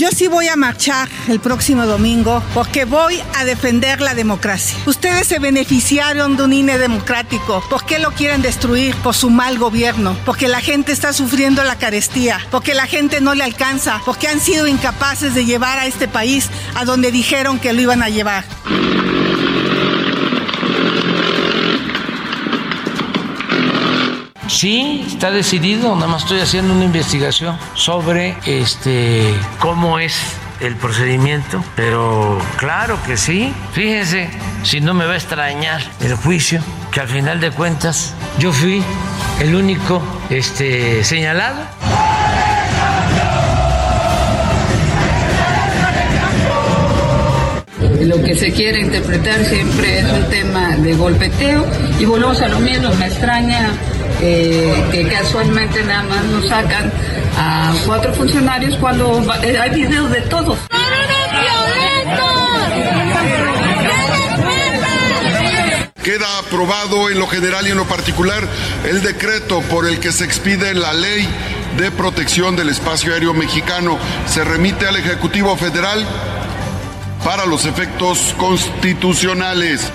Yo sí voy a marchar el próximo domingo porque voy a defender la democracia. Ustedes se beneficiaron de un INE democrático. ¿Por qué lo quieren destruir? Por su mal gobierno. Porque la gente está sufriendo la carestía. Porque la gente no le alcanza. Porque han sido incapaces de llevar a este país a donde dijeron que lo iban a llevar. Sí, está decidido, nada más estoy haciendo una investigación sobre este cómo es el procedimiento, pero claro que sí. Fíjense, si no me va a extrañar el juicio, que al final de cuentas yo fui el único este, señalado. Lo que se quiere interpretar siempre es un tema de golpeteo y volvemos a lo mismo, me extraña eh, que casualmente nada más nos sacan a cuatro funcionarios cuando eh, hay videos de todos. Queda aprobado en lo general y en lo particular el decreto por el que se expide la ley de protección del espacio aéreo mexicano. Se remite al Ejecutivo Federal para los efectos constitucionales.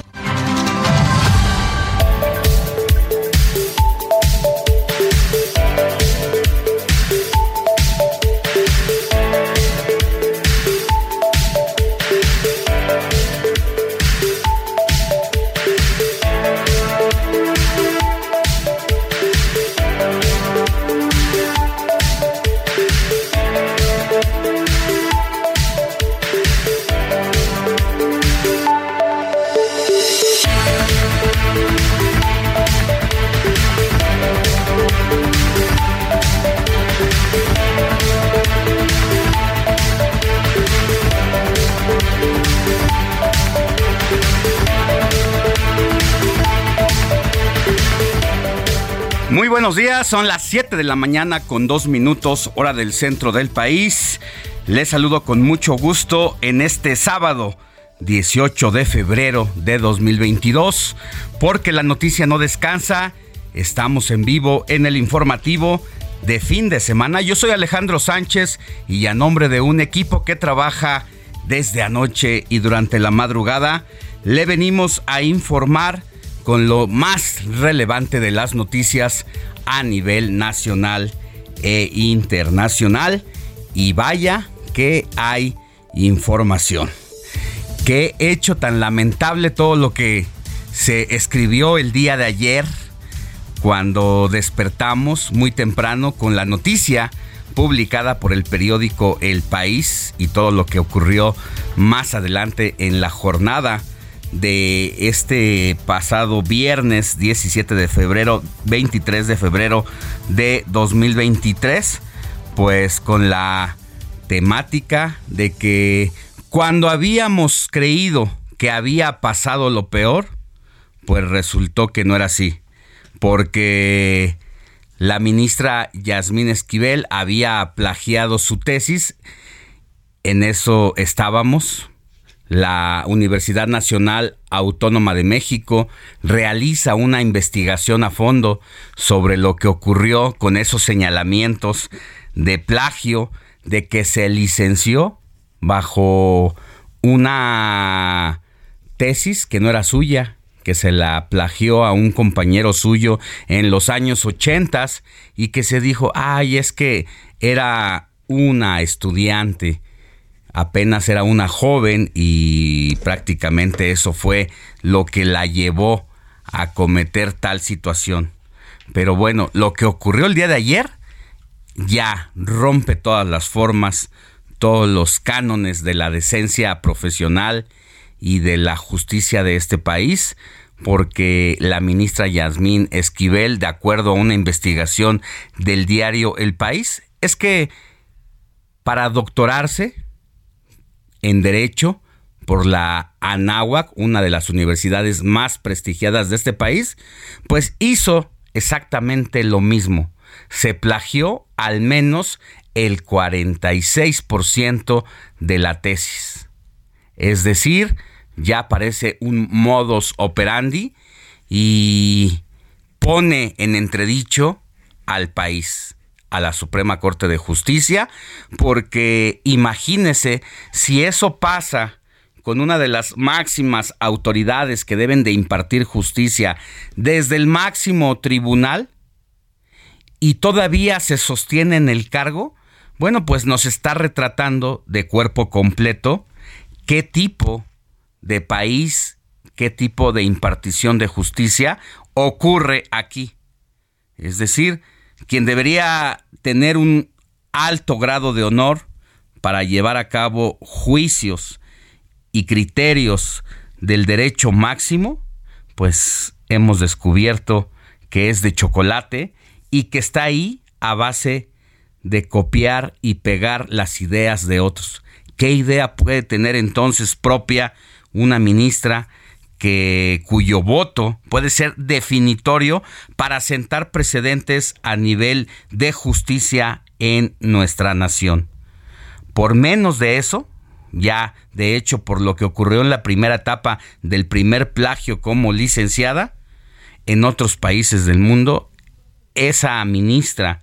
Buenos días, son las 7 de la mañana con dos minutos hora del centro del país. Les saludo con mucho gusto en este sábado 18 de febrero de 2022, porque la noticia no descansa. Estamos en vivo en el informativo de fin de semana. Yo soy Alejandro Sánchez y a nombre de un equipo que trabaja desde anoche y durante la madrugada, le venimos a informar con lo más relevante de las noticias a nivel nacional e internacional. Y vaya que hay información. Qué hecho tan lamentable todo lo que se escribió el día de ayer cuando despertamos muy temprano con la noticia publicada por el periódico El País y todo lo que ocurrió más adelante en la jornada de este pasado viernes 17 de febrero, 23 de febrero de 2023, pues con la temática de que cuando habíamos creído que había pasado lo peor, pues resultó que no era así, porque la ministra Yasmín Esquivel había plagiado su tesis. En eso estábamos. La Universidad Nacional Autónoma de México realiza una investigación a fondo sobre lo que ocurrió con esos señalamientos de plagio, de que se licenció bajo una tesis que no era suya, que se la plagió a un compañero suyo en los años ochentas y que se dijo, ay, es que era una estudiante apenas era una joven y prácticamente eso fue lo que la llevó a cometer tal situación. Pero bueno, lo que ocurrió el día de ayer ya rompe todas las formas, todos los cánones de la decencia profesional y de la justicia de este país, porque la ministra Yasmín Esquivel, de acuerdo a una investigación del diario El País, es que para doctorarse en Derecho por la Anáhuac, una de las universidades más prestigiadas de este país, pues hizo exactamente lo mismo. Se plagió al menos el 46% de la tesis. Es decir, ya parece un modus operandi y pone en entredicho al país a la Suprema Corte de Justicia, porque imagínese si eso pasa con una de las máximas autoridades que deben de impartir justicia desde el máximo tribunal y todavía se sostiene en el cargo, bueno, pues nos está retratando de cuerpo completo qué tipo de país, qué tipo de impartición de justicia ocurre aquí. Es decir, quien debería tener un alto grado de honor para llevar a cabo juicios y criterios del derecho máximo, pues hemos descubierto que es de chocolate y que está ahí a base de copiar y pegar las ideas de otros. ¿Qué idea puede tener entonces propia una ministra que, cuyo voto puede ser definitorio para sentar precedentes a nivel de justicia en nuestra nación. Por menos de eso, ya de hecho por lo que ocurrió en la primera etapa del primer plagio como licenciada, en otros países del mundo, esa ministra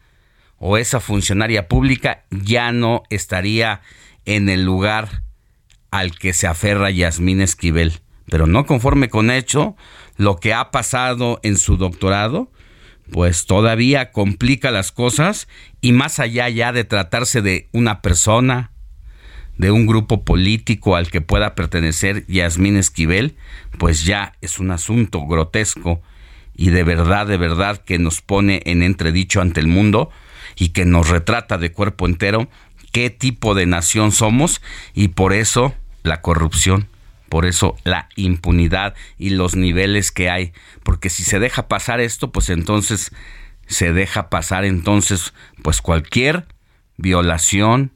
o esa funcionaria pública ya no estaría en el lugar al que se aferra Yasmín Esquivel pero no conforme con hecho, lo que ha pasado en su doctorado, pues todavía complica las cosas y más allá ya de tratarse de una persona, de un grupo político al que pueda pertenecer Yasmín Esquivel, pues ya es un asunto grotesco y de verdad, de verdad que nos pone en entredicho ante el mundo y que nos retrata de cuerpo entero qué tipo de nación somos y por eso la corrupción por eso la impunidad y los niveles que hay. Porque si se deja pasar esto, pues entonces se deja pasar entonces pues cualquier violación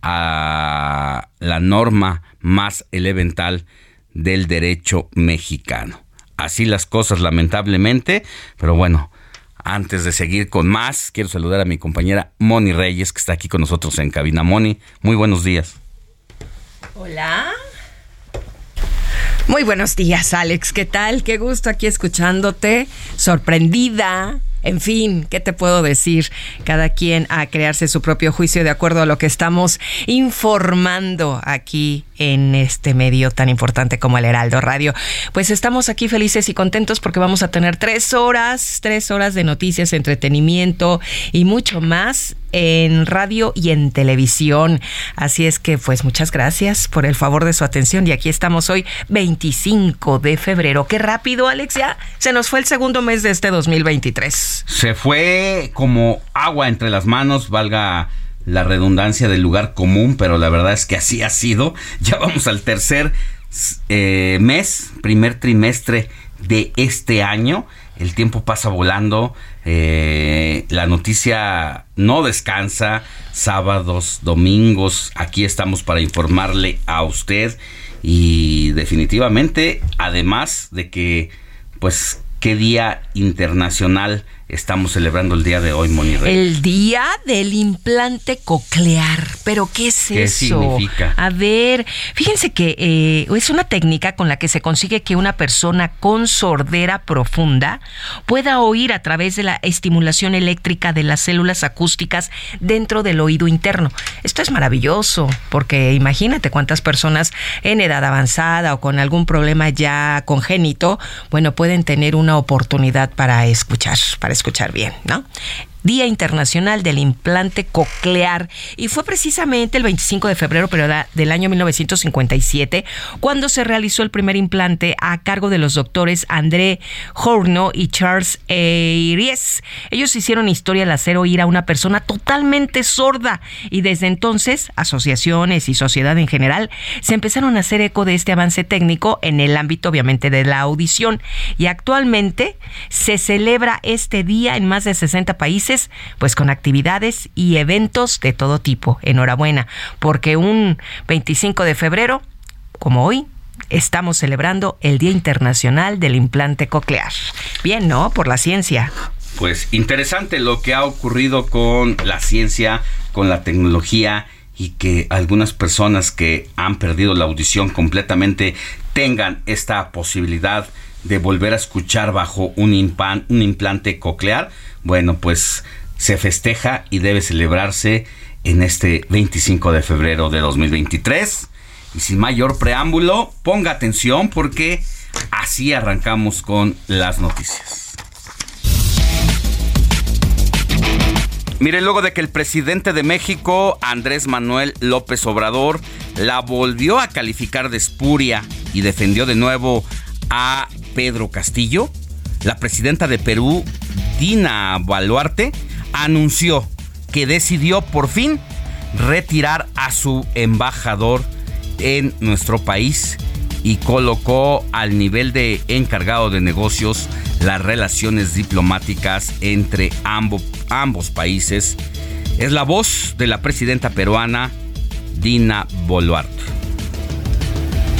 a la norma más elemental del derecho mexicano. Así las cosas lamentablemente, pero bueno, antes de seguir con más, quiero saludar a mi compañera Moni Reyes que está aquí con nosotros en cabina. Moni, muy buenos días. Hola. Muy buenos días, Alex. ¿Qué tal? Qué gusto aquí escuchándote. Sorprendida. En fin, ¿qué te puedo decir? Cada quien a crearse su propio juicio de acuerdo a lo que estamos informando aquí en este medio tan importante como el Heraldo Radio. Pues estamos aquí felices y contentos porque vamos a tener tres horas, tres horas de noticias, entretenimiento y mucho más en radio y en televisión. Así es que pues muchas gracias por el favor de su atención y aquí estamos hoy 25 de febrero. Qué rápido, Alex, ya se nos fue el segundo mes de este 2023. Se fue como agua entre las manos, valga la redundancia del lugar común, pero la verdad es que así ha sido. Ya vamos al tercer eh, mes, primer trimestre de este año. El tiempo pasa volando, eh, la noticia no descansa, sábados, domingos, aquí estamos para informarle a usted y definitivamente, además de que, pues, qué día internacional estamos celebrando el día de hoy, Moni El día del implante coclear. ¿Pero qué es ¿Qué eso? significa? A ver, fíjense que eh, es una técnica con la que se consigue que una persona con sordera profunda pueda oír a través de la estimulación eléctrica de las células acústicas dentro del oído interno. Esto es maravilloso, porque imagínate cuántas personas en edad avanzada o con algún problema ya congénito, bueno, pueden tener una oportunidad para escuchar, para escuchar bien, ¿no? Día Internacional del Implante Coclear y fue precisamente el 25 de febrero del año 1957 cuando se realizó el primer implante a cargo de los doctores André Horno y Charles Eiries. Ellos hicieron historia al hacer oír a una persona totalmente sorda y desde entonces asociaciones y sociedad en general se empezaron a hacer eco de este avance técnico en el ámbito obviamente de la audición y actualmente se celebra este día en más de 60 países pues con actividades y eventos de todo tipo. Enhorabuena, porque un 25 de febrero, como hoy, estamos celebrando el Día Internacional del Implante Coclear. Bien, ¿no? Por la ciencia. Pues interesante lo que ha ocurrido con la ciencia, con la tecnología y que algunas personas que han perdido la audición completamente tengan esta posibilidad de volver a escuchar bajo un, un implante coclear bueno, pues se festeja y debe celebrarse en este 25 de febrero de 2023. Y sin mayor preámbulo, ponga atención porque así arrancamos con las noticias. Mire, luego de que el presidente de México, Andrés Manuel López Obrador, la volvió a calificar de espuria y defendió de nuevo a Pedro Castillo, la presidenta de Perú, Dina Baluarte, anunció que decidió por fin retirar a su embajador en nuestro país y colocó al nivel de encargado de negocios las relaciones diplomáticas entre ambos, ambos países. Es la voz de la presidenta peruana Dina Boluarte.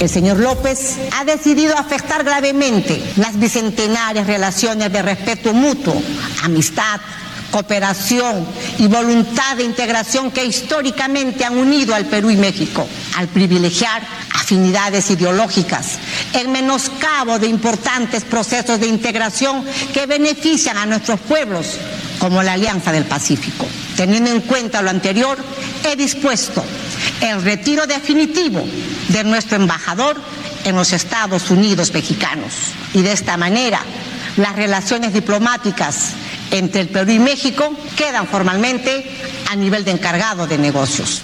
El señor López ha decidido afectar gravemente las bicentenarias relaciones de respeto mutuo, amistad, cooperación y voluntad de integración que históricamente han unido al Perú y México, al privilegiar afinidades ideológicas, en menoscabo de importantes procesos de integración que benefician a nuestros pueblos, como la Alianza del Pacífico. Teniendo en cuenta lo anterior, he dispuesto el retiro definitivo de nuestro embajador en los Estados Unidos mexicanos. Y de esta manera, las relaciones diplomáticas entre el Perú y México quedan formalmente a nivel de encargado de negocios.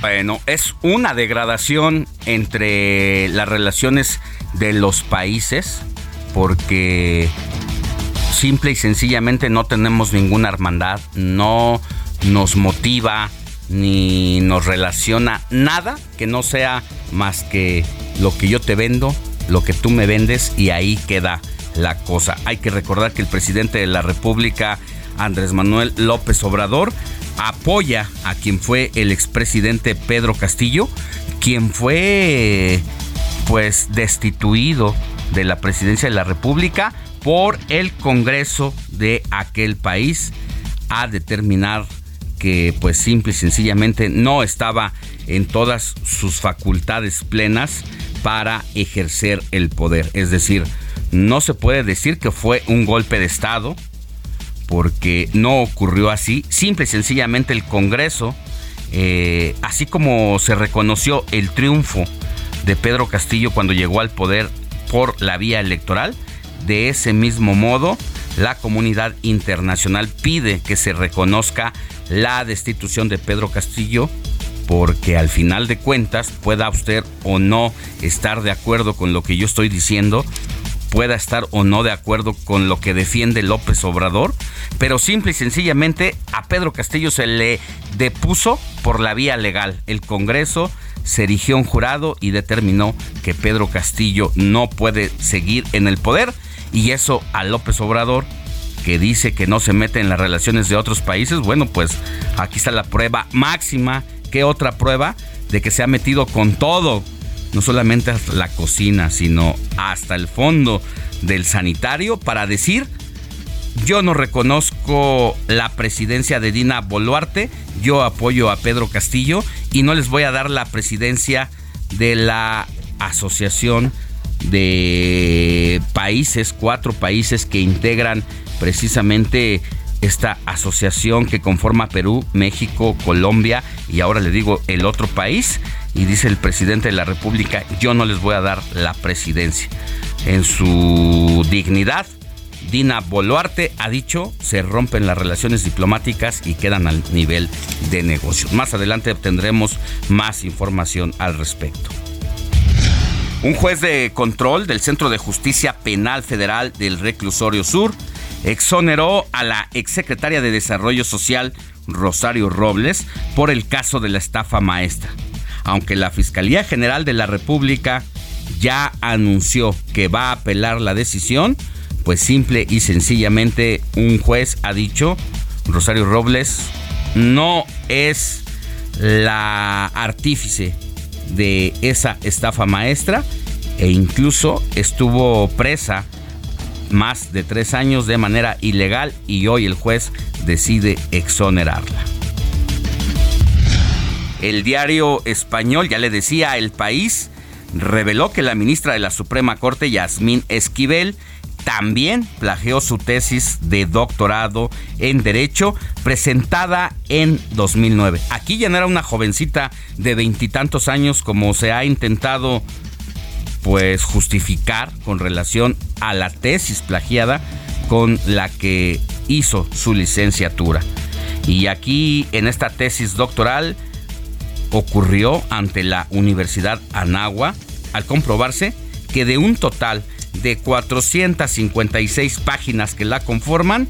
Bueno, es una degradación entre las relaciones de los países porque simple y sencillamente no tenemos ninguna hermandad, no nos motiva, ni nos relaciona nada que no sea más que lo que yo te vendo, lo que tú me vendes y ahí queda la cosa. Hay que recordar que el presidente de la República, Andrés Manuel López Obrador, apoya a quien fue el expresidente Pedro Castillo, quien fue pues destituido de la presidencia de la República por el Congreso de aquel país a determinar que pues simple y sencillamente no estaba en todas sus facultades plenas para ejercer el poder. Es decir, no se puede decir que fue un golpe de Estado, porque no ocurrió así. Simple y sencillamente el Congreso, eh, así como se reconoció el triunfo de Pedro Castillo cuando llegó al poder por la vía electoral, de ese mismo modo la comunidad internacional pide que se reconozca la destitución de Pedro Castillo porque al final de cuentas pueda usted o no estar de acuerdo con lo que yo estoy diciendo, pueda estar o no de acuerdo con lo que defiende López Obrador, pero simple y sencillamente a Pedro Castillo se le depuso por la vía legal. El Congreso se erigió un jurado y determinó que Pedro Castillo no puede seguir en el poder y eso a López Obrador que dice que no se mete en las relaciones de otros países, bueno, pues aquí está la prueba máxima. ¿Qué otra prueba? De que se ha metido con todo, no solamente la cocina, sino hasta el fondo del sanitario para decir yo no reconozco la presidencia de Dina Boluarte, yo apoyo a Pedro Castillo y no les voy a dar la presidencia de la Asociación de Países, cuatro países que integran precisamente esta asociación que conforma Perú, México, Colombia y ahora le digo el otro país y dice el presidente de la República, yo no les voy a dar la presidencia. En su dignidad, Dina Boluarte ha dicho, se rompen las relaciones diplomáticas y quedan al nivel de negocios. Más adelante obtendremos más información al respecto. Un juez de control del Centro de Justicia Penal Federal del Reclusorio Sur exoneró a la exsecretaria de Desarrollo Social Rosario Robles por el caso de la estafa maestra. Aunque la Fiscalía General de la República ya anunció que va a apelar la decisión, pues simple y sencillamente un juez ha dicho, Rosario Robles no es la artífice de esa estafa maestra e incluso estuvo presa más de tres años de manera ilegal y hoy el juez decide exonerarla. El diario español, ya le decía, El País, reveló que la ministra de la Suprema Corte, Yasmín Esquivel, también plagió su tesis de doctorado en Derecho presentada en 2009. Aquí ya no era una jovencita de veintitantos años como se ha intentado pues justificar con relación a la tesis plagiada con la que hizo su licenciatura. Y aquí en esta tesis doctoral ocurrió ante la Universidad Anagua al comprobarse que de un total de 456 páginas que la conforman,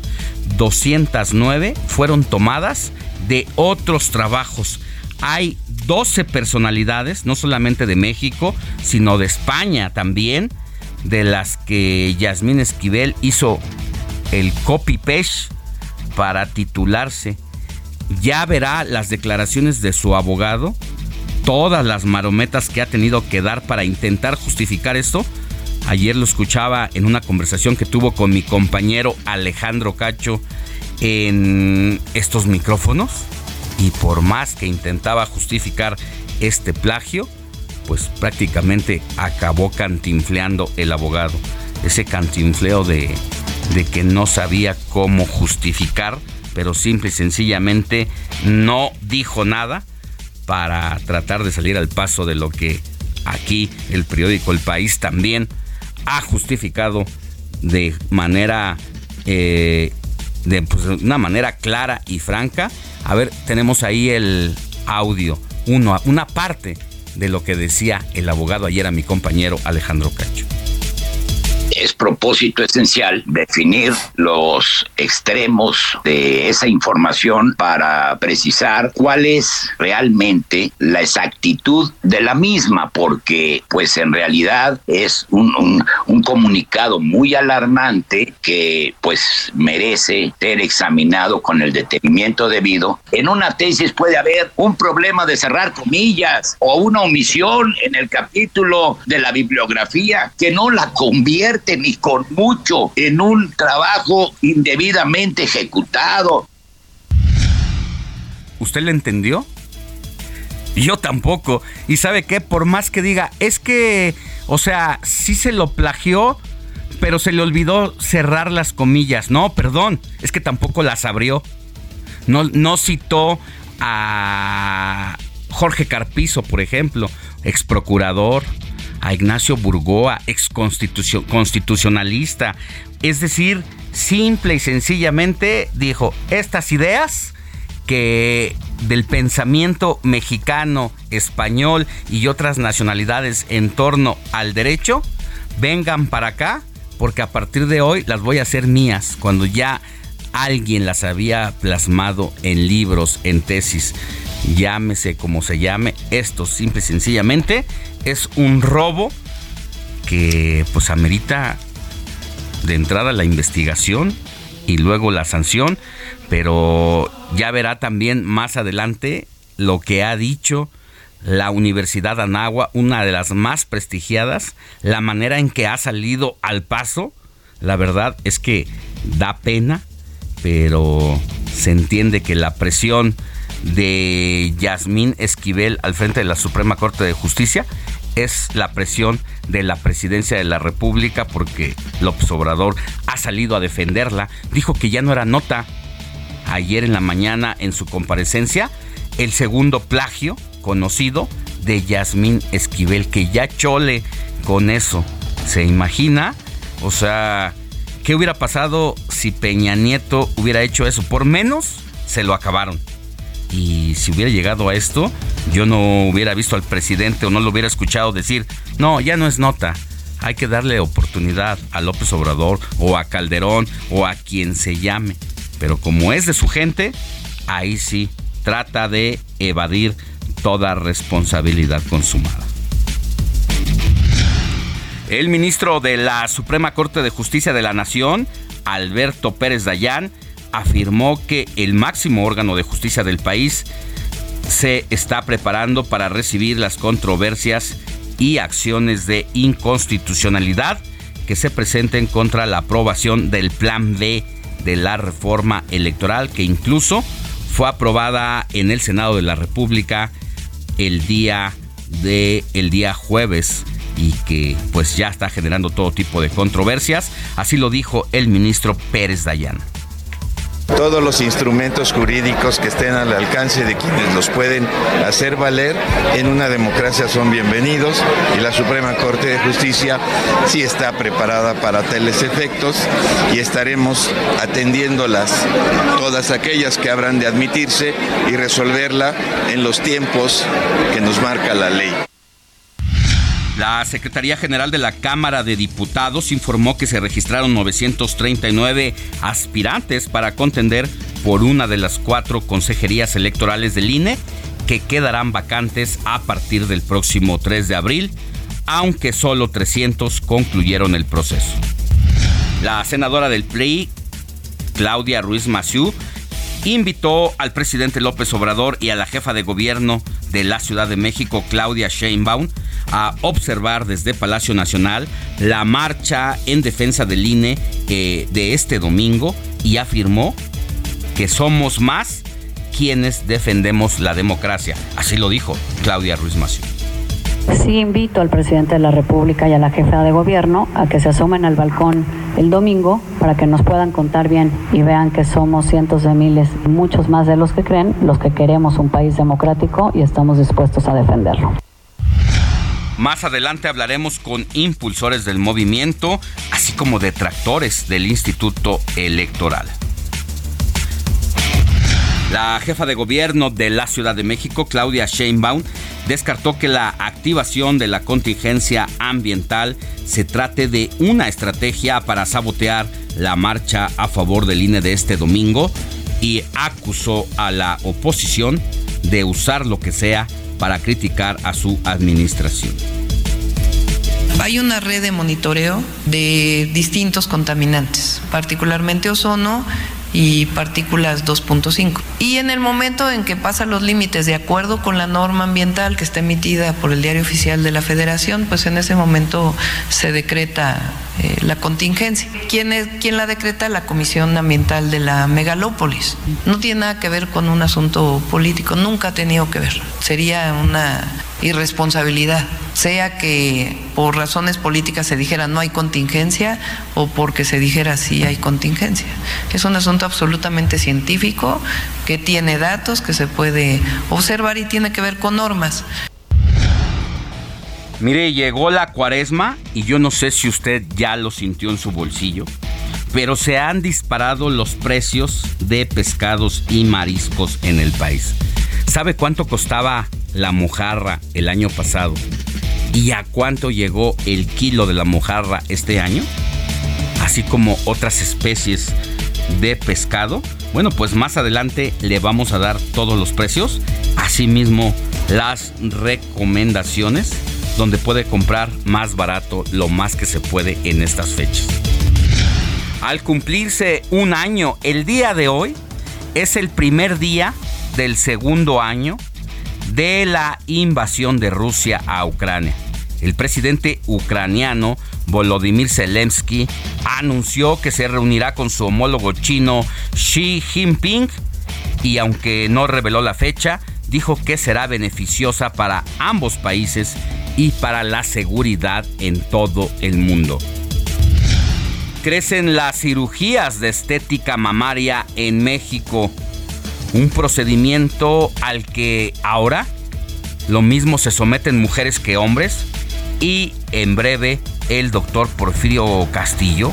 209 fueron tomadas de otros trabajos. Hay 12 personalidades, no solamente de México, sino de España también, de las que Yasmín Esquivel hizo el copy-paste para titularse. Ya verá las declaraciones de su abogado, todas las marometas que ha tenido que dar para intentar justificar esto Ayer lo escuchaba en una conversación que tuvo con mi compañero Alejandro Cacho en estos micrófonos y por más que intentaba justificar este plagio, pues prácticamente acabó cantinfleando el abogado. Ese cantinfleo de, de que no sabía cómo justificar, pero simple y sencillamente no dijo nada para tratar de salir al paso de lo que aquí el periódico El País también ha justificado de manera, eh, de pues, una manera clara y franca. A ver, tenemos ahí el audio, una parte de lo que decía el abogado ayer a mi compañero Alejandro Cacho es propósito esencial definir los extremos de esa información para precisar cuál es realmente la exactitud de la misma, porque pues en realidad es un, comunicado muy alarmante que pues merece ser examinado con el detenimiento debido. En una tesis puede haber un problema de cerrar comillas o una omisión en el capítulo de la bibliografía que no la convierte ni con mucho en un trabajo indebidamente ejecutado. ¿Usted le entendió? Yo tampoco. Y sabe qué, por más que diga, es que, o sea, sí se lo plagió, pero se le olvidó cerrar las comillas. No, perdón, es que tampoco las abrió. No, no citó a Jorge Carpizo, por ejemplo, ex procurador, a Ignacio Burgoa, ex constitucionalista. Es decir, simple y sencillamente dijo, estas ideas que del pensamiento mexicano, español y otras nacionalidades en torno al derecho, vengan para acá, porque a partir de hoy las voy a hacer mías, cuando ya alguien las había plasmado en libros, en tesis, llámese como se llame, esto simple y sencillamente es un robo que pues amerita de entrada la investigación y luego la sanción, pero ya verá también más adelante lo que ha dicho la Universidad Anagua, una de las más prestigiadas, la manera en que ha salido al paso, la verdad es que da pena, pero se entiende que la presión de Yasmín Esquivel al frente de la Suprema Corte de Justicia es la presión de la presidencia de la República porque López Obrador ha salido a defenderla. Dijo que ya no era nota ayer en la mañana en su comparecencia el segundo plagio conocido de Yasmín Esquivel, que ya chole con eso. ¿Se imagina? O sea, ¿qué hubiera pasado si Peña Nieto hubiera hecho eso? Por menos se lo acabaron. Y si hubiera llegado a esto, yo no hubiera visto al presidente o no lo hubiera escuchado decir, no, ya no es nota. Hay que darle oportunidad a López Obrador o a Calderón o a quien se llame. Pero como es de su gente, ahí sí trata de evadir toda responsabilidad consumada. El ministro de la Suprema Corte de Justicia de la Nación, Alberto Pérez Dayán, afirmó que el máximo órgano de justicia del país se está preparando para recibir las controversias y acciones de inconstitucionalidad que se presenten contra la aprobación del Plan B de la reforma electoral que incluso fue aprobada en el Senado de la República el día de día jueves y que pues ya está generando todo tipo de controversias, así lo dijo el ministro Pérez Dayán. Todos los instrumentos jurídicos que estén al alcance de quienes los pueden hacer valer en una democracia son bienvenidos y la Suprema Corte de Justicia sí está preparada para tales efectos y estaremos atendiéndolas todas aquellas que habrán de admitirse y resolverla en los tiempos que nos marca la ley. La Secretaría General de la Cámara de Diputados informó que se registraron 939 aspirantes para contender por una de las cuatro consejerías electorales del INE que quedarán vacantes a partir del próximo 3 de abril, aunque solo 300 concluyeron el proceso. La senadora del PRI, Claudia Ruiz Massieu, invitó al presidente López Obrador y a la jefa de gobierno de la Ciudad de México, Claudia Sheinbaum, a observar desde Palacio Nacional la marcha en defensa del INE eh, de este domingo y afirmó que somos más quienes defendemos la democracia. Así lo dijo Claudia Ruiz Massieu. Sí invito al presidente de la República y a la jefa de gobierno a que se asomen al balcón el domingo para que nos puedan contar bien y vean que somos cientos de miles, muchos más de los que creen, los que queremos un país democrático y estamos dispuestos a defenderlo. Más adelante hablaremos con impulsores del movimiento, así como detractores del Instituto Electoral. La jefa de gobierno de la Ciudad de México, Claudia Sheinbaum, descartó que la activación de la contingencia ambiental se trate de una estrategia para sabotear la marcha a favor del INE de este domingo y acusó a la oposición de usar lo que sea para criticar a su administración. Hay una red de monitoreo de distintos contaminantes, particularmente ozono y partículas 2.5. Y en el momento en que pasan los límites de acuerdo con la norma ambiental que está emitida por el Diario Oficial de la Federación, pues en ese momento se decreta eh, la contingencia. ¿Quién, es, ¿Quién la decreta? La Comisión Ambiental de la Megalópolis. No tiene nada que ver con un asunto político, nunca ha tenido que ver. Sería una irresponsabilidad, sea que por razones políticas se dijera no hay contingencia o porque se dijera sí hay contingencia. Es un asunto absolutamente científico que tiene datos, que se puede observar y tiene que ver con normas. Mire, llegó la cuaresma y yo no sé si usted ya lo sintió en su bolsillo, pero se han disparado los precios de pescados y mariscos en el país. ¿Sabe cuánto costaba la mojarra el año pasado? ¿Y a cuánto llegó el kilo de la mojarra este año? Así como otras especies de pescado. Bueno, pues más adelante le vamos a dar todos los precios, asimismo las recomendaciones donde puede comprar más barato lo más que se puede en estas fechas. Al cumplirse un año, el día de hoy es el primer día del segundo año de la invasión de Rusia a Ucrania. el presidente ucraniano Volodymyr Zelensky anunció que se reunirá con su homólogo chino Xi Jinping y aunque no reveló la fecha, dijo que será beneficiosa para ambos países y para la seguridad en todo el mundo. Crecen las cirugías de estética mamaria en México, un procedimiento al que ahora lo mismo se someten mujeres que hombres y en breve el doctor Porfirio Castillo,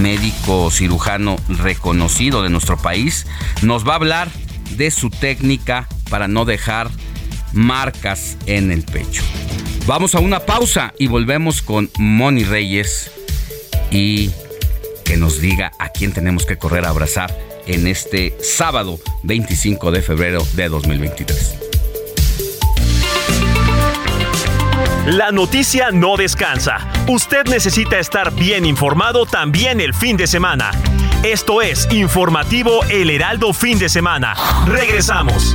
médico cirujano reconocido de nuestro país, nos va a hablar de su técnica para no dejar marcas en el pecho. Vamos a una pausa y volvemos con Moni Reyes y que nos diga a quién tenemos que correr a abrazar en este sábado 25 de febrero de 2023. La noticia no descansa. Usted necesita estar bien informado también el fin de semana. Esto es Informativo El Heraldo Fin de Semana. Regresamos.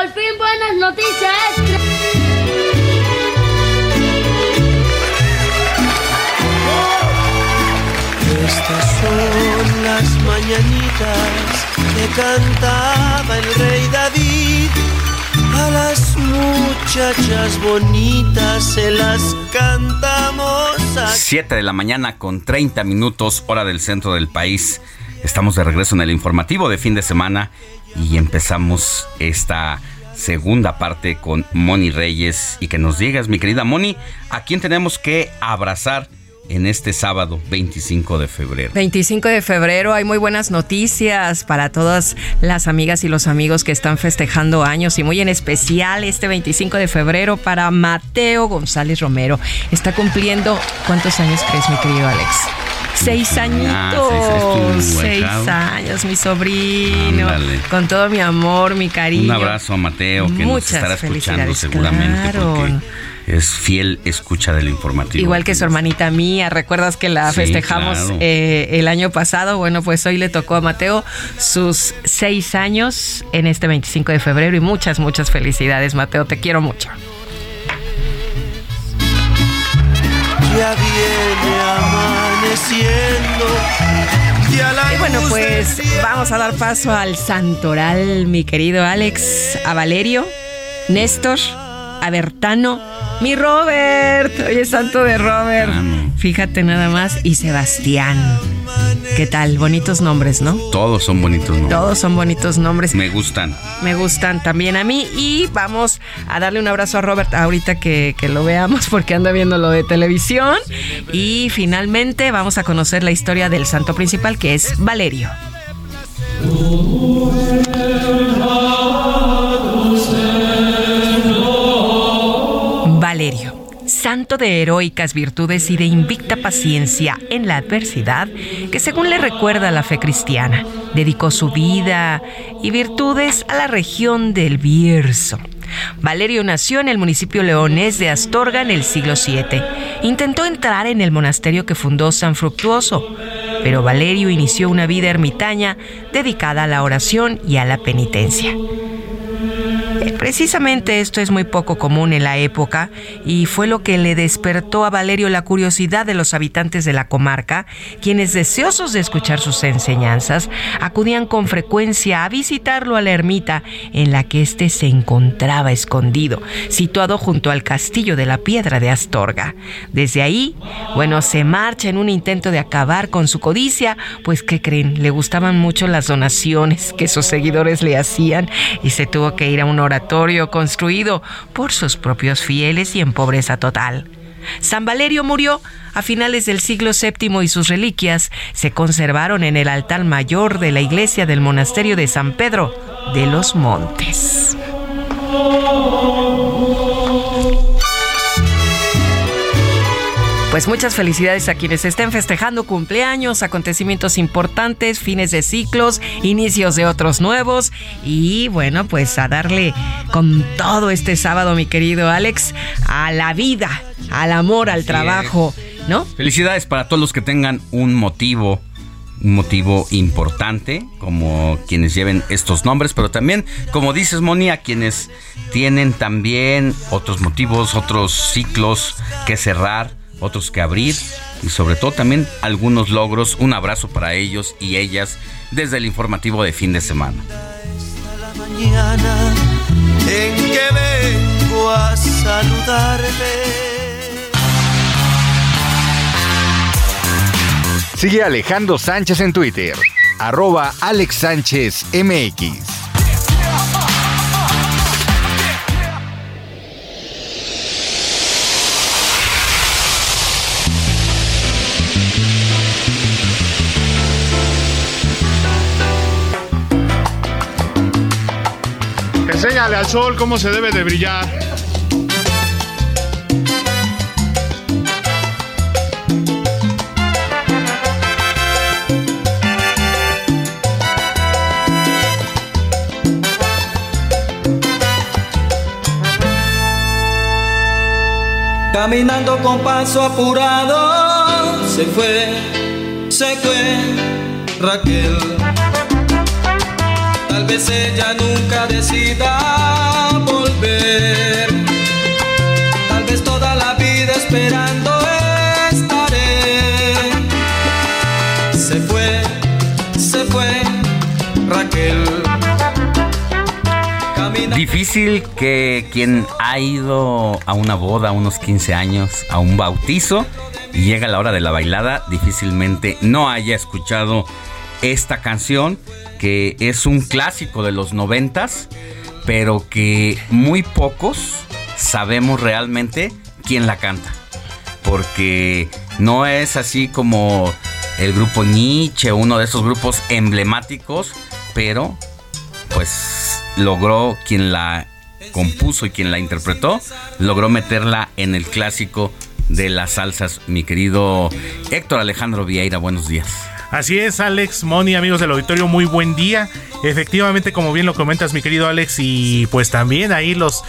Por fin buenas noticias, extra. Estas son las mañanitas que cantaba el rey David. A las muchachas bonitas se las cantamos. a- 7 de la mañana con 30 minutos hora del centro del país. Estamos de regreso en el informativo de fin de semana y empezamos esta segunda parte con Moni Reyes y que nos digas, mi querida Moni, a quién tenemos que abrazar en este sábado 25 de febrero. 25 de febrero hay muy buenas noticias para todas las amigas y los amigos que están festejando años y muy en especial este 25 de febrero para Mateo González Romero. Está cumpliendo, ¿cuántos años crees mi querido Alex? Seis añitos, Ah, seis, estuvo seis años, mi sobrino, Ándale. con todo mi amor, mi cariño. Un abrazo a Mateo que nos Muchas estará escuchando felicidades, seguramente claro. porque es fiel escucha del informativo. Igual que su hermanita mía, ¿recuerdas que la Sí, festejamos claro. eh, el año pasado? Bueno, pues hoy le tocó a Mateo sus seis años en este 25 de febrero y muchas, muchas felicidades, Mateo, te quiero mucho. Ya viene amaneciendo. Y bueno, luz del pues vamos a dar paso al santoral, mi querido Alex, a Valerio, Néstor, a Bertano, mi Robert, hoy es santo de Robert, fíjate nada más, y Sebastián. ¿Qué tal? Bonitos nombres, ¿no? Todos son bonitos nombres. Todos son bonitos nombres. Me gustan. Me gustan también a mí. Y vamos a darle un abrazo a Robert ahorita que, que lo veamos porque anda viendo lo de televisión. Y finalmente vamos a conocer la historia del santo principal que es Valerio. Valerio, santo de heroicas virtudes y de invicta paciencia en la adversidad, que según le recuerda la fe cristiana, dedicó su vida y virtudes a la región del Bierzo. Valerio nació en el municipio leonés de Astorga en el siglo VII. Intentó entrar en el monasterio que fundó San Fructuoso, pero Valerio inició una vida ermitaña dedicada a la oración y a la penitencia. Precisamente esto es muy poco común en la época y fue lo que le despertó a Valerio la curiosidad de los habitantes de la comarca, quienes deseosos de escuchar sus enseñanzas acudían con frecuencia a visitarlo a la ermita en la que éste se encontraba escondido, situado junto al castillo de la Piedra de Astorga. Desde ahí, bueno, se marcha en un intento de acabar con su codicia, pues ¿qué creen? Le gustaban mucho las donaciones que sus seguidores le hacían y se tuvo que ir a un oratorio construido por sus propios fieles y en pobreza total. San Valerio murió a finales del siglo VII y sus reliquias se conservaron en el altar mayor de la iglesia del monasterio de San Pedro de los Montes. Pues muchas felicidades a quienes estén festejando cumpleaños, acontecimientos importantes, fines de ciclos, inicios de otros nuevos y bueno, pues a darle con todo este sábado, mi querido Alex, a la vida, al amor, al trabajo, ¿no? Felicidades para todos los que tengan un motivo un motivo importante, como quienes lleven estos nombres, pero también, como dices, Moni, a quienes tienen también otros motivos, otros ciclos que cerrar, otros que abrir y sobre todo también algunos logros. Un abrazo para ellos y ellas desde el informativo de fin de semana. en que Sigue Alejandro Sánchez en Twitter, arroba Alex Sánchez MX. Al sol cómo se debe de brillar. Caminando con paso apurado, se fue, se fue Raquel Tal vez ella nunca decida volver. Tal vez toda la vida esperando estaré. Se fue, se fue Raquel. Difícil que quien ha ido a una boda, unos 15 años, a un bautizo, y llega la hora de la bailada, difícilmente no haya escuchado esta canción que es un clásico de los noventas, pero que muy pocos sabemos realmente quién la canta. Porque no es así como el grupo Nietzsche, uno de esos grupos emblemáticos, pero pues logró quien la compuso y quien la interpretó, logró meterla en el clásico de las salsas. Mi querido Héctor Alejandro Vieira, buenos días. Así es, Alex, Moni, amigos del auditorio, muy buen día. Efectivamente, como bien lo comentas, mi querido Alex, y pues también ahí los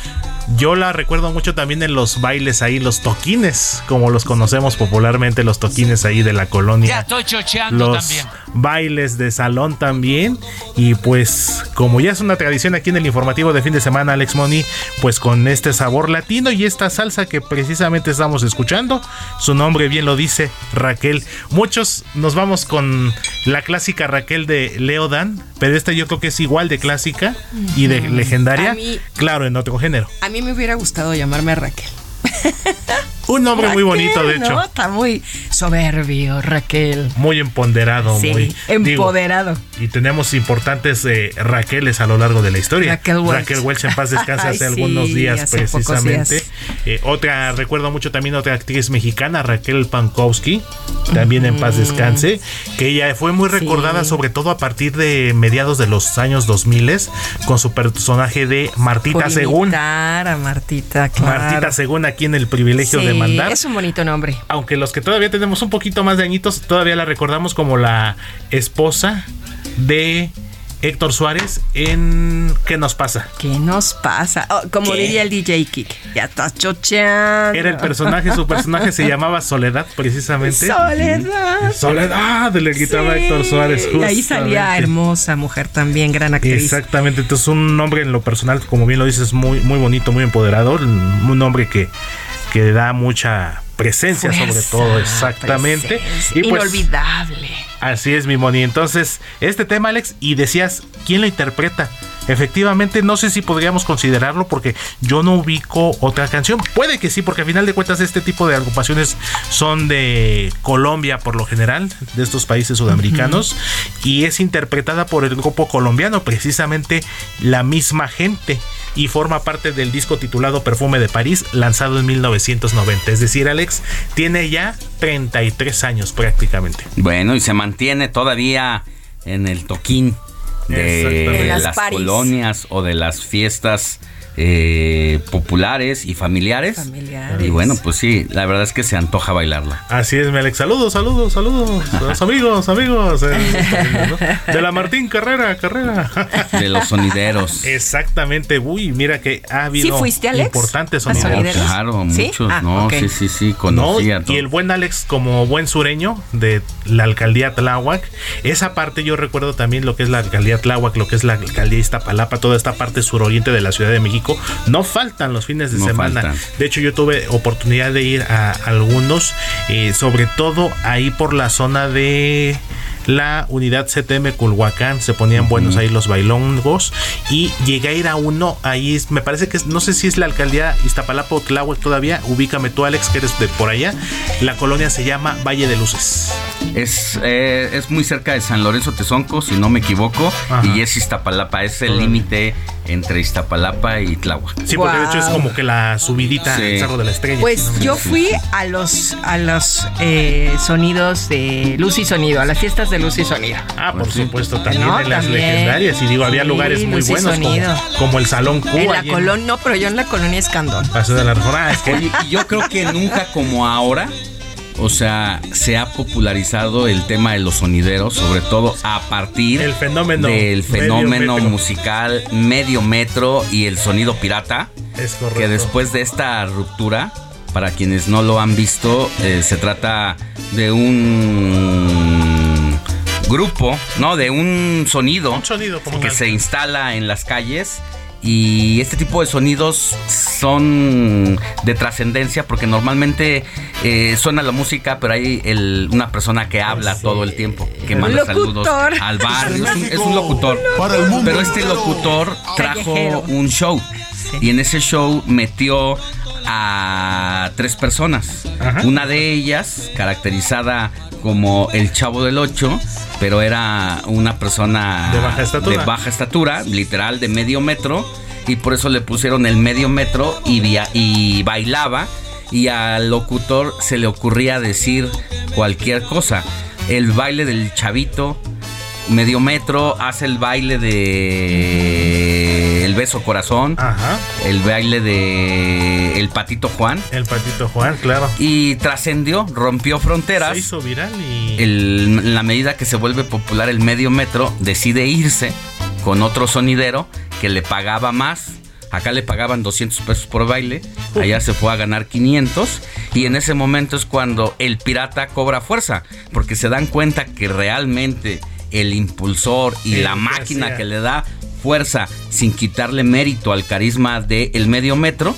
yo la recuerdo mucho también en los bailes ahí, los toquines, como los conocemos popularmente, los toquines ahí de la colonia. Ya estoy chocheando los también. Bailes de salón también. Y pues, como ya es una tradición aquí en el informativo de fin de semana, Alex Moni, pues con este sabor latino y esta salsa que precisamente estamos escuchando, su nombre bien lo dice, Raquel. Muchos nos vamos con la clásica Raquel de Leodan, pero esta yo creo que es igual de clásica y de legendaria, claro, en otro género. A mí me hubiera gustado llamarme Raquel. Un nombre muy bonito, de ¿no? hecho. Está muy soberbio, Raquel. Muy empoderado, Sí, muy digo, empoderado. y tenemos importantes eh, Raqueles a lo largo de la historia. Raquel Welch. Raquel Welch en paz descanse Ay, hace sí, algunos días hace precisamente. días. Eh, otra, recuerdo mucho también otra actriz mexicana, Raquel Pankowski, también en paz descanse, que ella fue muy recordada sobre todo a partir de mediados de los años 2000 con su personaje de Martita Por Según. a Martita, claro. Martita Según aquí en el privilegio Sí, de mandar. Es un bonito nombre. Aunque los que todavía tenemos un poquito más de añitos, todavía la recordamos como la esposa de Héctor Suárez en ¿Qué nos pasa? ¿Qué nos pasa? Oh, como ¿Qué? diría el DJ Kick. Ya estás chocheando. Era el personaje, su personaje se llamaba Soledad, precisamente. Soledad. Soledad, le gritaba Sí. Héctor Suárez. Y ahí salía hermosa mujer también, gran actriz. Exactamente, entonces un nombre en lo personal, como bien lo dices, muy, muy bonito, muy empoderador, un nombre que, que da mucha presencia sobre todo, exactamente. Y pues, Inolvidable. Así es, mi Moni. Entonces, este tema, Alex, y decías, ¿quién lo interpreta? Efectivamente, no sé si podríamos considerarlo porque yo no ubico otra canción. Puede que sí, porque a final de cuentas este tipo de agrupaciones son de Colombia por lo general, de estos países sudamericanos, y es interpretada por el grupo colombiano, precisamente la misma gente. Y forma parte del disco titulado Perfume de París, lanzado en 1990. Es decir, Alex tiene ya 33 años prácticamente. Bueno, y se mantiene todavía en el toquín de las, colonias o de las fiestas eh, populares y familiares. Y bueno, pues sí, la verdad es que se antoja bailarla. Así es, Melec. Saludos, saludos, saludos. Los amigos, amigos. eh, de la Martín Carrera, Carrera. De los sonideros. Exactamente. Uy, mira que ha habido ¿Sí fuiste, Alex? importantes ¿A sonideros. sonideros? Claro, ¿Sí? muchos, Ah, no, sí, sí, sí, No, conocía todo. y el buen Alex, como buen sureño de la alcaldía Tláhuac, esa parte yo recuerdo también lo que es la alcaldía Tláhuac, lo que es la alcaldía Iztapalapa, toda esta parte suroriente de la Ciudad de México, no faltan los fines de No semana. faltan. De hecho, yo tuve oportunidad de ir a algunos, eh, sobre todo ahí por la zona de la unidad CTM Culhuacán, se ponían buenos ahí los bailongos y llegué a ir a uno, ahí me parece que es, no sé si es la alcaldía Iztapalapa o Tláhuac todavía, ubícame tú Alex, que eres de por allá, la colonia se llama Valle de Luces. Es, eh, es muy cerca de San Lorenzo Tezonco, si no me equivoco, Ajá. y es Iztapalapa, es el límite entre Iztapalapa y Tláhuac. Sí, porque de hecho es como que la subidita Sí. al Cerro de la Estrella. Pues yo fui a los a los eh, sonidos de luz y sonido, a las fiestas de luz y sonido. Ah, por supuesto, también No, en las también. legendarias. Y digo, había Sí, lugares muy luz y buenos como, sonido. como el Salón Cuba. En la colonia, no, pero yo en la colonia Escandón. Paseo de la Reforma. Es que Oye, yo creo que nunca como ahora, o sea, se ha popularizado el tema de los sonideros, sobre todo a partir El fenómeno del fenómeno musical medio metro y el sonido pirata. es correcto. que después de esta ruptura, para quienes no lo han visto, eh, se trata de un grupo, ¿no? De un sonido, Un sonido como que se instala en las calles. Y este tipo de sonidos son de trascendencia porque normalmente eh, suena la música, pero hay el- una persona que habla todo el tiempo, que manda saludos Locutor. al barrio. Es un, es un locutor. Pero este locutor trajo Callejero. un show. Y en ese show metió a tres personas. Ajá. Una de ellas, caracterizada como el chavo del 8, pero era una persona De baja estatura. de baja estatura, literal de medio metro, y por eso le pusieron el medio metro y, via- y bailaba, y al locutor se le ocurría decir cualquier cosa. El baile del chavito, medio metro, hace el baile de el beso corazón, Ajá. el baile de el patito Juan, El patito Juan, claro. y trascendió, rompió fronteras. Se hizo viral y. El- la medida que se vuelve popular el medio metro, decide irse con otro sonidero que le pagaba más. Acá le pagaban 200 pesos por baile, allá se fue a ganar 500 y en ese momento es cuando el pirata cobra fuerza, porque se dan cuenta que realmente el impulsor y El la máquina que le da fuerza sin quitarle mérito al carisma del medio metro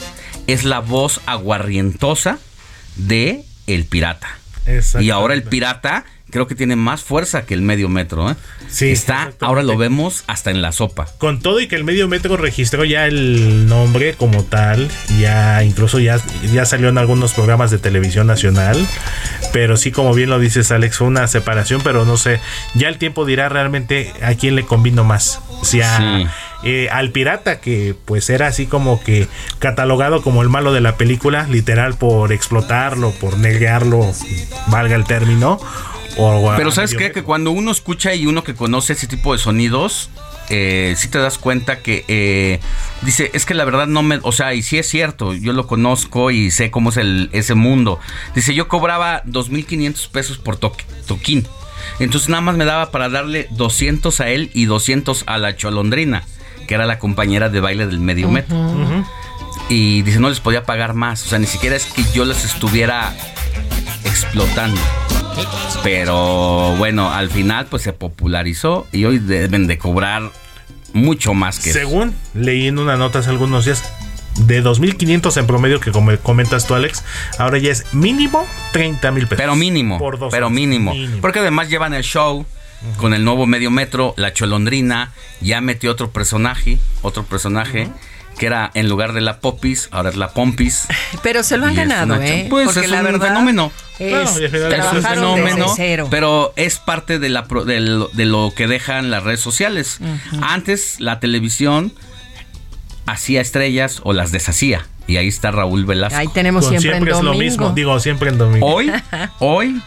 es la voz aguarrientosa de el pirata. Y ahora el pirata creo que tiene más fuerza que el medio metro. ¿eh? Sí, Está, ahora lo vemos hasta en la sopa. Con todo y que el medio metro registró ya el nombre como tal, ya incluso ya, ya salió en algunos programas de televisión nacional, pero sí como bien lo dices Alex, fue una separación, pero no sé, ya el tiempo dirá realmente a quién le convino más, si a, Sí. eh, al pirata que pues era así como que catalogado como el malo de la película, literal por explotarlo, por negarlo, valga el término. O Pero ¿sabes qué? Que cuando uno escucha y uno que conoce ese tipo de sonidos, eh, sí te das cuenta que eh, dice, es que la verdad no me, o sea, y sí es cierto, yo lo conozco y sé cómo es el, ese mundo. Dice, yo cobraba 2.500 pesos por toque- toquín. Entonces nada más me daba para darle 200 a él y 200 a la cholondrina, que era la compañera de baile del medio metro. Y dice, no les podía pagar más. O sea, ni siquiera es que yo les estuviera explotando. Pero bueno, al final pues se popularizó y hoy deben de cobrar mucho más que eso. Según leí en una nota hace algunos días, de 2.500 en promedio que como comentas tú, Alex, ahora ya es mínimo 30 mil pesos. Pero mínimo, Por dos pero mínimo. Porque además llevan el show con el nuevo medio metro, la cholondrina, ya metió otro personaje, otro personaje. Que era en lugar de la Popis, ahora es la Pompis. Pero se lo han ganado, una ¿eh? Pues Porque es la un verdad fenómeno. es- Claro, Es un fenómeno, cero. pero es parte de, la, pro- de, lo, de lo que dejan las redes sociales. Antes la televisión hacía estrellas o las deshacía. Y ahí está Raúl Velasco. Ahí tenemos siempre, siempre en es lo mismo, digo, siempre en domingo. Hoy, hoy,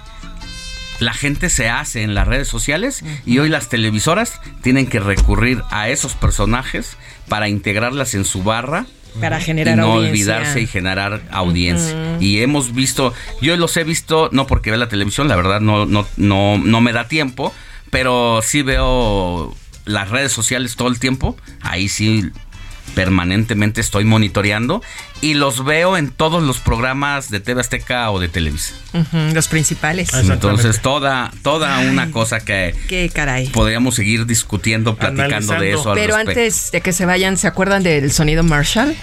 la gente se hace en las redes sociales y hoy las televisoras tienen que recurrir a esos personajes para integrarlas en su barra Para y generar no audiencia. olvidarse y generar audiencia. Y hemos visto, yo los he visto, no porque vea la televisión, la verdad no, no, no, no me da tiempo, pero sí veo las redes sociales todo el tiempo. Ahí sí permanentemente estoy monitoreando y los veo en todos los programas de TV Azteca o de Televisa. Los principales. Entonces toda toda una cosa que Qué caray. podríamos seguir discutiendo, platicando de eso al Pero respecto. antes de que se vayan, ¿se acuerdan del sonido Marshall?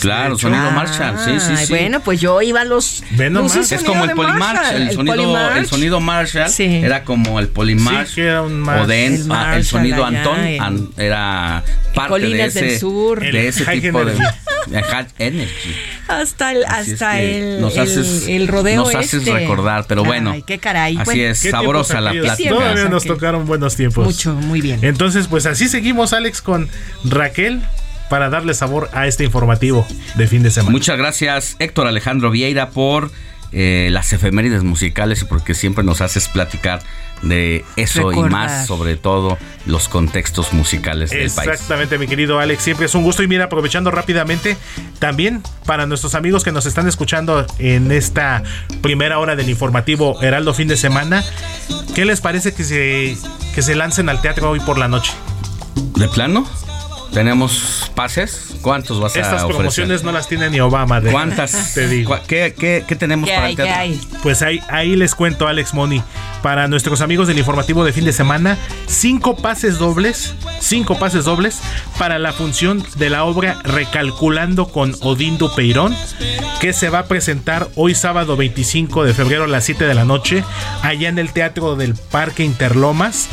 Claro, sonido Marshall, sí, sí, sí. Bueno, pues yo iba a los. los es como el de Polymarch, Marshall, el sonido, Polymarch. el sonido Marshall era como el Polymarch Sí, que era un Marshall. o de- El ah, el, Marshall sonido allá Antón en- an- era parte Colinas de del ese, Sur. de El ese tipo de, Energy. de High Energy. Hasta el, Así es hasta que el, nos el- haces- el rodeo. nos haces este. recordar, pero bueno, Ay, qué caray. así Bueno, es, ¿Qué sabrosa la plática. Todavía nos tocaron buenos tiempos. Mucho, muy bien. Entonces, pues así seguimos, Alex, con Raquel para darle sabor a este informativo de fin de semana. Muchas gracias, Héctor Alejandro Vieira, por eh, las efemérides musicales y porque siempre nos haces platicar de eso y más, sobre todo los contextos musicales del país. Exactamente, mi querido Alex, siempre es un gusto. Y mira, aprovechando rápidamente, también para nuestros amigos que nos están escuchando en esta primera hora del informativo Heraldo fin de semana, ¿qué les parece que se, que se lancen al teatro hoy por la noche? ¿De plano? ¿Tenemos pases? ¿Cuántos vas a Estas ofrecer? promociones no las tiene ni Obama. de- ¿Cuántas? Te digo. ¿Cuá- ¿Qué, qué, qué tenemos para el teatro? Pues ahí, ahí les cuento, Alex Moni. Para nuestros amigos del informativo de fin de semana, cinco pases dobles, cinco pases dobles para la función de la obra Recalculando con Odín Dupeirón, que se va a presentar hoy sábado 25 de febrero a las 7 de la noche, allá en el Teatro del Parque Interlomas.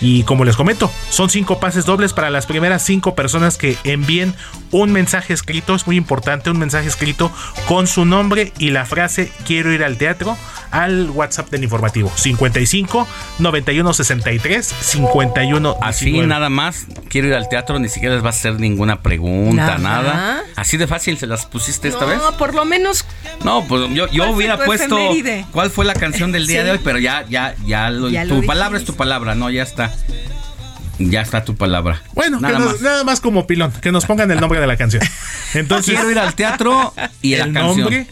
Y como les comento, son cinco pases dobles para las primeras cinco personas que envíen un mensaje escrito. Es muy importante, un mensaje escrito con su nombre y la frase quiero ir al teatro al WhatsApp del informativo 55 91 63 51 Así nada más, quiero ir al teatro, ni siquiera les va a hacer ninguna pregunta, Nada. nada. Así de fácil se las pusiste esta vez. No, por lo menos. No, pues yo, yo ¿Cuál fue hubiera puesto efeméride? cuál fue la canción del día Sí. de hoy, pero ya, ya, ya, lo- Ya lo tu dijiste. palabra es tu palabra, no, ya está. Ya está tu palabra. Bueno, nada nos- más. nada más como pilón, que nos pongan el nombre de la canción. Entonces, Quiero ir al teatro y el la canción. nombre.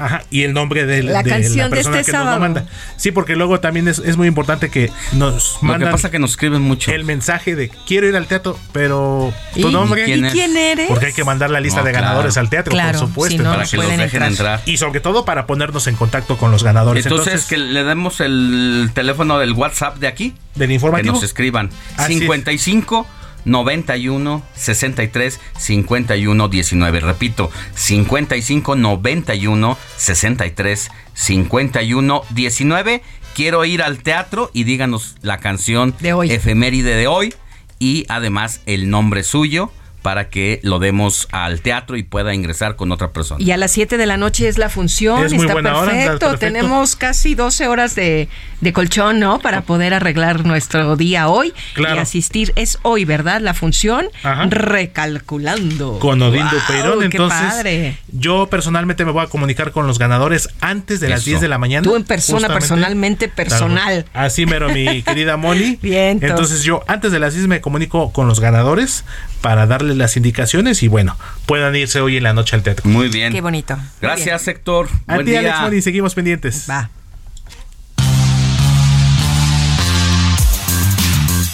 Ajá, y el nombre de, La de canción de persona este que nos lo sábado. manda. Sí, porque luego también es, es muy importante que nos Lo mandan que pasa que nos escriben mucho. el mensaje de quiero ir al teatro, pero tu ¿Y- nombre. y quién es? quién eres? Porque hay que mandar la lista No, de claro. ganadores al teatro, Claro, por supuesto. si no, para no que los dejen entrar. entrar. Y sobre todo para ponernos en contacto con los ganadores. Entonces, Entonces, que le demos el teléfono del WhatsApp de aquí. del Que informativo. nos escriban. Así es. 55 91 63 51 19. Repito, 55 91 63 51 19. Quiero ir al teatro y díganos la canción De hoy. efeméride de hoy y además el nombre suyo para que lo demos al teatro y pueda ingresar con otra persona. Y a las 7 de la noche es la función. Es muy está hora, perfecto. está perfecto. Tenemos casi 12 horas de, de colchón, ¿no? Para poder arreglar nuestro día hoy Claro. y asistir. Es hoy, ¿verdad? La función Ajá. recalculando. con Dupeirón. qué Entonces, padre. yo personalmente me voy a comunicar con los ganadores antes de las Eso. 10 de la mañana. Tú en persona, justamente. personalmente, personal. Claro. Así mero, mi querida Molly. Vientos. Entonces, yo antes de las 10 me comunico con los ganadores para darles las indicaciones y bueno, puedan irse hoy en la noche al teatro. Muy bien. Qué bonito. Gracias, Héctor. A Buen ti, día. Alex Molly, seguimos pendientes. bien. Va.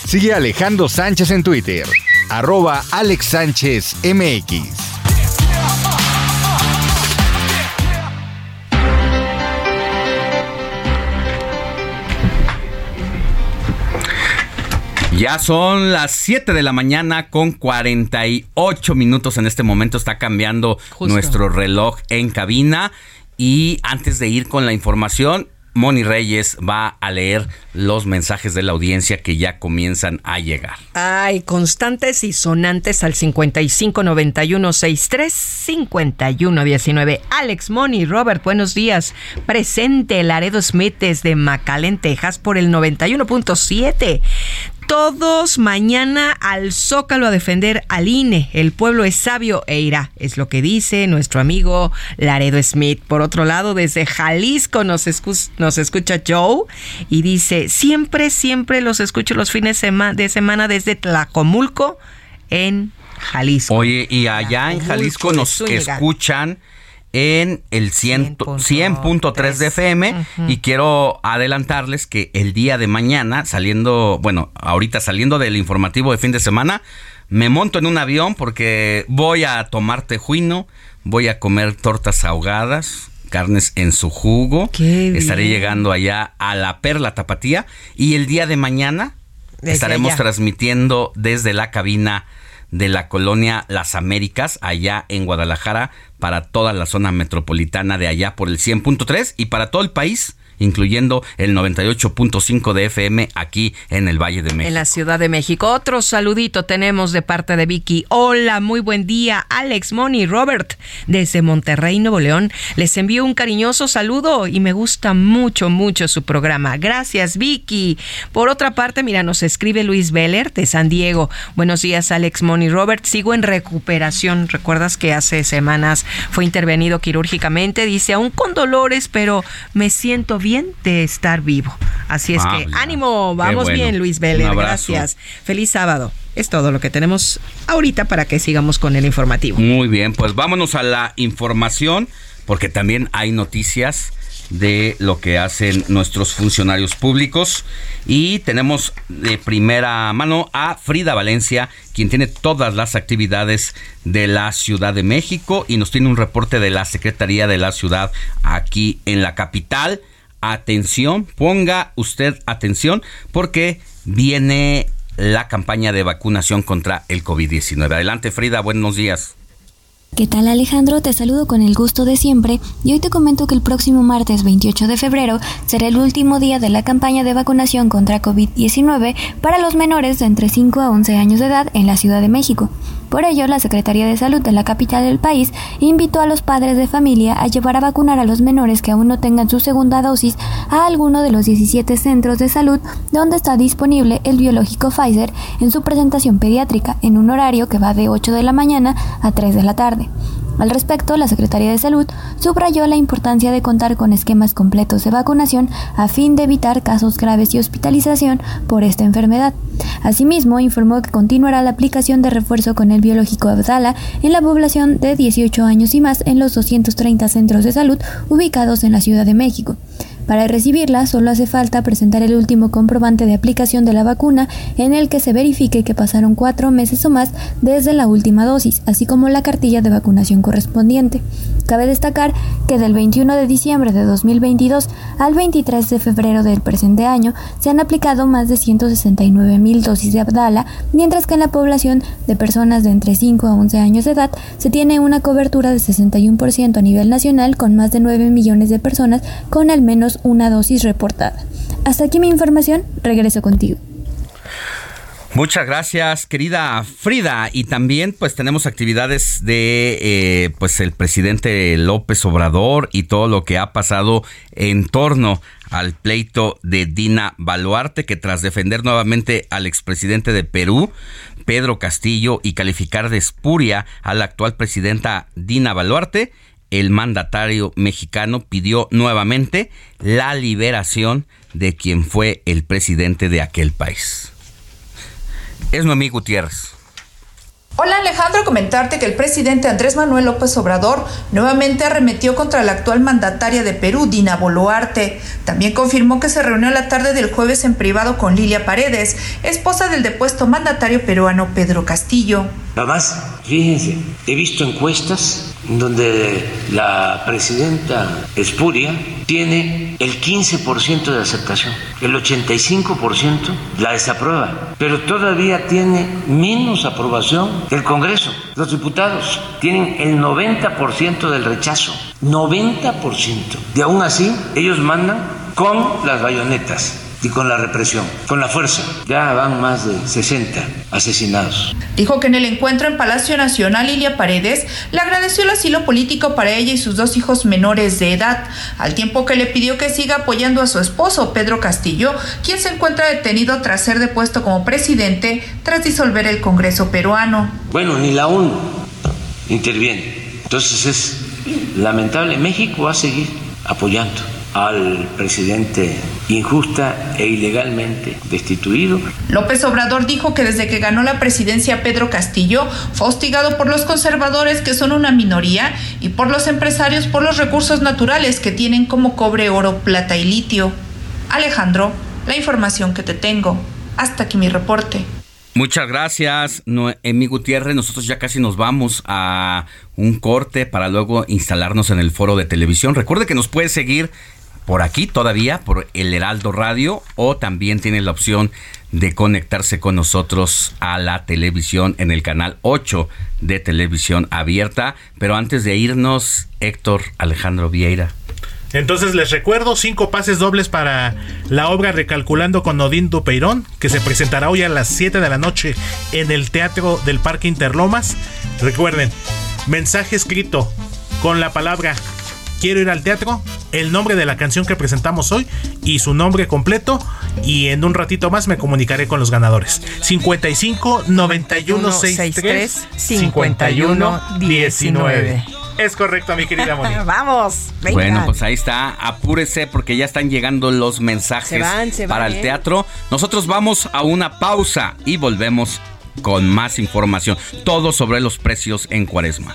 Sigue Alejandro Sánchez en Twitter, arroba Alex Sánchez MX. Ya son las 7 de la mañana con 48 minutos. En este momento está cambiando Justo. nuestro reloj en cabina. Y antes de ir con la información, Moni Reyes va a leer los mensajes de la audiencia que ya comienzan a llegar. Ay, constantes y sonantes al 55 91 63 51 19. Alex Money, Robert, buenos días. Presente Laredo Smith desde McAllen, Texas por el 91.7. Todos mañana al Zócalo a defender al INE. El pueblo es sabio e irá. Es lo que dice nuestro amigo Laredo Smith. Por otro lado, desde Jalisco nos, escu- nos escucha Joe y dice, siempre, siempre los escucho los fines sema- de semana desde Tlacomulco en Jalisco. Oye, y allá en Jalisco nos escuchan en el 100.3 de FM y quiero adelantarles que el día de mañana saliendo, bueno, ahorita saliendo del informativo de fin de semana, me monto en un avión porque voy a tomar tejuino, voy a comer tortas ahogadas, carnes en su jugo. Estaré llegando allá a la Perla Tapatía y el día de mañana estaremos transmitiendo desde la cabina de la colonia Las Américas, allá en Guadalajara, para toda la zona metropolitana de allá por el 100.3 y para todo el país incluyendo el 98.5 de FM aquí en el Valle de México. En la Ciudad de México. Otro saludito tenemos de parte de Vicky. Hola, muy buen día. Alex, Moni, Robert, desde Monterrey, Nuevo León. Les envío un cariñoso saludo y me gusta mucho, mucho su programa. Gracias, Vicky. Por otra parte, mira, nos escribe Luis Beller de San Diego. Buenos días, Alex, Moni, Robert. Sigo en recuperación. ¿Recuerdas que hace semanas fue intervenido quirúrgicamente? Dice, aún con dolores, pero me siento bien bien de estar vivo. Así es ah, que ánimo, vamos bien Luis Vélez, gracias. Feliz sábado. Es todo lo que tenemos ahorita para que sigamos con el informativo. Muy bien, pues vámonos a la información porque también hay noticias de lo que hacen nuestros funcionarios públicos. Y tenemos de primera mano a Frida Valencia, quien tiene todas las actividades de la Ciudad de México y nos tiene un reporte de la Secretaría de la Ciudad aquí en la capital atención, ponga usted atención porque viene la campaña de vacunación contra el COVID-19. Adelante Frida, buenos días. ¿Qué tal Alejandro? Te saludo con el gusto de siempre y hoy te comento que el próximo martes 28 de febrero será el último día de la campaña de vacunación contra COVID-19 para los menores de entre 5 a 11 años de edad en la Ciudad de México. Por ello, la Secretaría de Salud de la capital del país invitó a los padres de familia a llevar a vacunar a los menores que aún no tengan su segunda dosis a alguno de los 17 centros de salud donde está disponible el biológico Pfizer en su presentación pediátrica en un horario que va de 8 de la mañana a 3 de la tarde. Al respecto, la Secretaría de Salud subrayó la importancia de contar con esquemas completos de vacunación a fin de evitar casos graves y hospitalización por esta enfermedad. Asimismo, informó que continuará la aplicación de refuerzo con el biológico Abdala en la población de 18 años y más en los 230 centros de salud ubicados en la Ciudad de México. Para recibirla solo hace falta presentar el último comprobante de aplicación de la vacuna en el que se verifique que pasaron cuatro meses o más desde la última dosis, así como la cartilla de vacunación correspondiente. Cabe destacar que del 21 de diciembre de 2022 al 23 de febrero del presente año se han aplicado más de 169 mil dosis de Abdala, mientras que en la población de personas de entre 5 a 11 años de edad se tiene una cobertura de 61% a nivel nacional con más de 9 millones de personas con al menos una dosis reportada. Hasta aquí mi información, regreso contigo. Muchas gracias, querida Frida. Y también, pues, tenemos actividades de, eh, pues, el presidente López Obrador y todo lo que ha pasado en torno al pleito de Dina Baluarte, que tras defender nuevamente al expresidente de Perú, Pedro Castillo, y calificar de espuria a la actual presidenta Dina Baluarte, el mandatario mexicano pidió nuevamente la liberación de quien fue el presidente de aquel país. Es Noemí Gutiérrez. Hola Alejandro, comentarte que el presidente Andrés Manuel López Obrador nuevamente arremetió contra la actual mandataria de Perú, Dina Boluarte. También confirmó que se reunió la tarde del jueves en privado con Lilia Paredes, esposa del depuesto mandatario peruano Pedro Castillo. Además, fíjense, he visto encuestas donde la presidenta Espuria tiene el 15% de aceptación, el 85% la desaprueba, pero todavía tiene menos aprobación el Congreso. Los diputados tienen el 90% del rechazo, 90%. Y aún así, ellos mandan con las bayonetas y con la represión, con la fuerza. Ya van más de 60 asesinados. Dijo que en el encuentro en Palacio Nacional, Lilia Paredes le agradeció el asilo político para ella y sus dos hijos menores de edad, al tiempo que le pidió que siga apoyando a su esposo, Pedro Castillo, quien se encuentra detenido tras ser depuesto como presidente tras disolver el Congreso peruano. Bueno, ni la ONU interviene. Entonces es lamentable. México va a seguir apoyando al presidente injusta e ilegalmente destituido. López Obrador dijo que desde que ganó la presidencia Pedro Castillo fue hostigado por los conservadores que son una minoría y por los empresarios por los recursos naturales que tienen como cobre, oro, plata y litio. Alejandro, la información que te tengo. Hasta aquí mi reporte. Muchas gracias, Noemí Gutiérrez. Nosotros ya casi nos vamos a un corte para luego instalarnos en el foro de televisión. Recuerde que nos puede seguir por aquí todavía, por el Heraldo Radio, o también tiene la opción de conectarse con nosotros a la televisión en el canal 8 de televisión abierta. Pero antes de irnos, Héctor Alejandro Vieira. Entonces les recuerdo cinco pases dobles para la obra Recalculando con Odín Dupeirón, que se presentará hoy a las 7 de la noche en el Teatro del Parque Interlomas. Recuerden, mensaje escrito con la palabra quiero ir al teatro, el nombre de la canción que presentamos hoy y su nombre completo y en un ratito más me comunicaré con los ganadores. 55 91 63 51 19. Es correcto, mi querida Moni. Vamos. Bueno, pues ahí está. Apúrese porque ya están llegando los mensajes para el teatro. Nosotros vamos a una pausa y volvemos con más información. Todo sobre los precios en Cuaresma.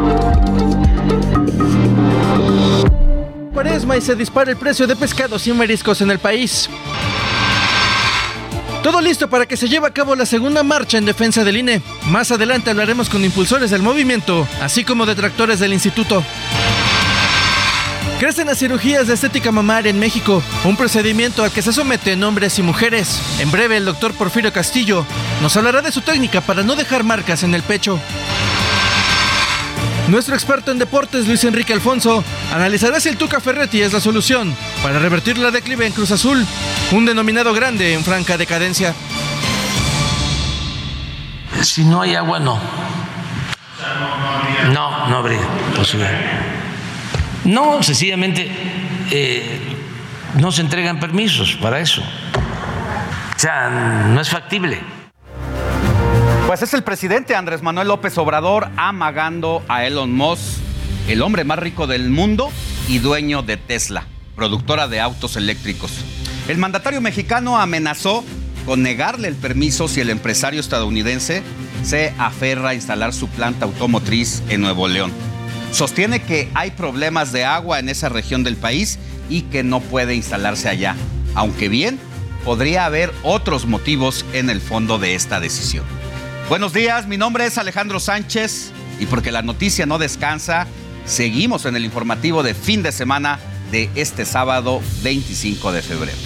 Y se dispara el precio de pescados y mariscos en el país. Todo listo para que se lleve a cabo la segunda marcha en defensa del INE. Más adelante hablaremos con impulsores del movimiento, así como detractores del instituto. Crecen las cirugías de estética mamaria en México, un procedimiento al que se someten hombres y mujeres. En breve, el doctor Porfirio Castillo nos hablará de su técnica para no dejar marcas en el pecho. Nuestro experto en deportes, Luis Enrique Alfonso, analizará si el Tuca Ferretti es la solución para revertir la declive en Cruz Azul, un denominado grande en franca decadencia. Si no hay agua, no. No, no habría posibilidad. No, sencillamente eh, no se entregan permisos para eso. O sea, no es factible. Pues es el presidente Andrés Manuel López Obrador amagando a Elon Musk, el hombre más rico del mundo y dueño de Tesla, productora de autos eléctricos. El mandatario mexicano amenazó con negarle el permiso si el empresario estadounidense se aferra a instalar su planta automotriz en Nuevo León sostiene que hay problemas de agua en esa región del país y que no puede instalarse allá, aunque bien podría haber otros motivos en el fondo de esta decisión. Buenos días, mi nombre es Alejandro Sánchez y porque la noticia no descansa, seguimos en el informativo de fin de semana de este sábado 25 de febrero.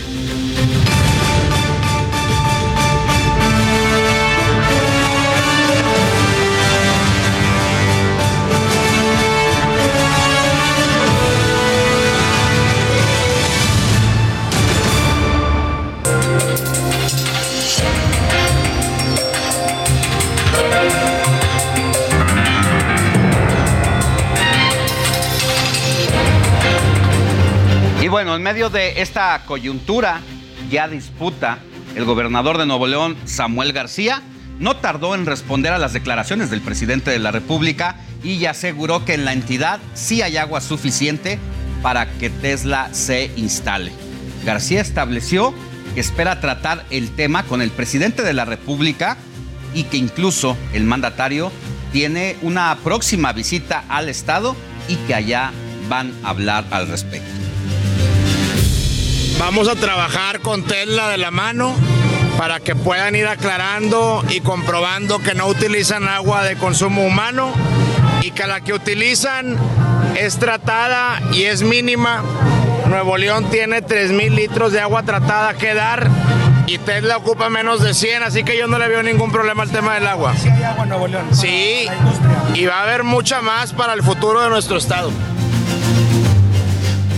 En medio de esta coyuntura, ya disputa, el gobernador de Nuevo León, Samuel García, no tardó en responder a las declaraciones del presidente de la República y aseguró que en la entidad sí hay agua suficiente para que Tesla se instale. García estableció que espera tratar el tema con el presidente de la República y que incluso el mandatario tiene una próxima visita al Estado y que allá van a hablar al respecto. Vamos a trabajar con Tesla de la mano para que puedan ir aclarando y comprobando que no utilizan agua de consumo humano y que la que utilizan es tratada y es mínima. Nuevo León tiene 3 mil litros de agua tratada que dar y Tesla ocupa menos de 100, así que yo no le veo ningún problema al tema del agua. Sí hay agua en Nuevo León. Sí, y va a haber mucha más para el futuro de nuestro estado.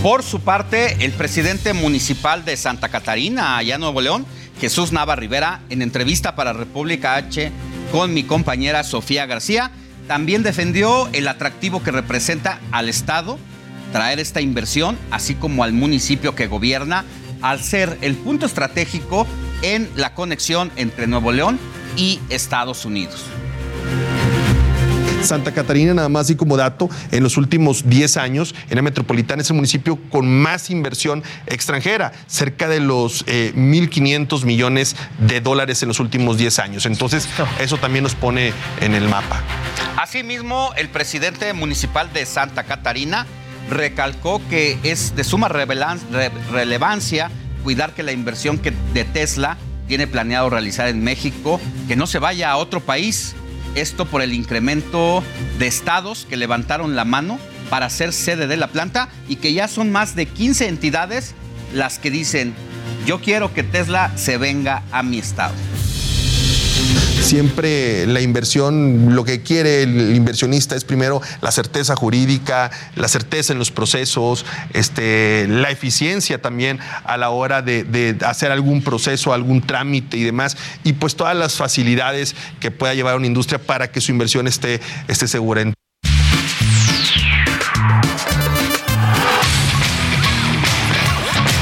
Por su parte, el presidente municipal de Santa Catarina, allá en Nuevo León, Jesús Nava Rivera en entrevista para República H con mi compañera Sofía García. También defendió el atractivo que representa al Estado traer esta inversión, así como al municipio que gobierna, al ser el punto estratégico en la conexión entre Nuevo León y Estados Unidos. Santa Catarina, nada más y como dato, en los últimos 10 años, en la metropolitana es el municipio con más inversión extranjera, cerca de los 1.500 eh, millones de dólares en los últimos 10 años. Entonces, eso también nos pone en el mapa. Asimismo, el presidente municipal de Santa Catarina recalcó que es de suma relevancia cuidar que la inversión que de Tesla tiene planeado realizar en México, que no se vaya a otro país, esto por el incremento de estados que levantaron la mano para ser sede de la planta y que ya son más de 15 entidades las que dicen, yo quiero que Tesla se venga a mi estado. Siempre la inversión, lo que quiere el inversionista es primero la certeza jurídica, la certeza en los procesos, este, la eficiencia también a la hora de, hacer algún proceso, algún trámite y demás, y pues todas las facilidades que pueda llevar una industria para que su inversión esté, esté segura.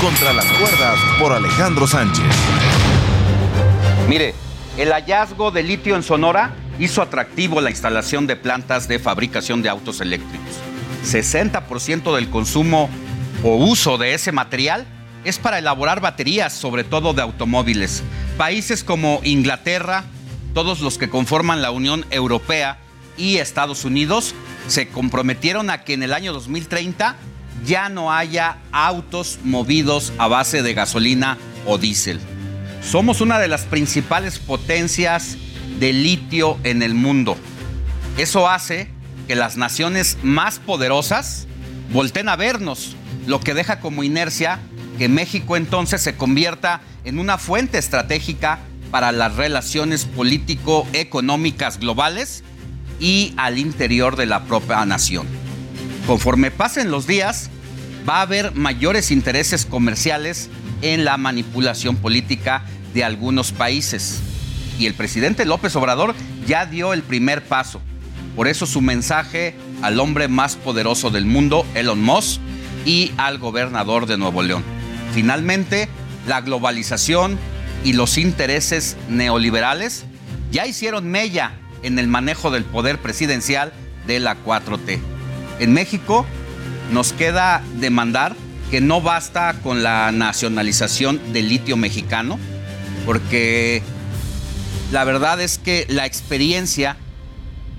Contra las cuerdas por Alejandro Sánchez. Mire, el hallazgo de litio en Sonora hizo atractivo la instalación de plantas de fabricación de autos eléctricos. 60% del consumo o uso de ese material es para elaborar baterías, sobre todo de automóviles. Países como Inglaterra, todos los que conforman la Unión Europea y Estados Unidos se comprometieron a que en el año 2030 ya no haya autos movidos a base de gasolina o diésel. Somos una de las principales potencias de litio en el mundo. Eso hace que las naciones más poderosas volten a vernos, lo que deja como inercia que México entonces se convierta en una fuente estratégica para las relaciones político-económicas globales y al interior de la propia nación. Conforme pasen los días, va a haber mayores intereses comerciales en la manipulación política de algunos países. Y el presidente López Obrador ya dio el primer paso. Por eso su mensaje al hombre más poderoso del mundo, Elon Musk, y al gobernador de Nuevo León. Finalmente, la globalización y los intereses neoliberales ya hicieron mella en el manejo del poder presidencial de la 4T. En México nos queda demandar que no basta con la nacionalización del litio mexicano, porque la verdad es que la experiencia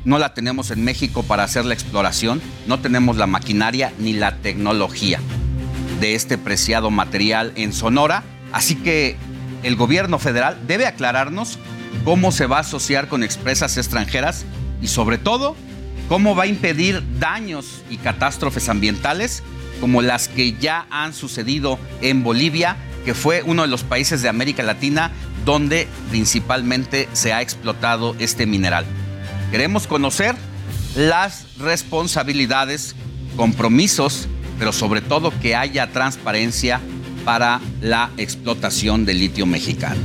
no la tenemos en México para hacer la exploración, no tenemos la maquinaria ni la tecnología de este preciado material en Sonora, así que el gobierno federal debe aclararnos cómo se va a asociar con empresas extranjeras y sobre todo cómo va a impedir daños y catástrofes ambientales como las que ya han sucedido en Bolivia que fue uno de los países de América Latina donde principalmente se ha explotado este mineral. Queremos conocer las responsabilidades, compromisos, pero sobre todo que haya transparencia para la explotación del litio mexicano.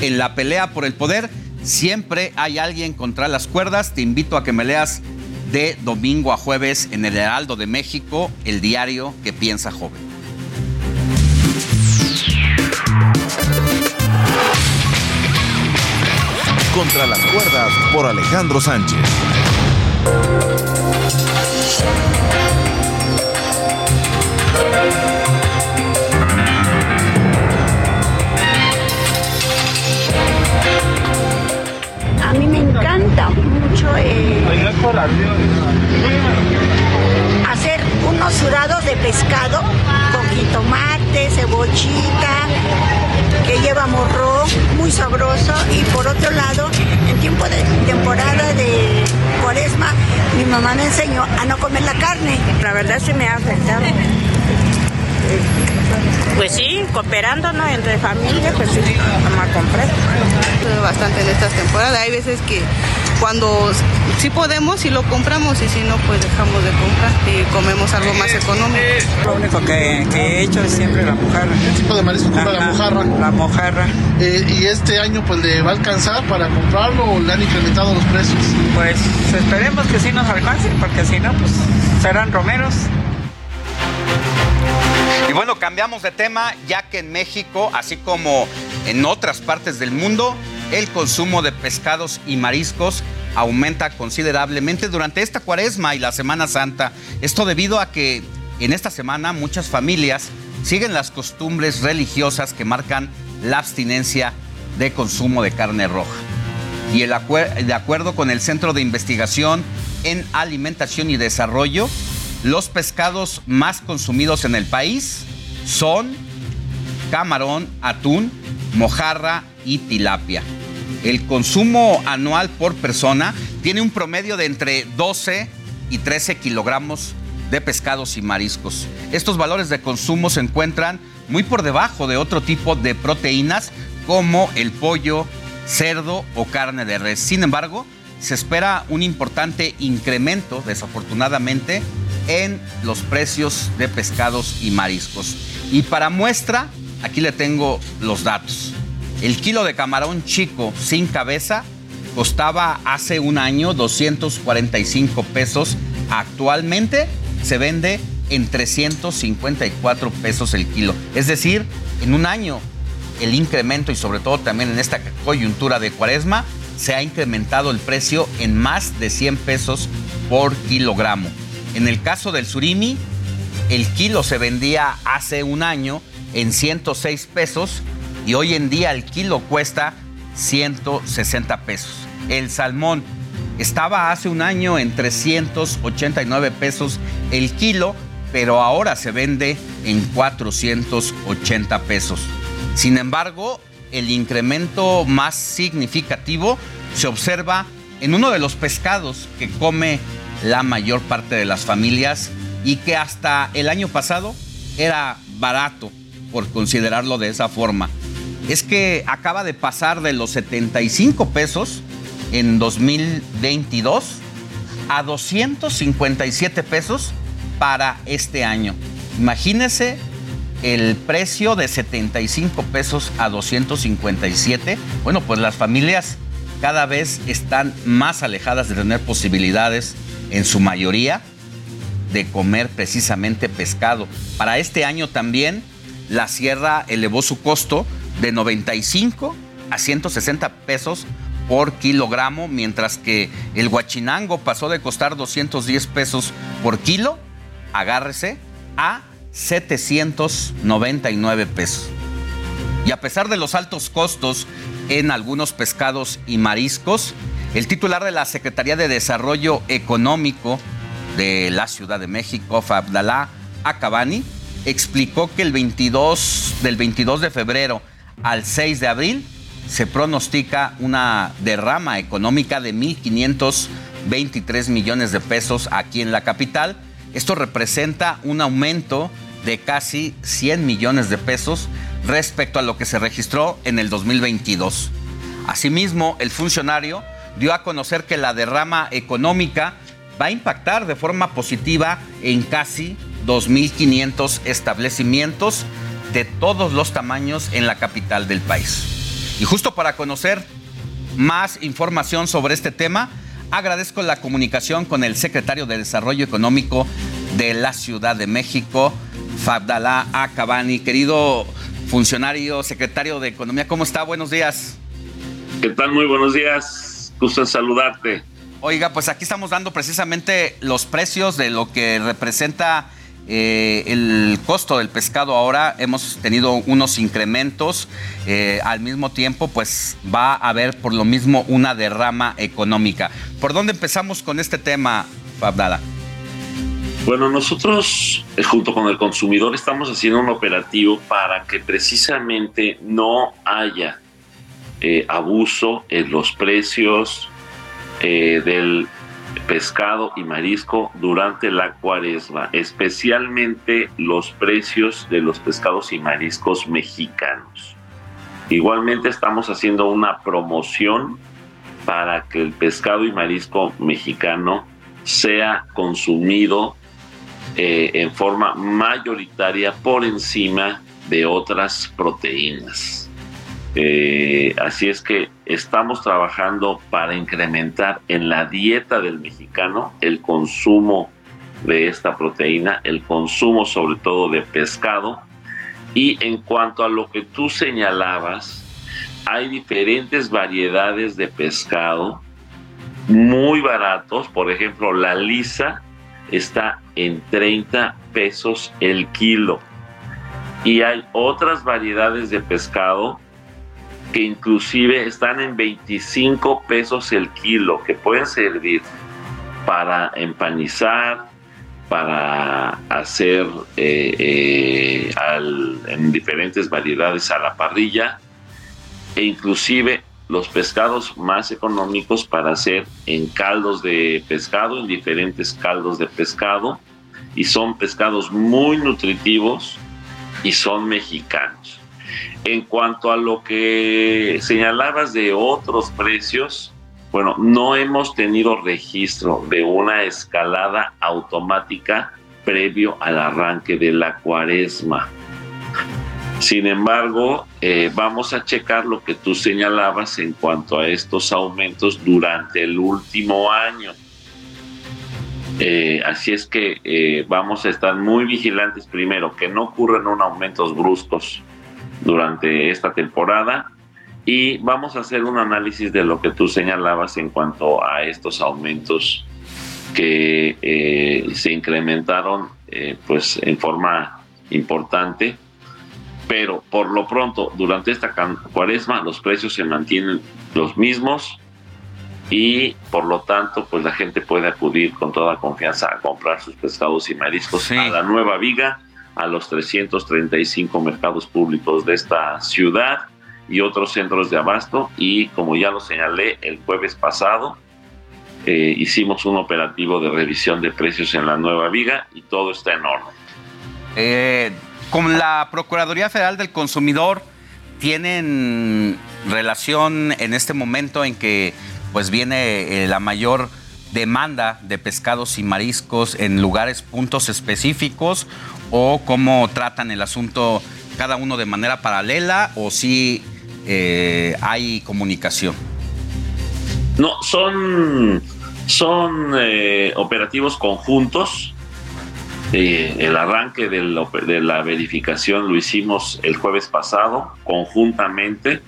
En la pelea por el poder siempre hay alguien contra las cuerdas. Te invito a que me leas de domingo a jueves en el Heraldo de México, el diario que piensa joven. Contra las cuerdas por Alejandro Sánchez. A mí me encanta mucho eh, hacer unos sudados de pescado con jitomate, cebollita, que lleva morro muy sabroso y por otro lado, en tiempo de temporada de cuaresma, mi mamá me enseñó a no comer la carne. La verdad se me ha afectado. Pues sí, cooperándonos entre familia, pues sí, vamos a comprar. Bastante en estas temporadas. Hay veces que cuando sí podemos y lo compramos y si no pues dejamos de comprar y comemos algo más económico. Lo único que, he hecho es siempre la mojarra. ¿Qué tipo de marisco compra la, mojarra? La mojarra. Eh, ¿Y este año pues le va a alcanzar para comprarlo o le han incrementado los precios? Pues esperemos que sí nos alcance porque si no pues serán romeros. Y bueno, cambiamos de tema ya que en México, así como en otras partes del mundo, el consumo de pescados y mariscos aumenta considerablemente durante esta cuaresma y la Semana Santa. Esto debido a que en esta semana muchas familias siguen las costumbres religiosas que marcan la abstinencia de consumo de carne roja. Y de acuerdo con el Centro de Investigación en Alimentación y Desarrollo, los pescados más consumidos en el país son camarón, atún, mojarra y tilapia. El consumo anual por persona tiene un promedio de entre 12 y 13 kilogramos de pescados y mariscos. Estos valores de consumo se encuentran muy por debajo de otro tipo de proteínas como el pollo, cerdo o carne de res. Sin embargo, se espera un importante incremento, desafortunadamente, en los precios de pescados y mariscos. Y para muestra, aquí le tengo los datos. El kilo de camarón chico sin cabeza costaba hace un año 245 pesos. Actualmente se vende en 354 pesos el kilo. Es decir, en un año el incremento y sobre todo también en esta coyuntura de cuaresma se ha incrementado el precio en más de 100 pesos por kilogramo. En el caso del surimi, el kilo se vendía hace un año en 106 pesos y hoy en día el kilo cuesta 160 pesos. El salmón estaba hace un año en 389 pesos el kilo, pero ahora se vende en 480 pesos. Sin embargo, el incremento más significativo se observa en uno de los pescados que come la mayor parte de las familias y que hasta el año pasado era barato por considerarlo de esa forma. Es que acaba de pasar de los 75 pesos en 2022 a 257 pesos para este año. Imagínese el precio de 75 pesos a 257. Bueno, pues las familias cada vez están más alejadas de tener posibilidades en su mayoría de comer precisamente pescado. Para este año también la sierra elevó su costo de 95 a 160 pesos por kilogramo, mientras que el guachinango pasó de costar 210 pesos por kilo, agárrese, a 799 pesos. Y a pesar de los altos costos en algunos pescados y mariscos, el titular de la Secretaría de Desarrollo Económico de la Ciudad de México, Fabdalá Acabani, explicó que el 22, del 22 de febrero al 6 de abril se pronostica una derrama económica de 1.523 millones de pesos aquí en la capital. Esto representa un aumento de casi 100 millones de pesos respecto a lo que se registró en el 2022. Asimismo, el funcionario dio a conocer que la derrama económica va a impactar de forma positiva en casi 2.500 establecimientos de todos los tamaños en la capital del país. Y justo para conocer más información sobre este tema, agradezco la comunicación con el secretario de Desarrollo Económico de la Ciudad de México, Fabdalá Acabani. Querido funcionario, secretario de Economía, ¿cómo está? Buenos días. ¿Qué tal? Muy buenos días. Gusto en saludarte. Oiga, pues aquí estamos dando precisamente los precios de lo que representa eh, el costo del pescado ahora. Hemos tenido unos incrementos. Eh, al mismo tiempo, pues va a haber por lo mismo una derrama económica. ¿Por dónde empezamos con este tema, Fabdala? Bueno, nosotros eh, junto con el consumidor estamos haciendo un operativo para que precisamente no haya abuso en los precios eh, del pescado y marisco durante la cuaresma, especialmente los precios de los pescados y mariscos mexicanos. Igualmente estamos haciendo una promoción para que el pescado y marisco mexicano sea consumido eh, en forma mayoritaria por encima de otras proteínas. Eh, así es que estamos trabajando para incrementar en la dieta del mexicano el consumo de esta proteína, el consumo sobre todo de pescado. Y en cuanto a lo que tú señalabas, hay diferentes variedades de pescado muy baratos. Por ejemplo, la lisa está en 30 pesos el kilo. Y hay otras variedades de pescado que inclusive están en 25 pesos el kilo, que pueden servir para empanizar, para hacer eh, eh, en diferentes variedades a la parrilla e inclusive los pescados más económicos para hacer en caldos de pescado, en diferentes caldos de pescado, y son pescados muy nutritivos y son mexicanos. En cuanto a lo que señalabas de otros precios, bueno, no hemos tenido registro de una escalada automática previo al arranque de la cuaresma. Sin embargo, eh, vamos a checar lo que tú señalabas en cuanto a estos aumentos durante el último año. Eh, así es que eh, vamos a estar muy vigilantes primero, que no ocurran un aumentos bruscos durante esta temporada. Y vamos a hacer un análisis de lo que tú señalabas en cuanto a estos aumentos que se incrementaron pues en forma importante. Pero por lo pronto durante esta cuaresma los precios se mantienen los mismos y por lo tanto pues la gente puede acudir con toda confianza a comprar sus pescados y mariscos a la nueva viga, a los 335 mercados públicos de esta ciudad y otros centros de abasto y como ya lo señalé el jueves pasado eh, hicimos un operativo de revisión de precios en la nueva viga y todo está en orden. Eh, con la Procuraduría Federal del Consumidor tienen relación en este momento en que pues viene eh, la mayor demanda de pescados y mariscos en lugares, puntos específicos o cómo tratan el asunto cada uno de manera paralela o si eh, hay comunicación? No, son, son eh, operativos conjuntos el arranque de la, verificación lo hicimos el jueves pasado conjuntamente.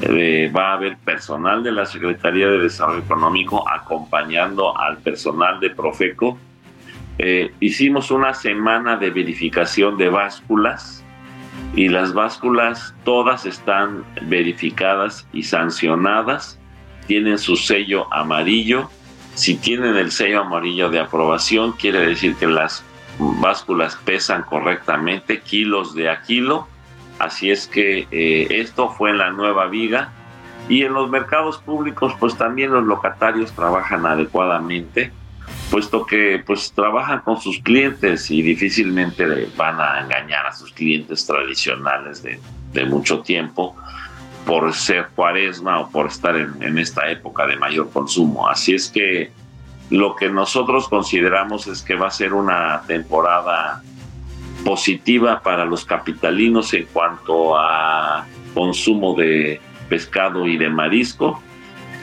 Eh, va a haber personal de la Secretaría de Desarrollo Económico acompañando al personal de Profeco. Eh, hicimos una semana de verificación de básculas y las básculas todas están verificadas y sancionadas, tienen su sello amarillo. Si tienen el sello amarillo de aprobación, quiere decir que las básculas pesan correctamente, kilos de a kilo. Así es que eh, esto fue en la nueva viga. Y en los mercados públicos, pues también los locatarios trabajan adecuadamente, puesto que pues trabajan con sus clientes y difícilmente van a engañar a sus clientes tradicionales de, mucho tiempo por ser cuaresma o por estar en, en esta época de mayor consumo. Así es que lo que nosotros consideramos es que va a ser una temporada positiva para los capitalinos en cuanto a consumo de pescado y de marisco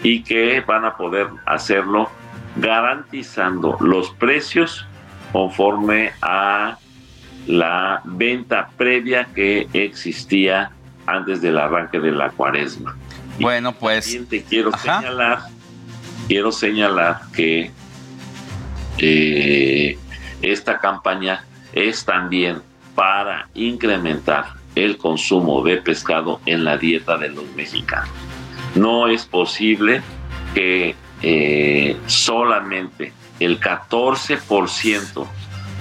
y que van a poder hacerlo garantizando los precios conforme a la venta previa que existía antes del arranque de la cuaresma. Bueno, pues quiero señalar quiero señalar que eh, esta campaña es también para incrementar el consumo de pescado en la dieta de los mexicanos. No es posible que eh, solamente el 14%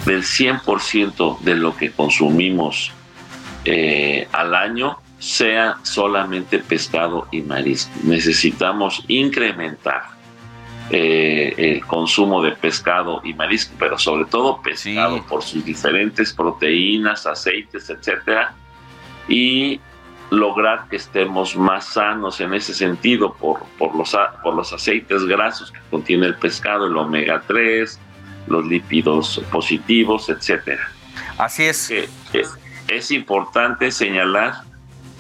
del 100% de lo que consumimos eh, al año sea solamente pescado y marisco. Necesitamos incrementar eh, el consumo de pescado y marisco, pero sobre todo pescado por sus diferentes proteínas, aceites, etcétera, y lograr que estemos más sanos en ese sentido por, por, los, por los aceites grasos que contiene el pescado, el omega 3, los lípidos positivos, etcétera. Así es. es importante señalar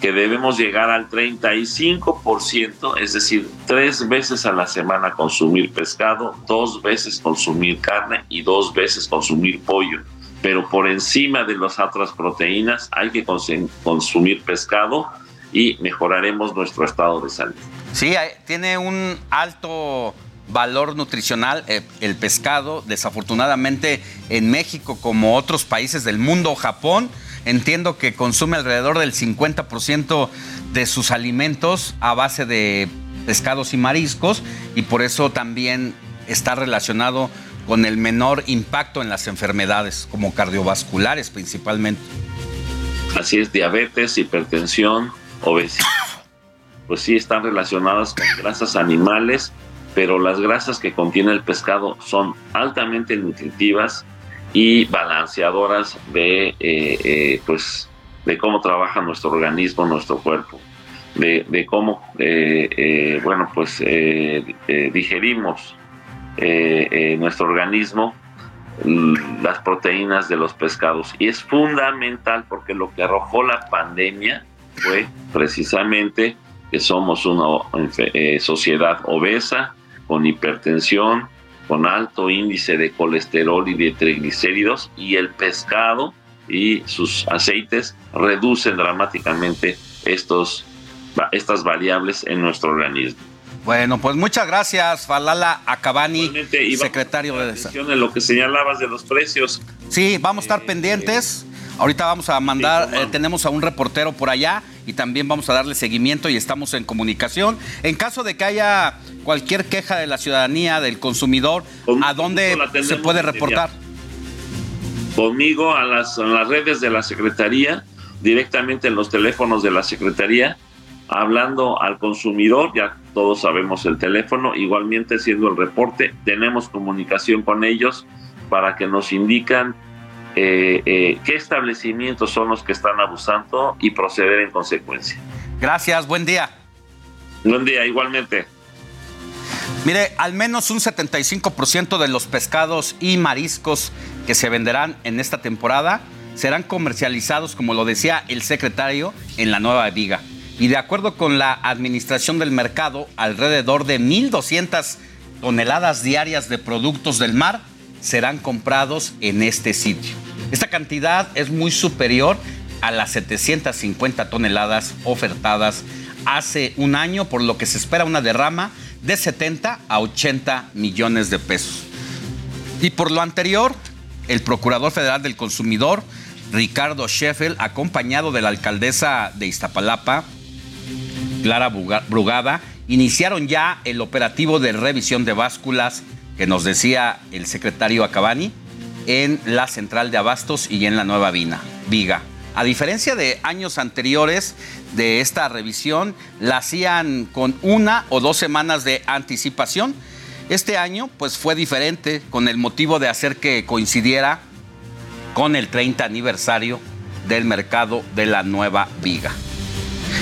que debemos llegar al 35%, es decir, tres veces a la semana consumir pescado, dos veces consumir carne y dos veces consumir pollo. Pero por encima de las otras proteínas hay que consumir pescado y mejoraremos nuestro estado de salud. Sí, tiene un alto valor nutricional eh, el pescado. Desafortunadamente en México, como otros países del mundo, Japón, entiendo que consume alrededor del 50% de sus alimentos a base de pescados y mariscos y por eso también está relacionado con el menor impacto en las enfermedades, como cardiovasculares principalmente. Así es, diabetes, hipertensión, obesidad. Pues sí, están relacionadas con grasas animales, pero las grasas que contiene el pescado son altamente nutritivas y balanceadoras de, eh, eh, pues, de cómo trabaja nuestro organismo, nuestro cuerpo, de, cómo, eh, bueno, pues digerimos nuestro organismo las proteínas de los pescados. Y es fundamental porque lo que arrojó la pandemia fue precisamente que somos una sociedad obesa, con hipertensión, con alto índice de colesterol y de triglicéridos y el pescado y sus aceites reducen dramáticamente estos, estas variables en nuestro organismo. Bueno, pues muchas gracias, Falala Acabani, secretario de En lo que señalabas de los precios. Sí, vamos a estar eh, pendientes. Ahorita vamos a mandar, eh, tenemos a un reportero por allá y también vamos a darle seguimiento y estamos en comunicación. En caso de que haya cualquier queja de la ciudadanía, del consumidor, ¿a dónde se puede reportar? Conmigo a las, las redes de la Secretaría, directamente en los teléfonos de la Secretaría, hablando al consumidor, ya todos sabemos el teléfono, igualmente haciendo el reporte, tenemos comunicación con ellos para que nos indican eh, eh, qué establecimientos son los que están abusando y proceder en consecuencia. Gracias, buen día. Buen día, igualmente. Mire, al menos un 75% de los pescados y mariscos que se venderán en esta temporada serán comercializados, como lo decía el secretario, en la nueva viga. Y de acuerdo con la administración del mercado, alrededor de 1.200 toneladas diarias de productos del mar serán comprados en este sitio. Esta cantidad es muy superior a las 750 toneladas ofertadas hace un año, por lo que se espera una derrama de 70 a 80 millones de pesos. Y por lo anterior, el Procurador Federal del Consumidor, Ricardo Sheffield, acompañado de la alcaldesa de Iztapalapa, Clara Brugada, iniciaron ya el operativo de revisión de básculas que nos decía el secretario Acabani en la central de Abastos y en la nueva Vina, Viga. A diferencia de años anteriores de esta revisión, la hacían con una o dos semanas de anticipación. Este año pues fue diferente con el motivo de hacer que coincidiera con el 30 aniversario del mercado de la nueva Viga.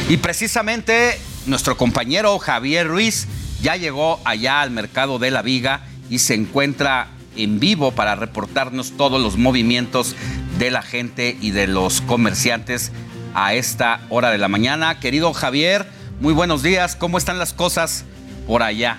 Y precisamente nuestro compañero Javier Ruiz ya llegó allá al mercado de la Viga y se encuentra en vivo para reportarnos todos los movimientos de la gente y de los comerciantes a esta hora de la mañana. Querido Javier, muy buenos días. ¿Cómo están las cosas por allá?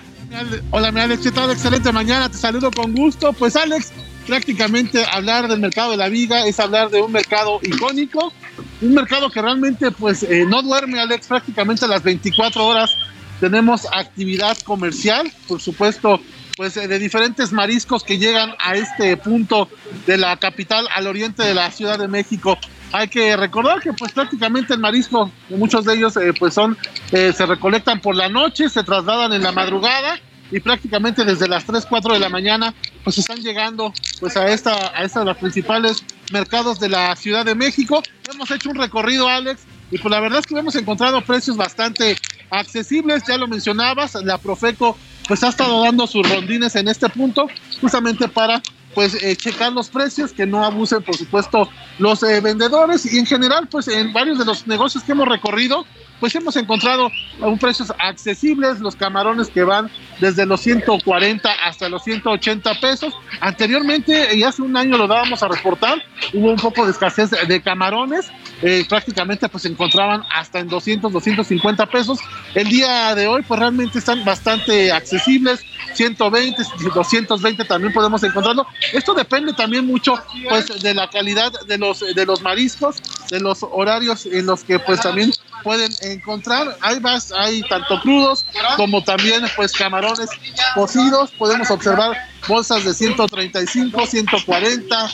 Hola, mi Alex, ¿qué tal? Excelente mañana, te saludo con gusto. Pues Alex, prácticamente hablar del mercado de la viga es hablar de un mercado icónico, un mercado que realmente pues eh, no duerme, Alex, prácticamente las 24 horas tenemos actividad comercial, por supuesto, pues eh, de diferentes mariscos que llegan a este punto de la capital al oriente de la Ciudad de México. Hay que recordar que pues prácticamente el marisco, muchos de ellos eh, pues son, eh, se recolectan por la noche, se trasladan en la madrugada y prácticamente desde las 3, 4 de la mañana pues están llegando pues a esta a los principales mercados de la Ciudad de México. Hemos hecho un recorrido, Alex, y pues la verdad es que hemos encontrado precios bastante accesibles, ya lo mencionabas, la Profeco pues ha estado dando sus rondines en este punto, justamente para pues eh, checar los precios, que no abusen por supuesto los eh, vendedores y en general, pues en varios de los negocios que hemos recorrido, pues hemos encontrado a un precios accesibles, los camarones que van desde los 140 hasta los 180 pesos. Anteriormente, y hace un año lo dábamos a reportar, hubo un poco de escasez de camarones, eh, prácticamente pues se encontraban hasta en 200, 250 pesos. El día de hoy pues realmente están bastante accesibles, 120, 220 también podemos encontrarlo. Esto depende también mucho pues de la calidad de los, de los mariscos, de los horarios en los que pues también pueden encontrar. Hay más, hay tanto crudos como también pues camarones cocidos. Podemos observar bolsas de 135, 140,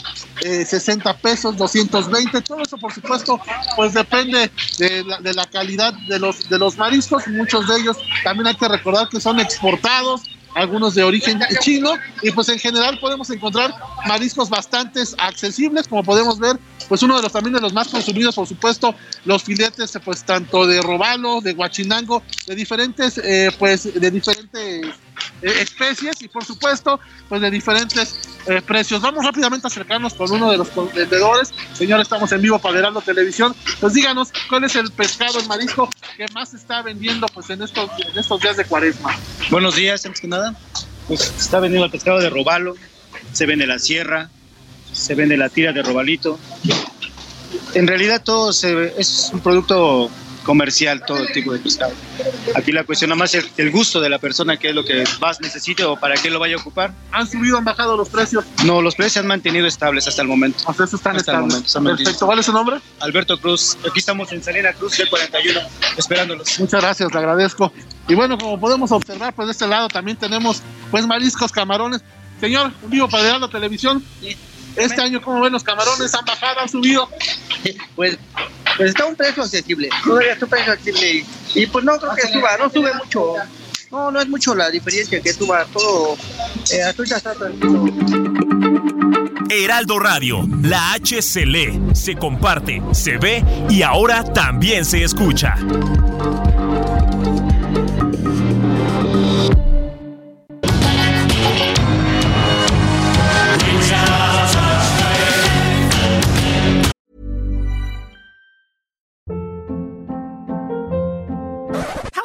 60 pesos, 220. Todo eso, por supuesto, pues depende de la, de la calidad de los, de los mariscos. Muchos de ellos también hay que recordar que son exportados algunos de origen chino y pues en general podemos encontrar mariscos bastante accesibles como podemos ver pues uno de los también de los más consumidos por supuesto los filetes pues tanto de robalo de guachinango de diferentes eh, pues de diferentes eh, especies y por supuesto pues de diferentes eh, precios. Vamos rápidamente a acercarnos con uno de los vendedores. Señor, estamos en vivo para Heraldo Televisión. Pues díganos cuál es el pescado, el marisco que más está vendiendo pues en estos, en estos días de cuaresma. Buenos días, antes que nada. Pues está vendiendo el pescado de robalo, se vende la sierra, se vende la tira de robalito. En realidad todo se, es un producto comercial todo tipo de pescado. Aquí la cuestión nada más es el gusto de la persona, qué es lo que más necesite o para qué lo vaya a ocupar. ¿Han subido, han bajado los precios? No, los precios se han mantenido estables hasta el momento. Hasta eso están hasta el estables. momento. han mantenido. Perfecto. ¿Cuál es su nombre? Alberto Cruz. Aquí estamos en Salina Cruz del 41, esperándolos. Muchas gracias, le agradezco. Y bueno, como podemos observar, pues de este lado también tenemos pues mariscos, camarones. Señor, en vivo para la televisión. Este año, ¿cómo ven los camarones? ¿Han bajado, han subido? Pues, pues está un precio accesible, todavía está un precio accesible y, pues no creo que suba, no sube mucho, no, no es mucho la diferencia que suba todo, eh, está tranquilo. Heraldo Radio, la H se lee, se comparte, se ve y ahora también se escucha.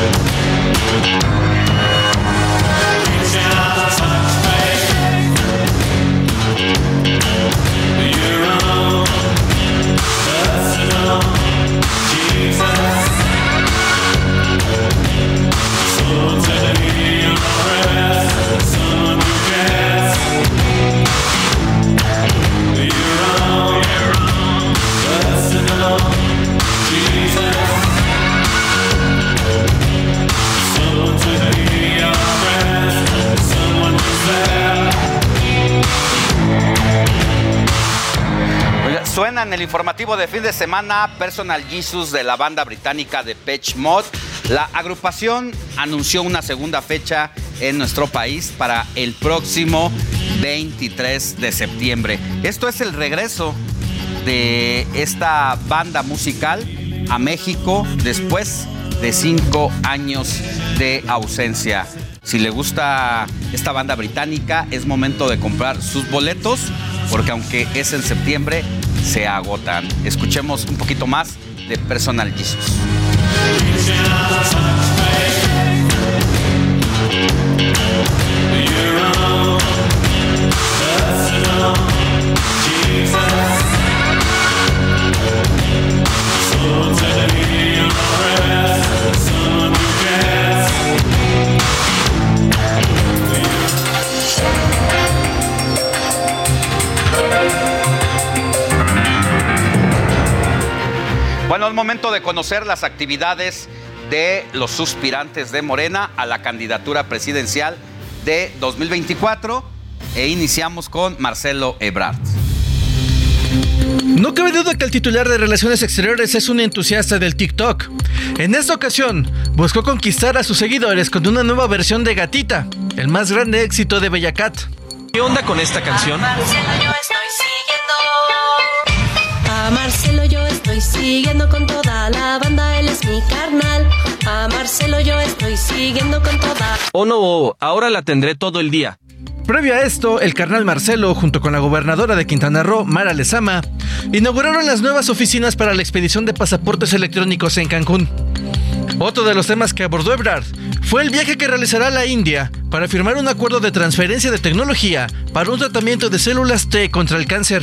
Oiga, En el informativo de fin de semana Personal Jesus de la banda británica de Pitch Mod. La agrupación anunció una segunda fecha en nuestro país para el próximo 23 de septiembre. Esto es el regreso de esta banda musical a México después de cinco años de ausencia. Si le gusta esta banda británica, es momento de comprar sus boletos, porque aunque es en septiembre, se agotan. Escuchemos un poquito más de Personal Jesus. Bueno, es momento de conocer las actividades de los suspirantes de Morena a la candidatura presidencial de 2024 e iniciamos con Marcelo Ebrard. No cabe duda que el titular de Relaciones Exteriores es un entusiasta del TikTok. En esta ocasión, buscó conquistar a sus seguidores con una nueva versión de Gatita, el más grande éxito de Bellacat. ¿Qué onda con esta canción? A Marcelo yo estoy siguiendo con toda la banda, él es mi carnal. A Marcelo yo estoy siguiendo con toda. Oh no, ahora la tendré todo el día. Previo a esto, el carnal Marcelo, junto con la gobernadora de Quintana Roo, Mara Lezama, inauguraron las nuevas oficinas para la expedición de pasaportes electrónicos en Cancún. Otro de los temas que abordó Ebrard fue el viaje que realizará a la India para firmar un acuerdo de transferencia de tecnología para un tratamiento de células T contra el cáncer.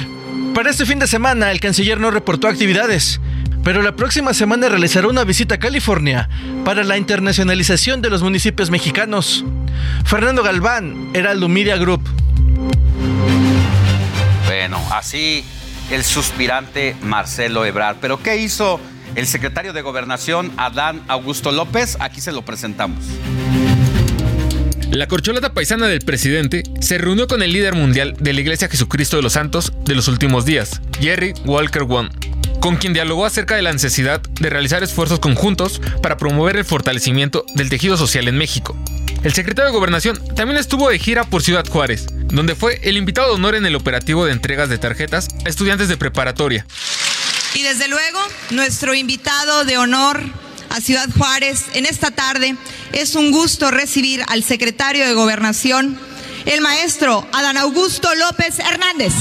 Para este fin de semana, el canciller no reportó actividades, pero la próxima semana realizará una visita a California para la internacionalización de los municipios mexicanos. Fernando Galván, Heraldo Media Group. Bueno, así el suspirante Marcelo Ebrard. Pero ¿qué hizo el secretario de Gobernación, Adán Augusto López? Aquí se lo presentamos. La corcholata paisana del presidente se reunió con el líder mundial de la Iglesia Jesucristo de los Santos de los últimos días, Jerry Walker Wong, con quien dialogó acerca de la necesidad de realizar esfuerzos conjuntos para promover el fortalecimiento del tejido social en México. El secretario de Gobernación también estuvo de gira por Ciudad Juárez, donde fue el invitado de honor en el operativo de entregas de tarjetas a estudiantes de preparatoria. Y desde luego, nuestro invitado de honor a Ciudad Juárez en esta tarde es un gusto recibir al secretario de Gobernación, el maestro Adán Augusto López Hernández.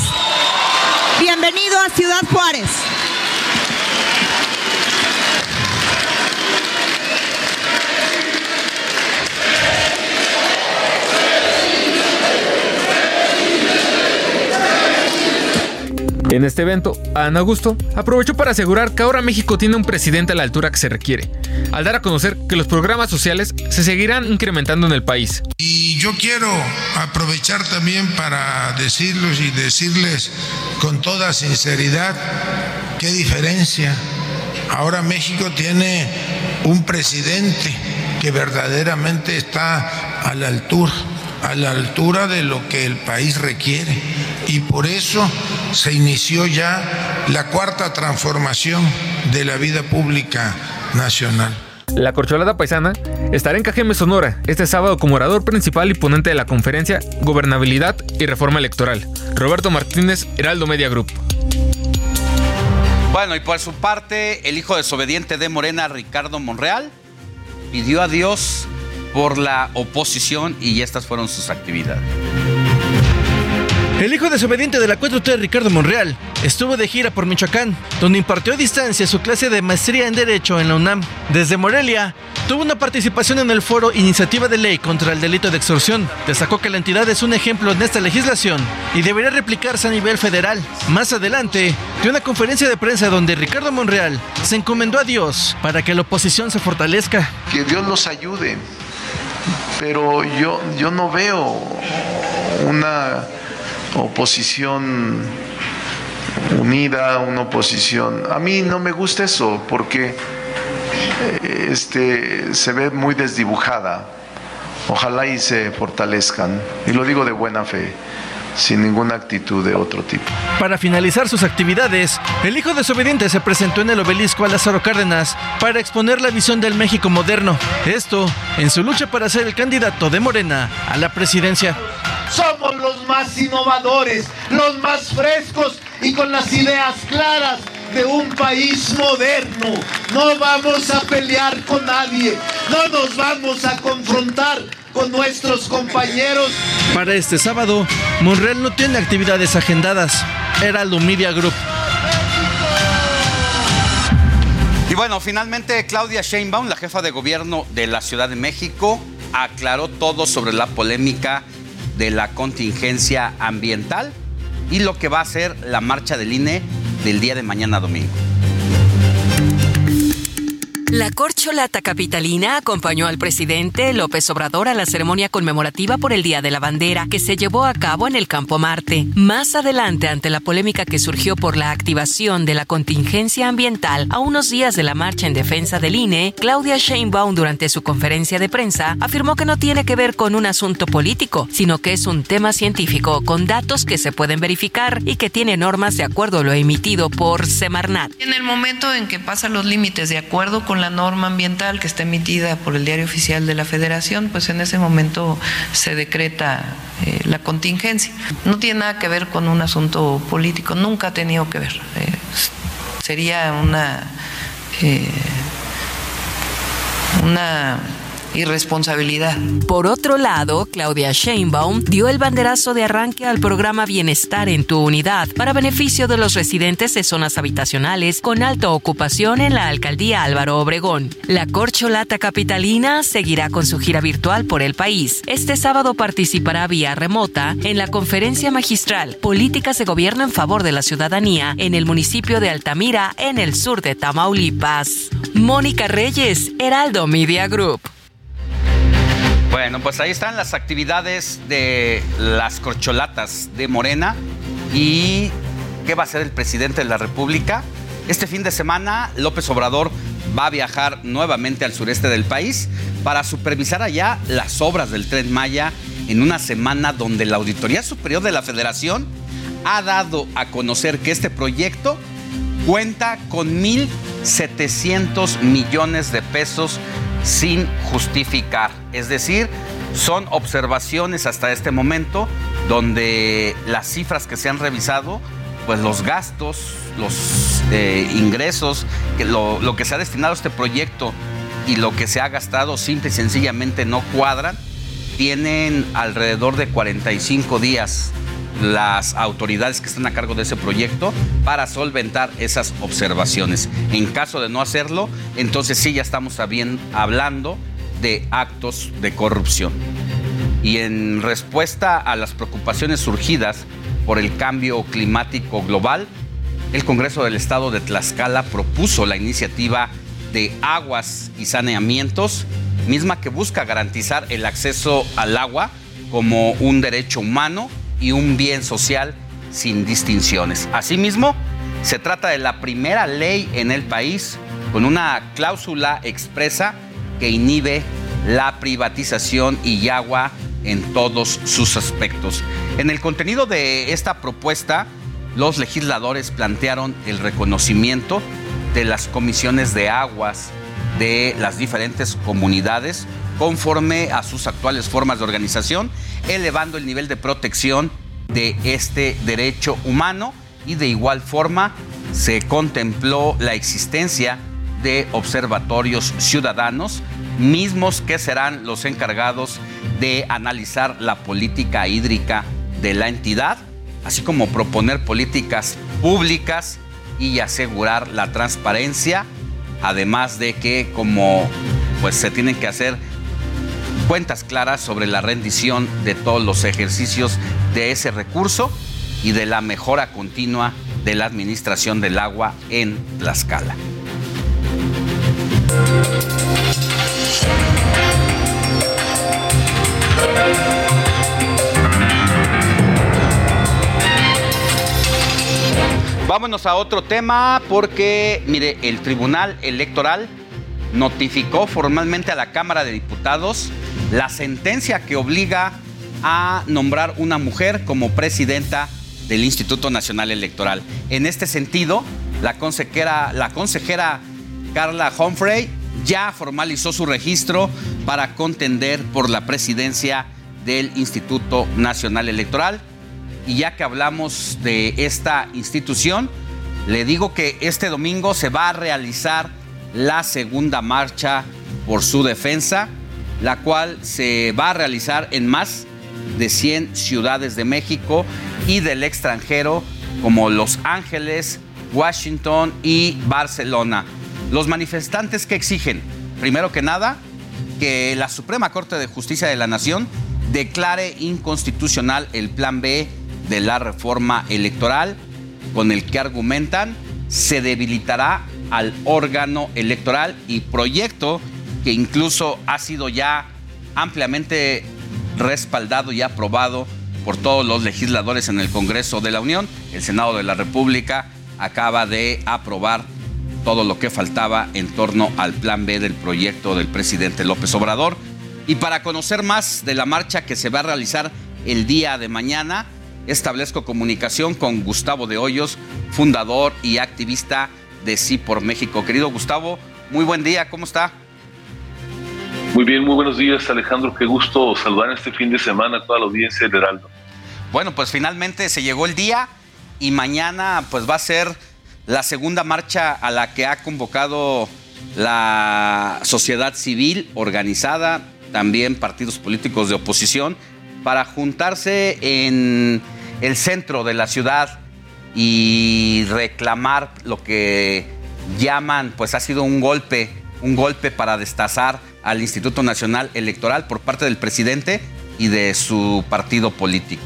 Bienvenido a Ciudad Juárez. En este evento, Ana Augusto aprovechó para asegurar que ahora México tiene un presidente a la altura que se requiere, al dar a conocer que los programas sociales se seguirán incrementando en el país. Y yo quiero aprovechar también para decirlos y decirles con toda sinceridad qué diferencia. Ahora México tiene un presidente que verdaderamente está a la altura, a la altura de lo que el país requiere. Y por eso se inició ya la cuarta transformación de la vida pública nacional. La corcholata paisana estará en Cajeme, Sonora, este sábado como orador principal y ponente de la conferencia Gobernabilidad y Reforma Electoral. Roberto Martínez, Heraldo Media Group. Bueno, y por su parte, el hijo desobediente de Morena, Ricardo Monreal, pidió a Dios por la oposición y estas fueron sus actividades. El hijo desobediente de la 4T, Ricardo Monreal, estuvo de gira por Michoacán, donde impartió a distancia su clase de maestría en Derecho en la UNAM. Desde Morelia, tuvo una participación en el foro Iniciativa de Ley contra el Delito de Extorsión. Destacó que la entidad es un ejemplo en esta legislación y debería replicarse a nivel federal. Más adelante, dio una conferencia de prensa donde Ricardo Monreal se encomendó a Dios para que la oposición se fortalezca. Que Dios los ayude, pero yo, yo no veo una oposición unida, una oposición. A mí no me gusta eso porque eh, este, se ve muy desdibujada. Ojalá y se fortalezcan. Y lo digo de buena fe sin ninguna actitud de otro tipo. Para finalizar sus actividades, el hijo desobediente se presentó en el obelisco a Lázaro Cárdenas para exponer la visión del México moderno. Esto en su lucha para ser el candidato de Morena a la presidencia. Somos los más innovadores, los más frescos y con las ideas claras de un país moderno. No vamos a pelear con nadie, no nos vamos a confrontar con nuestros compañeros. Para este sábado, Monreal no tiene actividades agendadas. Era Media Group. Y bueno, finalmente Claudia Sheinbaum, la jefa de gobierno de la Ciudad de México, aclaró todo sobre la polémica de la contingencia ambiental y lo que va a ser la marcha del INE del día de mañana domingo. La corcholata capitalina acompañó al presidente López Obrador a la ceremonia conmemorativa por el Día de la Bandera que se llevó a cabo en el Campo Marte. Más adelante, ante la polémica que surgió por la activación de la contingencia ambiental a unos días de la marcha en defensa del INE, Claudia Sheinbaum durante su conferencia de prensa afirmó que no tiene que ver con un asunto político, sino que es un tema científico con datos que se pueden verificar y que tiene normas de acuerdo a lo emitido por Semarnat. En el momento en que pasan los límites de acuerdo con la norma ambiental que está emitida por el Diario Oficial de la Federación, pues en ese momento se decreta eh, la contingencia. No tiene nada que ver con un asunto político, nunca ha tenido que ver. Eh, sería una, eh, una irresponsabilidad. Por otro lado, Claudia Sheinbaum dio el banderazo de arranque al programa Bienestar en tu unidad para beneficio de los residentes de zonas habitacionales con alta ocupación en la alcaldía Álvaro Obregón. La corcholata capitalina seguirá con su gira virtual por el país. Este sábado participará vía remota en la conferencia magistral Políticas de Gobierno en favor de la ciudadanía en el municipio de Altamira, en el sur de Tamaulipas. Mónica Reyes, Heraldo Media Group. Bueno, pues ahí están las actividades de las corcholatas de Morena y qué va a hacer el presidente de la República. Este fin de semana López Obrador va a viajar nuevamente al sureste del país para supervisar allá las obras del tren Maya en una semana donde la Auditoría Superior de la Federación ha dado a conocer que este proyecto cuenta con 1.700 millones de pesos sin justificar. Es decir, son observaciones hasta este momento donde las cifras que se han revisado, pues los gastos, los eh, ingresos, que lo, lo que se ha destinado a este proyecto y lo que se ha gastado simple y sencillamente no cuadran, tienen alrededor de 45 días las autoridades que están a cargo de ese proyecto para solventar esas observaciones. En caso de no hacerlo, entonces sí ya estamos hablando de actos de corrupción. Y en respuesta a las preocupaciones surgidas por el cambio climático global, el Congreso del Estado de Tlaxcala propuso la iniciativa de aguas y saneamientos, misma que busca garantizar el acceso al agua como un derecho humano y un bien social sin distinciones. Asimismo, se trata de la primera ley en el país con una cláusula expresa que inhibe la privatización y agua en todos sus aspectos. En el contenido de esta propuesta, los legisladores plantearon el reconocimiento de las comisiones de aguas de las diferentes comunidades conforme a sus actuales formas de organización, elevando el nivel de protección de este derecho humano y de igual forma se contempló la existencia de observatorios ciudadanos, mismos que serán los encargados de analizar la política hídrica de la entidad, así como proponer políticas públicas y asegurar la transparencia, además de que como pues se tienen que hacer cuentas claras sobre la rendición de todos los ejercicios de ese recurso y de la mejora continua de la administración del agua en Tlaxcala. Vámonos a otro tema porque, mire, el Tribunal Electoral notificó formalmente a la Cámara de Diputados la sentencia que obliga a nombrar una mujer como presidenta del Instituto Nacional Electoral. En este sentido, la consejera, la consejera Carla Humphrey ya formalizó su registro para contender por la presidencia del Instituto Nacional Electoral. Y ya que hablamos de esta institución, le digo que este domingo se va a realizar la segunda marcha por su defensa, la cual se va a realizar en más de 100 ciudades de México y del extranjero como Los Ángeles, Washington y Barcelona. Los manifestantes que exigen, primero que nada, que la Suprema Corte de Justicia de la Nación declare inconstitucional el plan B de la reforma electoral con el que argumentan se debilitará al órgano electoral y proyecto que incluso ha sido ya ampliamente respaldado y aprobado por todos los legisladores en el Congreso de la Unión. El Senado de la República acaba de aprobar todo lo que faltaba en torno al plan B del proyecto del presidente López Obrador. Y para conocer más de la marcha que se va a realizar el día de mañana, establezco comunicación con Gustavo de Hoyos, fundador y activista de Sí por México. Querido Gustavo, muy buen día, ¿cómo está? Muy bien, muy buenos días Alejandro, qué gusto saludar este fin de semana a toda la audiencia del Heraldo. Bueno, pues finalmente se llegó el día y mañana pues va a ser la segunda marcha a la que ha convocado la sociedad civil organizada, también partidos políticos de oposición, para juntarse en el centro de la ciudad y reclamar lo que llaman, pues ha sido un golpe, un golpe para destazar al Instituto Nacional Electoral por parte del presidente y de su partido político.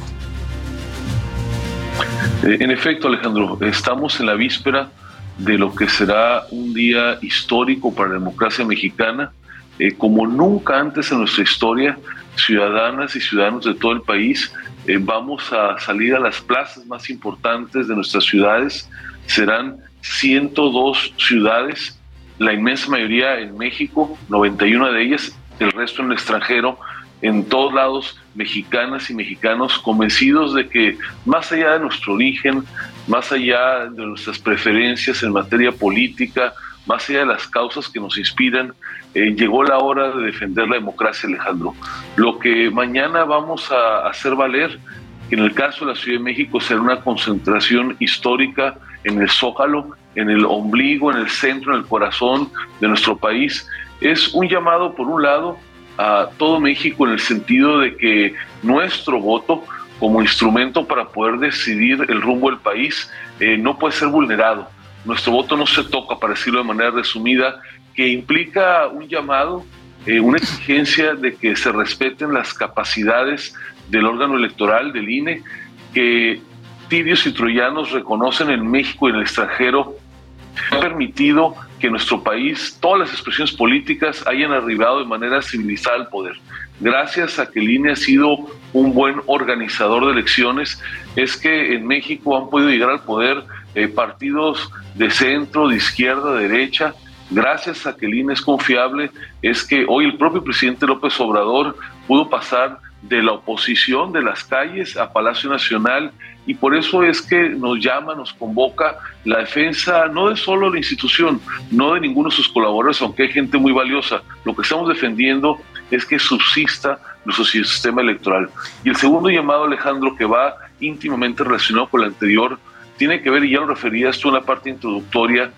Eh, en efecto, Alejandro, estamos en la víspera de lo que será un día histórico para la democracia mexicana. Eh, como nunca antes en nuestra historia, ciudadanas y ciudadanos de todo el país eh, vamos a salir a las plazas más importantes de nuestras ciudades. Serán 102 ciudades, la inmensa mayoría en México, 91 de ellas, el resto en el extranjero, en todos lados, mexicanas y mexicanos convencidos de que más allá de nuestro origen, más allá de nuestras preferencias en materia política, más allá de las causas que nos inspiran, eh, llegó la hora de defender la democracia, Alejandro. Lo que mañana vamos a hacer valer, en el caso de la Ciudad de México será una concentración histórica en el zócalo, en el ombligo, en el centro, en el corazón de nuestro país, es un llamado, por un lado, a todo México en el sentido de que nuestro voto como instrumento para poder decidir el rumbo del país eh, no puede ser vulnerado. Nuestro voto no se toca, para decirlo de manera resumida, que implica un llamado, eh, una exigencia de que se respeten las capacidades del órgano electoral, del INE, que tibios y troyanos reconocen en México y en el extranjero, ha permitido que nuestro país, todas las expresiones políticas hayan arribado de manera civilizada al poder. Gracias a que el INE ha sido un buen organizador de elecciones, es que en México han podido llegar al poder eh, partidos de centro, de izquierda, de derecha. Gracias a que el INE es confiable, es que hoy el propio presidente López Obrador pudo pasar de la oposición de las calles a Palacio Nacional y por eso es que nos llama, nos convoca la defensa no de solo la institución, no de ninguno de sus colaboradores, aunque hay gente muy valiosa. Lo que estamos defendiendo es que subsista nuestro sistema electoral. Y el segundo llamado, Alejandro, que va íntimamente relacionado con el anterior, tiene que ver, y ya lo referías tú en la parte introductoria,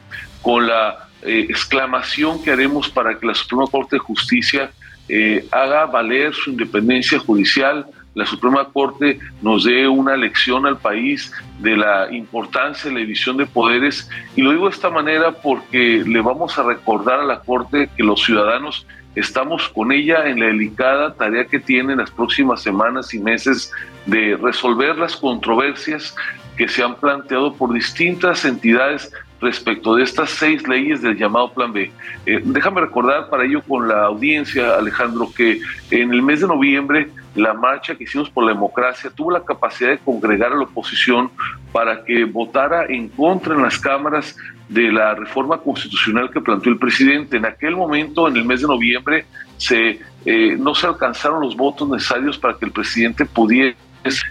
con la eh, exclamación que haremos para que la Suprema Corte de Justicia eh, haga valer su independencia judicial, la Suprema Corte nos dé una lección al país de la importancia de la división de poderes. Y lo digo de esta manera porque le vamos a recordar a la Corte que los ciudadanos estamos con ella en la delicada tarea que tiene en las próximas semanas y meses de resolver las controversias que se han planteado por distintas entidades respecto de estas seis leyes del llamado Plan B. Eh, déjame recordar para ello con la audiencia, Alejandro, que en el mes de noviembre la marcha que hicimos por la democracia tuvo la capacidad de congregar a la oposición para que votara en contra en las cámaras de la reforma constitucional que planteó el presidente. En aquel momento, en el mes de noviembre, se, eh, no se alcanzaron los votos necesarios para que el presidente pudiera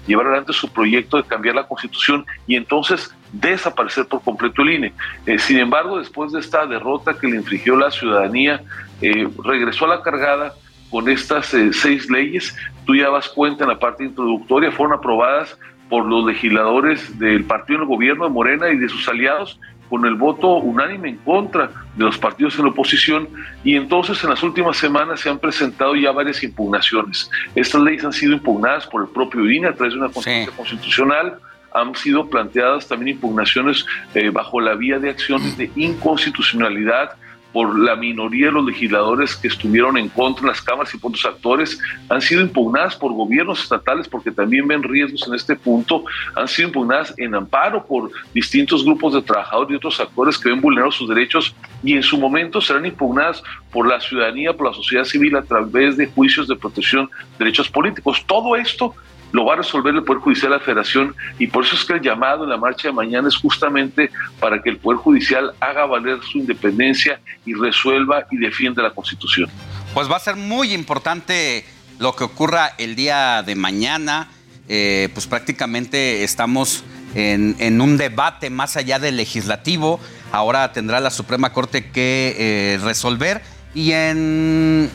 llevar adelante su proyecto de cambiar la constitución y entonces desaparecer por completo el INE. Eh, sin embargo, después de esta derrota que le infligió la ciudadanía, eh, regresó a la cargada con estas eh, seis leyes. Tú ya vas cuenta en la parte introductoria, fueron aprobadas por los legisladores del partido en el gobierno de Morena y de sus aliados con el voto unánime en contra de los partidos en la oposición y entonces en las últimas semanas se han presentado ya varias impugnaciones. Estas leyes han sido impugnadas por el propio INE a través de una constitución constitucional, han sido planteadas también impugnaciones eh, bajo la vía de acciones de inconstitucionalidad por la minoría de los legisladores que estuvieron en contra en las cámaras y por otros actores, han sido impugnadas por gobiernos estatales porque también ven riesgos en este punto, han sido impugnadas en amparo por distintos grupos de trabajadores y otros actores que ven vulnerados sus derechos y en su momento serán impugnadas por la ciudadanía, por la sociedad civil a través de juicios de protección de derechos políticos. Todo esto lo va a resolver el Poder Judicial de la Federación y por eso es que el llamado en la marcha de mañana es justamente para que el Poder Judicial haga valer su independencia y resuelva y defienda la Constitución. Pues va a ser muy importante lo que ocurra el día de mañana. Eh, pues prácticamente estamos en, en, un debate más allá del legislativo. Ahora tendrá la Suprema Corte que eh, resolver y en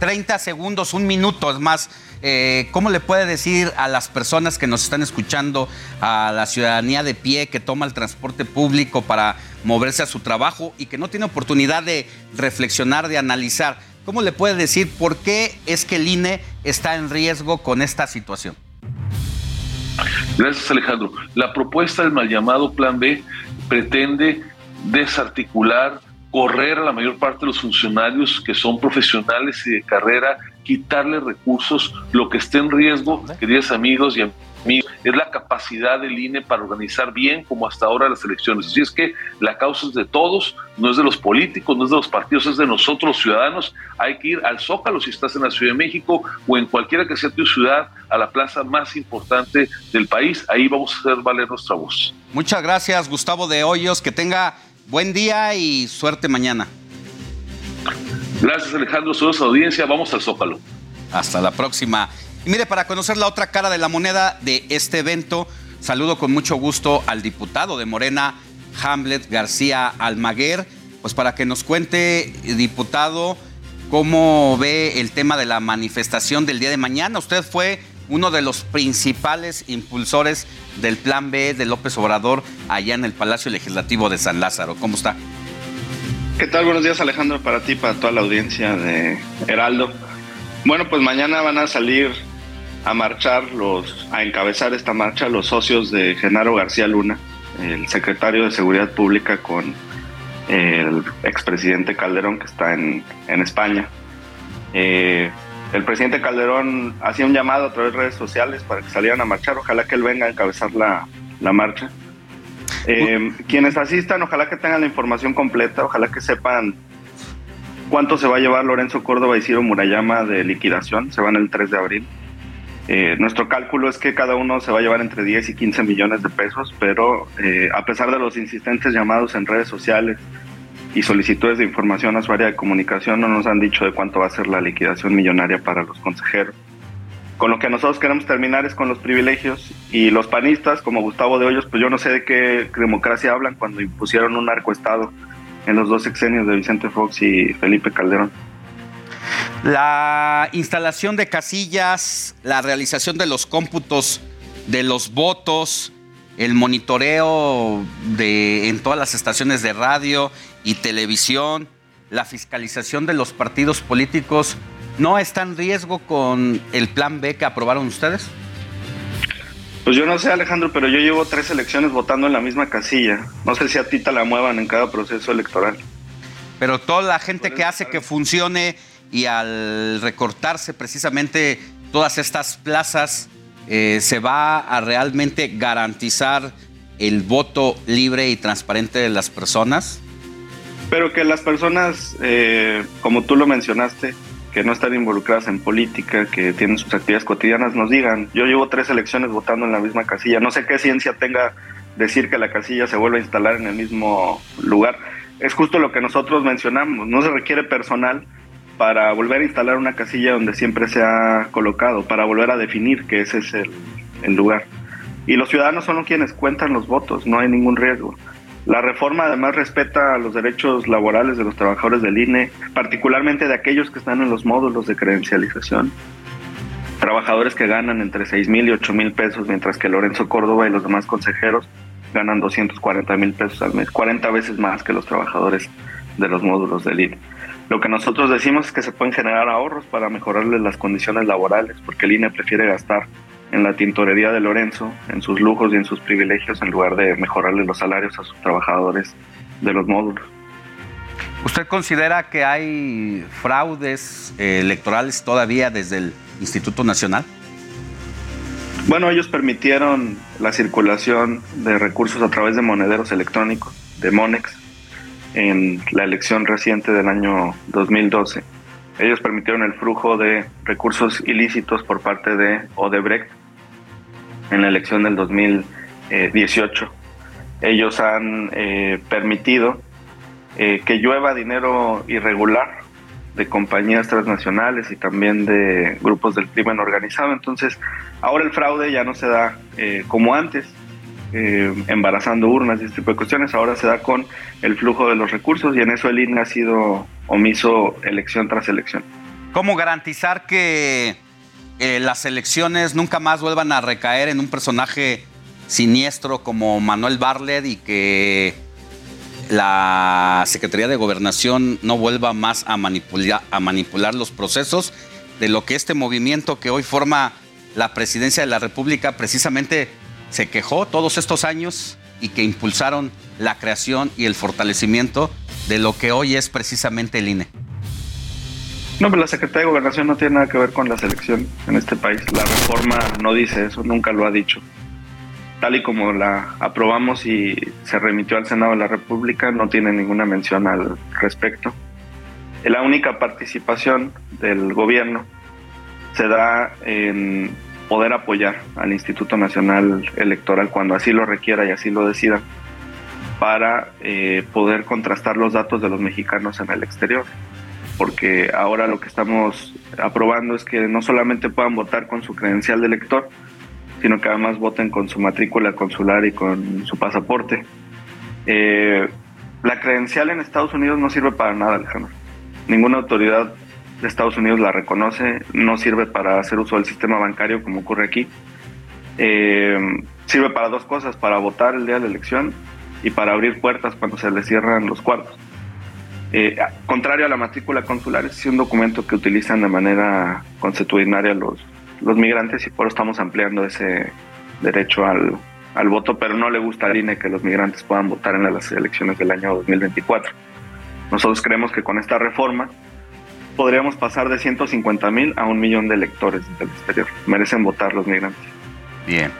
30 segundos, un minuto es más eh, ¿cómo le puede decir a las personas que nos están escuchando, a la ciudadanía de pie que toma el transporte público para moverse a su trabajo y que no tiene oportunidad de reflexionar, de analizar, ¿cómo le puede decir por qué es que el INE está en riesgo con esta situación? Gracias Alejandro. La propuesta del mal llamado Plan B pretende desarticular, correr a la mayor parte de los funcionarios que son profesionales y de carrera quitarle recursos, lo que esté en riesgo, queridos amigos y amigos, es la capacidad del INE para organizar bien como hasta ahora las elecciones. Así es que la causa es de todos, no es de los políticos, no es de los partidos, es de nosotros los ciudadanos. Hay que ir al Zócalo si estás en la Ciudad de México o en cualquiera que sea tu ciudad, a la plaza más importante del país. Ahí vamos a hacer valer nuestra voz. Muchas gracias, Gustavo de Hoyos. Que tenga buen día y suerte mañana. Gracias Alejandro, saludos a audiencia, vamos al Zócalo. Hasta la próxima. Y mire, para conocer la otra cara de la moneda de este evento, saludo con mucho gusto al diputado de Morena, Hamlet García Almaguer, pues para que nos cuente, diputado, cómo ve el tema de la manifestación del día de mañana. Usted fue uno de los principales impulsores del Plan B de López Obrador allá en el Palacio Legislativo de San Lázaro. ¿Cómo está? ¿Qué tal? Buenos días Alejandro, para ti, para toda la audiencia de Heraldo. Bueno, pues mañana van a salir a marchar, los, a encabezar esta marcha los socios de Genaro García Luna, el secretario de Seguridad Pública con el expresidente Calderón que está en, España. Eh, el presidente Calderón hacía un llamado a través de redes sociales para que salieran a marchar, ojalá que él venga a encabezar la, la marcha. Eh, quienes asistan, ojalá que tengan la información completa, ojalá que sepan cuánto se va a llevar Lorenzo Córdoba y Ciro Murayama de liquidación, se van el 3 de abril. Eh, nuestro cálculo es que cada uno se va a llevar entre 10 y 15 millones de pesos, pero eh, a pesar de los insistentes llamados en redes sociales y solicitudes de información a su área de comunicación, no nos han dicho de cuánto va a ser la liquidación millonaria para los consejeros. Con lo que nosotros queremos terminar es con los privilegios y los panistas, como Gustavo de Hoyos, pues yo no sé de qué democracia hablan cuando impusieron un narcoestado en los dos sexenios de Vicente Fox y Felipe Calderón. La instalación de casillas, la realización de los cómputos de los votos, el monitoreo de, en todas las estaciones de radio y televisión, la fiscalización de los partidos políticos, ¿no está en riesgo con el plan B que aprobaron ustedes? Pues yo no sé, Alejandro, pero yo llevo tres elecciones votando en la misma casilla. No sé si a ti te la muevan en cada proceso electoral. Pero toda la gente que hace que funcione y al recortarse precisamente todas estas plazas, eh, ¿se va a realmente garantizar el voto libre y transparente de las personas? Pero que las personas, eh, como tú lo mencionaste, que no están involucradas en política, que tienen sus actividades cotidianas, nos digan. Yo llevo tres elecciones votando en la misma casilla. No sé qué ciencia tenga decir que la casilla se vuelve a instalar en el mismo lugar. Es justo lo que nosotros mencionamos. No se requiere personal para volver a instalar una casilla donde siempre se ha colocado, para volver a definir que ese es el, el lugar. Y los ciudadanos son quienes cuentan los votos, no hay ningún riesgo. La reforma además respeta los derechos laborales de los trabajadores del INE, particularmente de aquellos que están en los módulos de credencialización. Trabajadores que ganan entre 6 mil y 8 mil pesos, mientras que Lorenzo Córdoba y los demás consejeros ganan 240 mil pesos al mes, 40 veces más que los trabajadores de los módulos del INE. Lo que nosotros decimos es que se pueden generar ahorros para mejorarles las condiciones laborales, porque el INE prefiere gastar en la tintorería de Lorenzo, en sus lujos y en sus privilegios, en lugar de mejorarle los salarios a sus trabajadores de los módulos. ¿Usted considera que hay fraudes eh, electorales todavía desde el Instituto Nacional? Bueno, ellos permitieron la circulación de recursos a través de monederos electrónicos, de Monex, en la elección reciente del año 2012. Ellos permitieron el flujo de recursos ilícitos por parte de Odebrecht en la elección del 2018. Ellos han eh, permitido eh, que llueva dinero irregular de compañías transnacionales y también de grupos del crimen organizado. Entonces, ahora el fraude ya no se da eh, como antes, embarazando urnas y este tipo de cuestiones, ahora se da con el flujo de los recursos y en eso el INE ha sido omiso elección tras elección. ¿Cómo garantizar que las elecciones nunca más vuelvan a recaer en un personaje siniestro como Manuel Barlet y que la Secretaría de Gobernación no vuelva más a manipular, a manipular los procesos de lo que este movimiento que hoy forma la presidencia de la República precisamente se quejó todos estos años y que impulsaron la creación y el fortalecimiento de lo que hoy es precisamente el INE. No, pero la Secretaría de Gobernación no tiene nada que ver con la selección en este país. La reforma no dice eso, nunca lo ha dicho tal y como la aprobamos y se remitió al Senado de la República, no tiene ninguna mención al respecto. La única participación del gobierno se da en poder apoyar al Instituto Nacional Electoral cuando así lo requiera y así lo decida para eh, poder contrastar los datos de los mexicanos en el exterior. Porque ahora lo que estamos aprobando es que no solamente puedan votar con su credencial de elector, sino que además voten con su matrícula consular y con su pasaporte. Eh, la credencial en Estados Unidos no sirve para nada, Alejandro. Ninguna autoridad de Estados Unidos la reconoce, no sirve para hacer uso del sistema bancario como ocurre aquí. Eh, sirve para dos cosas, para votar el día de la elección y para abrir puertas cuando se le cierran los cuartos. Eh, contrario a la matrícula consular, es un documento que utilizan de manera consuetudinaria los, los migrantes y por eso estamos ampliando ese derecho al, al voto, pero no le gusta al INE que los migrantes puedan votar en las elecciones del año 2024. Nosotros creemos que con esta reforma podríamos pasar de 150 mil a un millón de electores del exterior. Merecen votar los migrantes. Bien.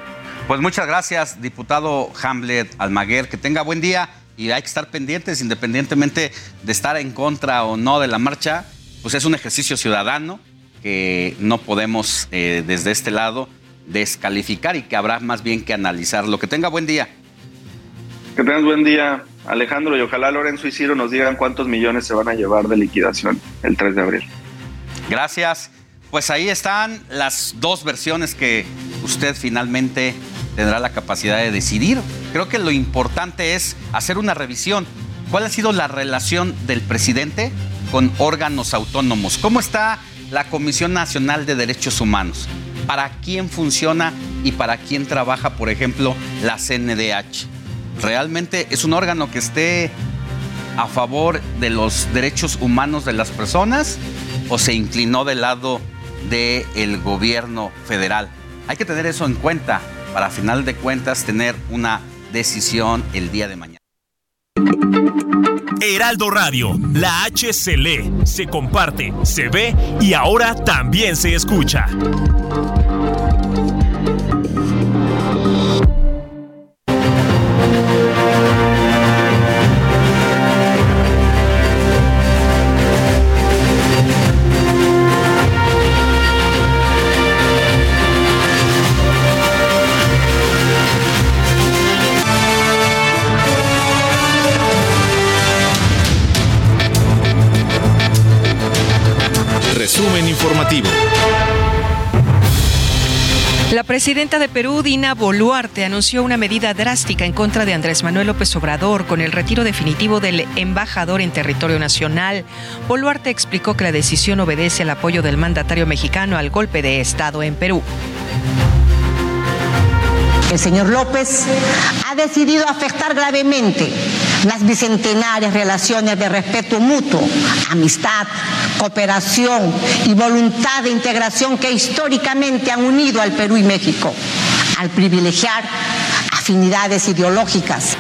Pues muchas gracias, diputado Hamlet Almaguer. Que tenga buen día y hay que estar pendientes, independientemente de estar en contra o no de la marcha, pues es un ejercicio ciudadano que no podemos eh, desde este lado descalificar y que habrá más bien que analizarlo. Que tenga buen día. Que tengas buen día, Alejandro, y ojalá Lorenzo y Ciro nos digan cuántos millones se van a llevar de liquidación el 3 de abril. Gracias. Pues ahí están las dos versiones que usted finalmente tendrá la capacidad de decidir. Creo que lo importante es hacer una revisión. ¿Cuál ha sido la relación del presidente con órganos autónomos? ¿Cómo está la Comisión Nacional de Derechos Humanos. ¿Para quién funciona y para quién trabaja, por ejemplo, la CNDH? ¿Realmente es un órgano que esté a favor de los derechos humanos de las personas o se inclinó del lado del gobierno federal? Hay que tener eso en cuenta para, final de cuentas, tener una decisión el día de mañana. Heraldo Radio, la H se lee, se comparte, se ve y ahora también se escucha. La presidenta de Perú, Dina Boluarte, anunció una medida drástica en contra de Andrés Manuel López Obrador con el retiro definitivo del embajador en territorio nacional. Boluarte explicó que la decisión obedece al apoyo del mandatario mexicano al golpe de Estado en Perú. El señor López ha decidido afectar gravemente las bicentenarias relaciones de respeto mutuo, amistad, cooperación y voluntad de integración que históricamente han unido al Perú y México, al privilegiar afinidades ideológicas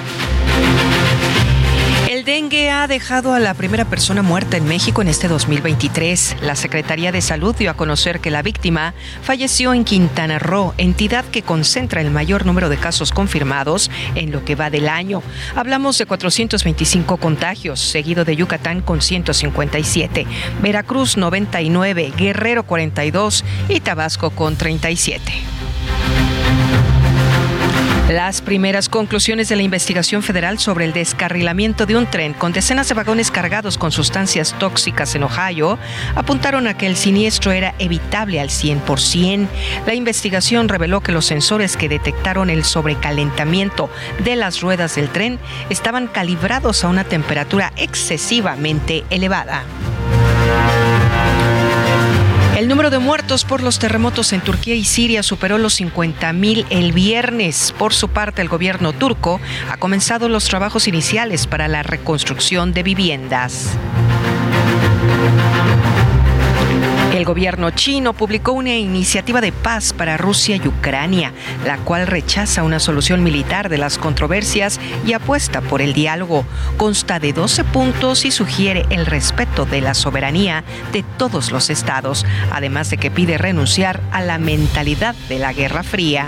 El dengue ha dejado a la primera persona muerta en México en este 2023. La Secretaría de Salud dio a conocer que la víctima falleció en Quintana Roo, entidad que concentra el mayor número de casos confirmados en lo que va del año. Hablamos de 425 contagios, seguido de Yucatán con 157, Veracruz 99, Guerrero 42 y Tabasco con 37. Las primeras conclusiones de la investigación federal sobre el descarrilamiento de un tren con decenas de vagones cargados con sustancias tóxicas en Ohio apuntaron a que el siniestro era evitable al 100%. La investigación reveló que los sensores que detectaron el sobrecalentamiento de las ruedas del tren estaban calibrados a una temperatura excesivamente elevada. El número de muertos por los terremotos en Turquía y Siria superó los 50.000 el viernes. Por su parte, el gobierno turco ha comenzado los trabajos iniciales para la reconstrucción de viviendas. El gobierno chino publicó una iniciativa de paz para Rusia y Ucrania, la cual rechaza una solución militar de las controversias y apuesta por el diálogo. Consta de 12 puntos y sugiere el respeto de la soberanía de todos los estados, además de que pide renunciar a la mentalidad de la Guerra Fría.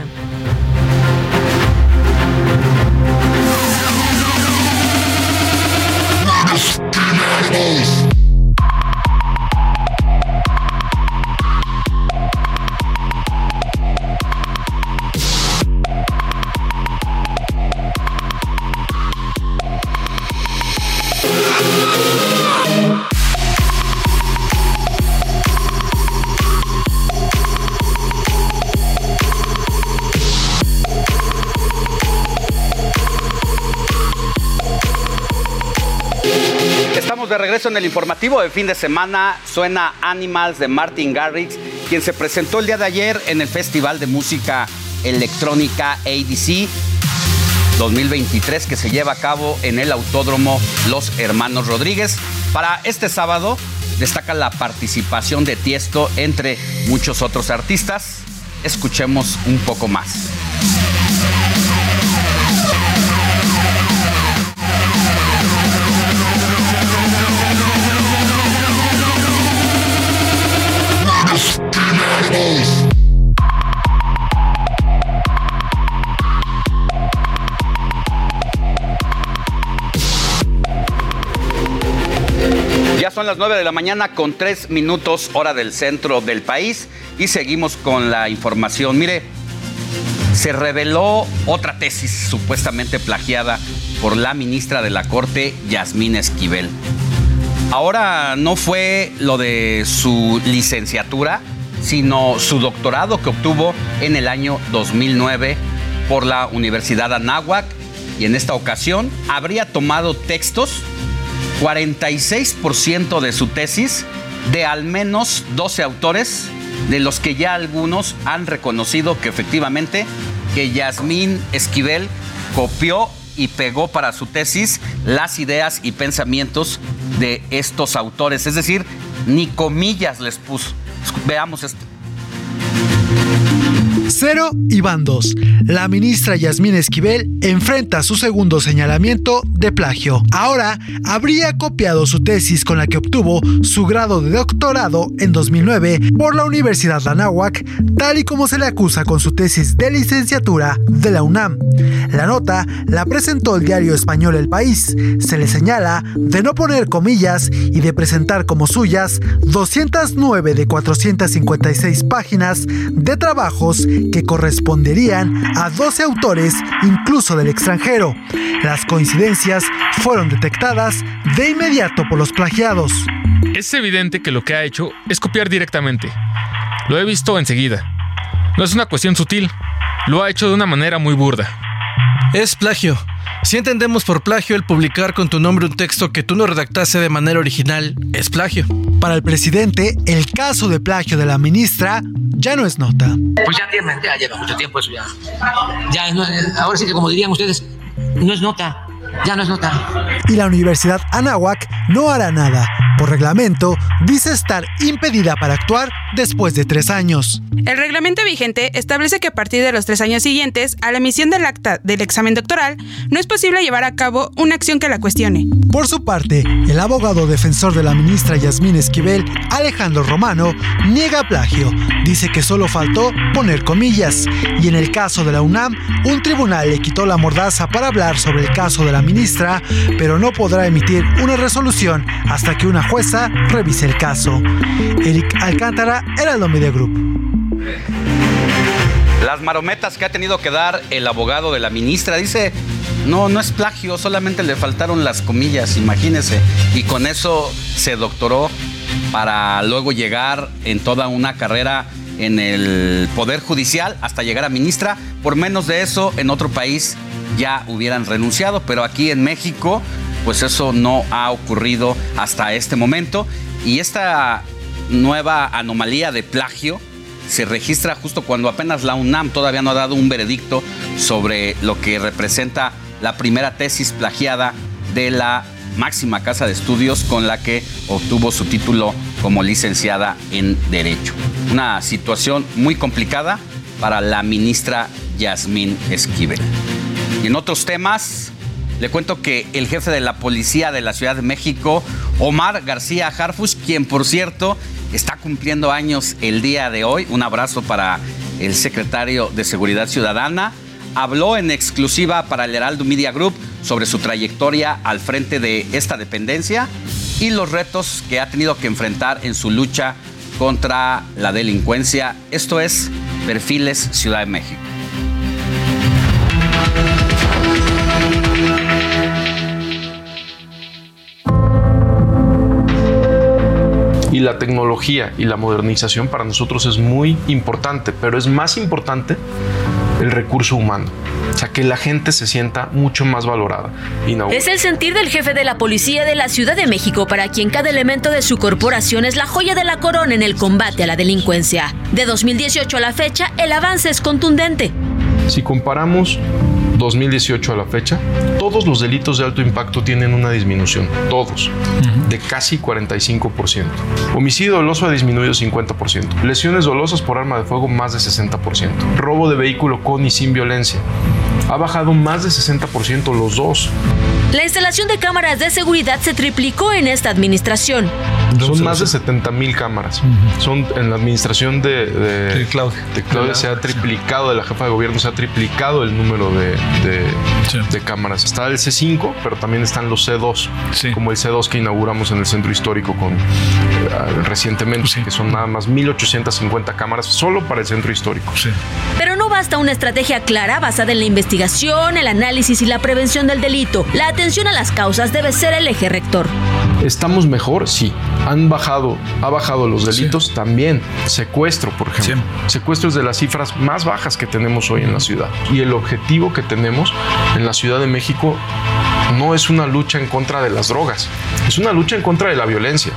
De regreso en el informativo de fin de semana. Suena Animals de Martin Garrix, quien se presentó el día de ayer en el Festival de Música Electrónica ADC 2023 que se lleva a cabo en el Autódromo Los Hermanos Rodríguez. Para este sábado destaca la participación de Tiesto entre muchos otros artistas. Escuchemos un poco más. Ya son las 9 de la mañana con 3 minutos hora del centro del país y seguimos con la información. Mire, se reveló otra tesis supuestamente plagiada por la ministra de la Corte, Yasmín Esquivel. Ahora no fue lo de su licenciatura, sino su doctorado que obtuvo en el año 2009 por la Universidad Anáhuac y en esta ocasión habría tomado textos 46% de su tesis de al menos 12 autores, de los que ya algunos han reconocido que efectivamente que Yasmín Esquivel copió y pegó para su tesis las ideas y pensamientos de estos autores. Es decir, ni comillas les puso. Veamos esto. Cero y bandos. La ministra Yasmín Esquivel enfrenta su segundo señalamiento de plagio. Ahora habría copiado su tesis con la que obtuvo su grado de doctorado en 2009 por la Universidad Anáhuac, tal y como se le acusa con su tesis de licenciatura de la UNAM. La nota la presentó el diario español El País. Se le señala de no poner comillas y de presentar como suyas 209 de 456 páginas de trabajos que corresponderían a 12 autores, incluso del extranjero. Las coincidencias fueron detectadas de inmediato por los plagiados. Es evidente que lo que ha hecho es copiar directamente. Lo he visto enseguida. No es una cuestión sutil, lo ha hecho de una manera muy burda. Es plagio. Si entendemos por plagio el publicar con tu nombre un texto que tú no redactaste de manera original, es plagio. Para el presidente, el caso de plagio de la ministra ya no es nota. Pues ya, tiene, ya lleva mucho tiempo eso ya. Ya no, ahora sí que como dirían ustedes, no es nota. Ya no es nota. Y la Universidad Anáhuac no hará nada. Por reglamento, dice estar impedida para actuar después de tres años. El reglamento vigente establece que a partir de los tres años siguientes a la emisión del acta del examen doctoral no es posible llevar a cabo una acción que la cuestione. Por su parte, el abogado defensor de la ministra Yasmín Esquivel, Alejandro Romano, niega plagio. Dice que solo faltó poner comillas. Y en el caso de la UNAM, un tribunal le quitó la mordaza para hablar sobre el caso de la ministra, pero no podrá emitir una resolución hasta que una jueza revise el caso. Eric Alcántara, Heraldo Media Group. Las marometas que ha tenido que dar el abogado de la ministra dice, no, no es plagio, solamente le faltaron las comillas, imagínese. Y con eso se doctoró para luego llegar en toda una carrera en el Poder Judicial hasta llegar a ministra. Por menos de eso, en otro país ya hubieran renunciado, pero aquí en México, pues eso no ha ocurrido hasta este momento. Y esta nueva anomalía de plagio se registra justo cuando apenas la UNAM todavía no ha dado un veredicto sobre lo que representa la primera tesis plagiada de la máxima casa de estudios con la que obtuvo su título como licenciada en Derecho. Una situación muy complicada para la ministra Yasmín Esquivel. Y en otros temas, le cuento que el jefe de la policía de la Ciudad de México, Omar García Harfus, quien por cierto está cumpliendo años el día de hoy, un abrazo para el secretario de Seguridad Ciudadana, habló en exclusiva para el Heraldo Media Group sobre su trayectoria al frente de esta dependencia y los retos que ha tenido que enfrentar en su lucha contra la delincuencia. Esto es Perfiles Ciudad de México. y la tecnología y la modernización para nosotros es muy importante, pero es más importante el recurso humano. O sea, que la gente se sienta mucho más valorada. Es el sentir del jefe de la policía de la Ciudad de México, para quien cada elemento de su corporación es la joya de la corona en el combate a la delincuencia. De 2018 a la fecha, el avance es contundente. Si comparamos 2018 a la fecha, todos los delitos de alto impacto tienen una disminución, todos, de casi 45%. Homicidio doloso ha disminuido 50%. Lesiones dolosas por arma de fuego más de 60%. Robo de vehículo con y sin violencia. Ha bajado más de 60% los dos. La instalación de cámaras de seguridad se triplicó en esta administración. Son más de 70 mil cámaras. Son en la administración de, de, Claudia. de Claudia se ha triplicado, de la jefa de gobierno se ha triplicado el número de, de cámaras. Está el C5, pero también están los C2, como el C2 que inauguramos en el centro histórico con, eh, recientemente, que son nada más 1.850 cámaras solo para el centro histórico. Pero no basta una estrategia clara basada en la investigación, el análisis y la prevención del delito. La atención a las causas debe ser el eje rector. ¿Estamos mejor? Sí. ¿Han bajado, ha bajado los delitos? También. Secuestro, por ejemplo. Secuestro es de las cifras más bajas que tenemos hoy en la ciudad. Y el objetivo que tenemos en la Ciudad de México no es una lucha en contra de las drogas, es una lucha en contra de la violencia.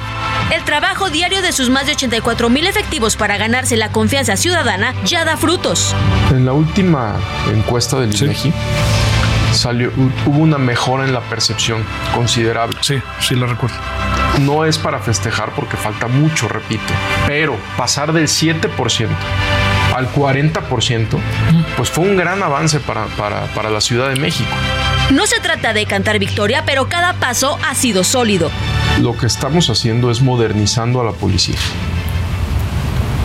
El trabajo diario de sus más de 84 mil efectivos para ganarse la confianza ciudadana ya da frutos. En la última encuesta del INEGI salió, hubo una mejora en la percepción considerable. Sí, sí lo recuerdo. No es para festejar porque falta mucho, repito, pero pasar del 7% al 40%, pues fue un gran avance para, para, para la Ciudad de México. No se trata de cantar victoria, pero cada paso ha sido sólido. Lo que estamos haciendo es modernizando a la policía.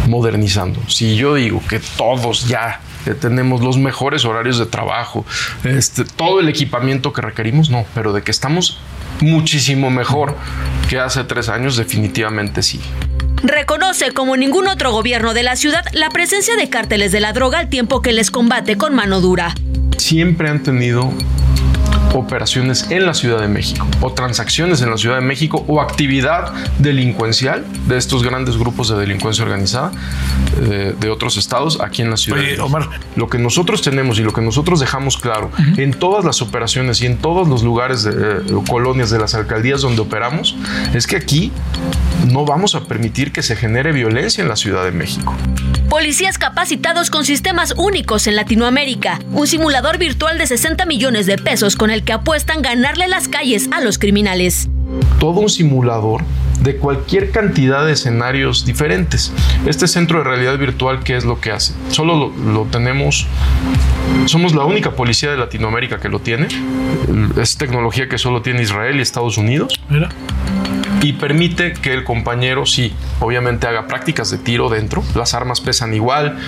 Modernizando. Si yo digo que todos ya tenemos los mejores horarios de trabajo, este, todo el equipamiento que requerimos, no, pero de que estamos muchísimo mejor que hace tres años, definitivamente sí. Reconoce como ningún otro gobierno de la ciudad la presencia de cárteles de la droga al tiempo que les combate con mano dura. Siempre han tenido operaciones en la Ciudad de México o transacciones en la Ciudad de México o actividad delincuencial de estos grandes grupos de delincuencia organizada eh, de otros estados aquí en la ciudad. Oye, Omar. Lo que nosotros tenemos y lo que nosotros dejamos claro en todas las operaciones y en todos los lugares de eh, colonias de las alcaldías donde operamos es que aquí no vamos a permitir que se genere violencia en la Ciudad de México. Policías capacitados con sistemas únicos en Latinoamérica. Un simulador virtual de 60 millones de pesos con el que apuestan ganarle las calles a los criminales. Todo un simulador de cualquier cantidad de escenarios diferentes. Este centro de realidad virtual, ¿qué es lo que hace? Solo lo, lo tenemos, somos la única policía de Latinoamérica que lo tiene. Es tecnología que solo tiene Israel y Estados Unidos. Mira. Y permite que el compañero, sí, obviamente haga prácticas de tiro dentro. Las armas pesan igual,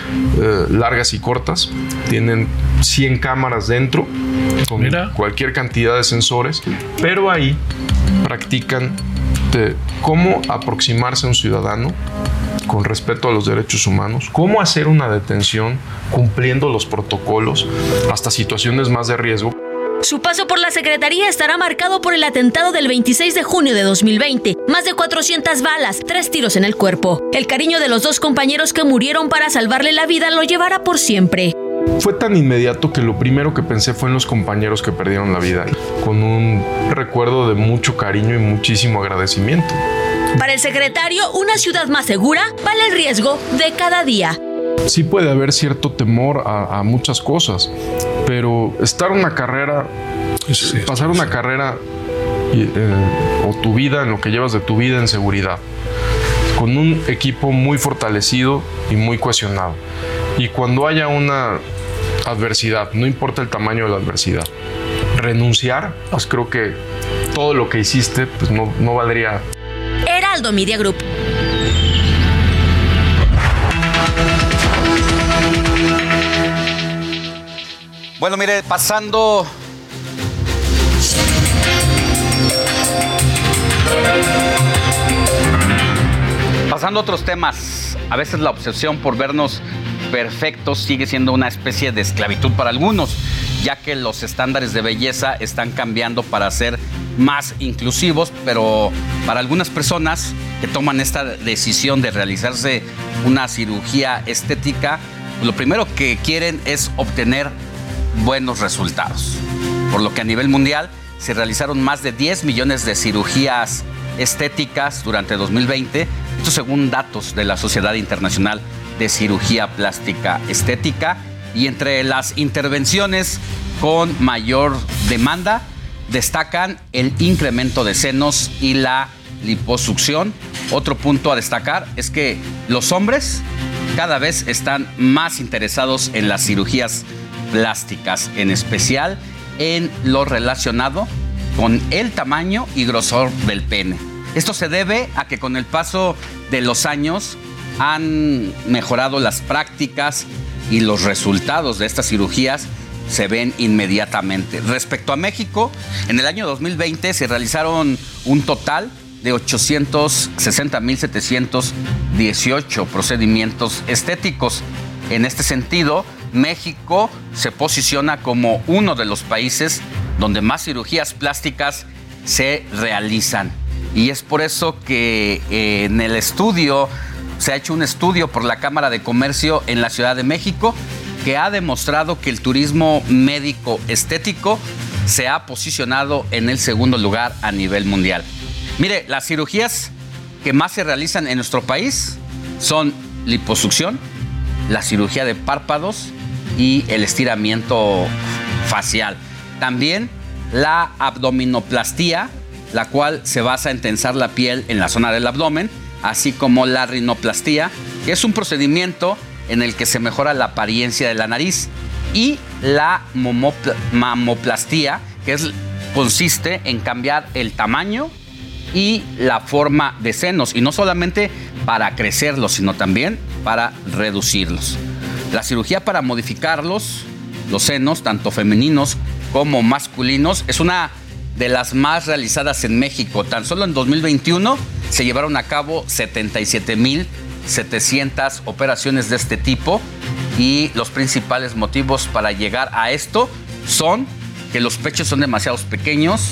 eh, largas y cortas. Tienen 100 cámaras dentro, con Mira. cualquier cantidad de sensores. Pero ahí practican de cómo aproximarse a un ciudadano con respeto a los derechos humanos, cómo hacer una detención cumpliendo los protocolos hasta situaciones más de riesgo. Su paso por la Secretaría estará marcado por el atentado del 26 de junio de 2020. Más de 400 balas, tres tiros en el cuerpo. El cariño de los dos compañeros que murieron para salvarle la vida lo llevará por siempre. Fue tan inmediato que lo primero que pensé fue en los compañeros que perdieron la vida, con un recuerdo de mucho cariño y muchísimo agradecimiento. Para el secretario, una ciudad más segura vale el riesgo de cada día. Sí puede haber cierto temor a, a muchas cosas, pero estar una carrera, pasar una carrera eh, o tu vida en lo que llevas de tu vida en seguridad, con un equipo muy fortalecido y muy cohesionado. Y cuando haya una adversidad, no importa el tamaño de la adversidad, renunciar, pues creo que todo lo que hiciste pues no, no valdría Heraldo Media Group. Bueno, mire, pasando. Pasando a otros temas, a veces la obsesión por vernos perfectos sigue siendo una especie de esclavitud para algunos, ya que los estándares de belleza están cambiando para ser más inclusivos, pero para algunas personas que toman esta decisión de realizarse una cirugía estética, lo primero que quieren es obtener buenos resultados. Por lo que a nivel mundial se realizaron más de 10 millones de cirugías estéticas durante 2020, esto según datos de la Sociedad Internacional de Cirugía Plástica Estética, y entre las intervenciones con mayor demanda destacan el incremento de senos y la liposucción. Otro punto a destacar es que los hombres cada vez están más interesados en las cirugías plásticas, en especial en lo relacionado con el tamaño y grosor del pene. Esto se debe a que con el paso de los años han mejorado las prácticas y los resultados de estas cirugías se ven inmediatamente. Respecto a México, en el año 2020 se realizaron un total de 860.718 procedimientos estéticos. En este sentido, México se posiciona como uno de los países donde más cirugías plásticas se realizan. Y es por eso que eh, en el estudio, se ha hecho un estudio por la Cámara de Comercio en la Ciudad de México que ha demostrado que el turismo médico estético se ha posicionado en el segundo lugar a nivel mundial. Mire, las cirugías que más se realizan en nuestro país son liposucción, la cirugía de párpados y el estiramiento facial. También la abdominoplastía, la cual se basa en tensar la piel en la zona del abdomen, así como la rinoplastía, que es un procedimiento en el que se mejora la apariencia de la nariz, y la mamoplastía, que consiste en cambiar el tamaño y la forma de senos, y no solamente para crecerlos, sino también para reducirlos. La cirugía para modificarlos, los senos, tanto femeninos como masculinos, es una de las más realizadas en México. Tan solo en 2021 se llevaron a cabo 77.700 operaciones de este tipo y los principales motivos para llegar a esto son que los pechos son demasiado pequeños,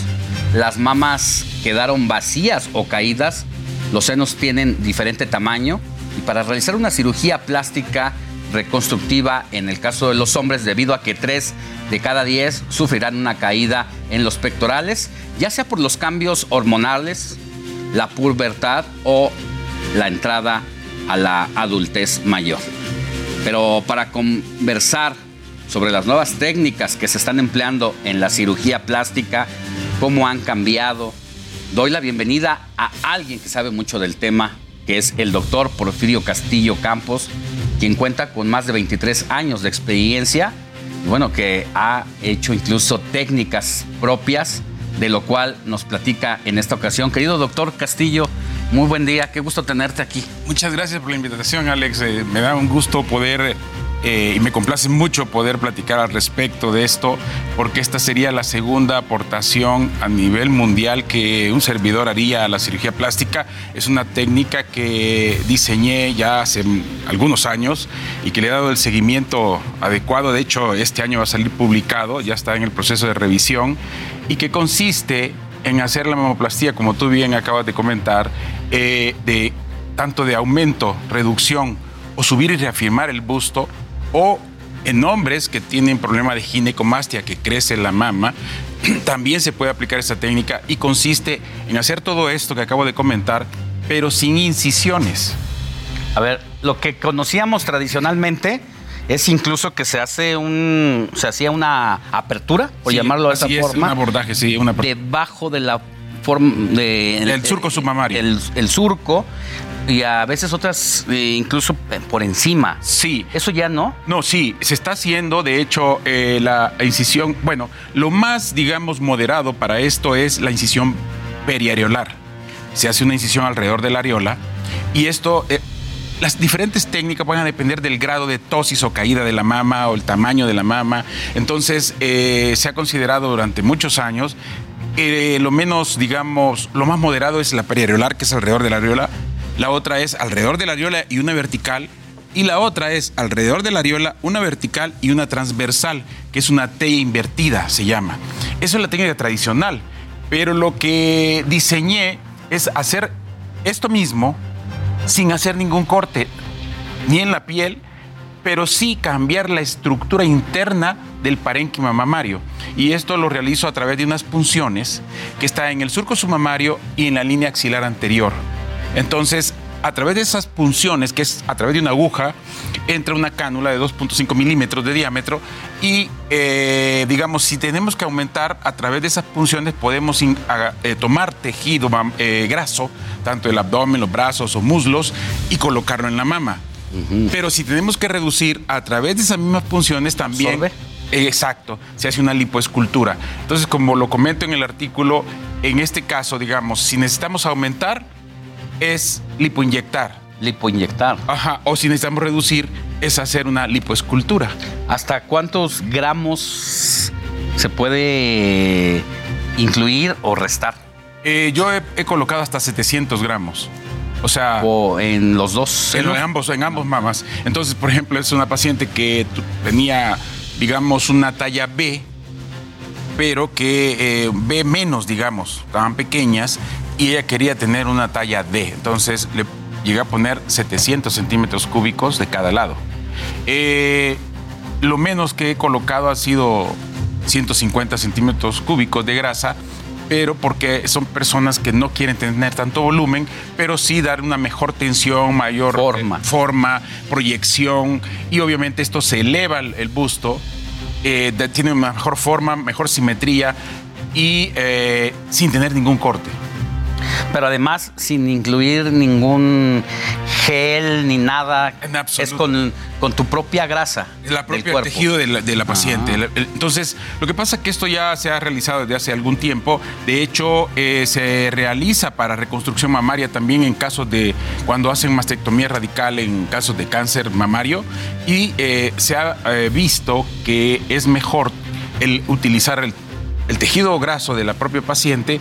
las mamas quedaron vacías o caídas, los senos tienen diferente tamaño y para realizar una cirugía plástica reconstructiva en el caso de los hombres debido a que 3 de cada 10 sufrirán una caída en los pectorales, ya sea por los cambios hormonales, la pubertad o la entrada a la adultez mayor. Pero para conversar sobre las nuevas técnicas que se están empleando en la cirugía plástica, cómo han cambiado doy la bienvenida a alguien que sabe mucho del tema, que es el doctor Porfirio Castillo Campos, quien cuenta con más de 23 años de experiencia, bueno, que ha hecho incluso técnicas propias, de lo cual nos platica en esta ocasión. Querido doctor Castillo, muy buen día, qué gusto tenerte aquí. Muchas gracias por la invitación, Alex. Eh, me da un gusto poder eh, y me complace mucho poder platicar al respecto de esto, porque esta sería la segunda aportación a nivel mundial que un servidor haría a la cirugía plástica. Es una técnica que diseñé ya hace algunos años y que le he dado el seguimiento adecuado. De hecho, este año va a salir publicado, ya está en el proceso de revisión, y que consiste en hacer la mamoplastía, como tú bien acabas de comentar, eh, de tanto de aumento, reducción o subir y reafirmar el busto o en hombres que tienen problema de ginecomastia, que crece la mama, también se puede aplicar esta técnica y consiste en hacer todo esto que acabo de comentar, pero sin incisiones. A ver, lo que conocíamos tradicionalmente es incluso que se hace un se hacía una apertura, por llamarlo de esa forma. Un abordaje, sí, una Debajo de la forma de el, surco submamario. el surco y a veces otras eh, incluso por encima. Sí. ¿Eso ya no? No, sí, se está haciendo, de hecho, eh, la incisión, bueno, lo más, digamos, moderado para esto es la incisión periareolar. Se hace una incisión alrededor de la areola y esto... Eh, las diferentes técnicas van a depender del grado de tosis o caída de la mama o el tamaño de la mama. Entonces, se ha considerado durante muchos años lo menos, digamos, lo más moderado es la periareolar, que es alrededor de la areola, la otra es alrededor de la areola y una vertical, y la otra es alrededor de la areola, una vertical y una transversal, que es una T invertida, se llama. Eso es la técnica tradicional, pero lo que diseñé es hacer esto mismo sin hacer ningún corte, ni en la piel, pero sí cambiar la estructura interna del parénquima mamario. Y esto lo realizo a través de unas punciones que está en el surco submamario y en la línea axilar anterior. Entonces, a través de esas punciones, que es a través de una aguja, entra una cánula de 2.5 milímetros de diámetro y, eh, digamos, si tenemos que aumentar, a través de esas punciones podemos eh, tomar tejido eh, graso, tanto el abdomen, los brazos o muslos, y colocarlo en la mama. Pero si tenemos que reducir, a través de esas mismas punciones también... Exacto, se hace una lipoescultura. Entonces, como lo comento en el artículo, en este caso, digamos, si necesitamos aumentar, es lipoinyectar. Lipoinyectar. Ajá, o si necesitamos reducir, es hacer una lipoescultura. ¿Hasta cuántos gramos se puede incluir o restar? Eh, yo he, colocado hasta 700 gramos. O sea. O en los dos. En, ambos, en ambos mamas. Entonces, por ejemplo, es una paciente que tenía, digamos, una talla B, pero que eh, B menos, digamos, estaban pequeñas, y ella quería tener una talla D. Entonces le llegué a poner 700 centímetros cúbicos de cada lado. Eh, lo menos que he colocado ha sido 150 centímetros cúbicos de grasa, pero porque son personas que no quieren tener tanto volumen, pero sí dar una mejor tensión, mayor forma, forma proyección, y obviamente esto se eleva el, busto, eh, tiene una mejor forma, mejor simetría y eh, sin tener ningún corte pero además sin incluir ningún gel ni nada. Es con, con tu propia grasa. La propia tejido de la, paciente. Ah. Entonces, lo que pasa es que esto ya se ha realizado desde hace algún tiempo. De hecho, eh, se realiza para reconstrucción mamaria también en casos de cuando hacen mastectomía radical en casos de cáncer mamario. Y eh, se ha eh, visto que es mejor el utilizar el, el tejido graso de la propia paciente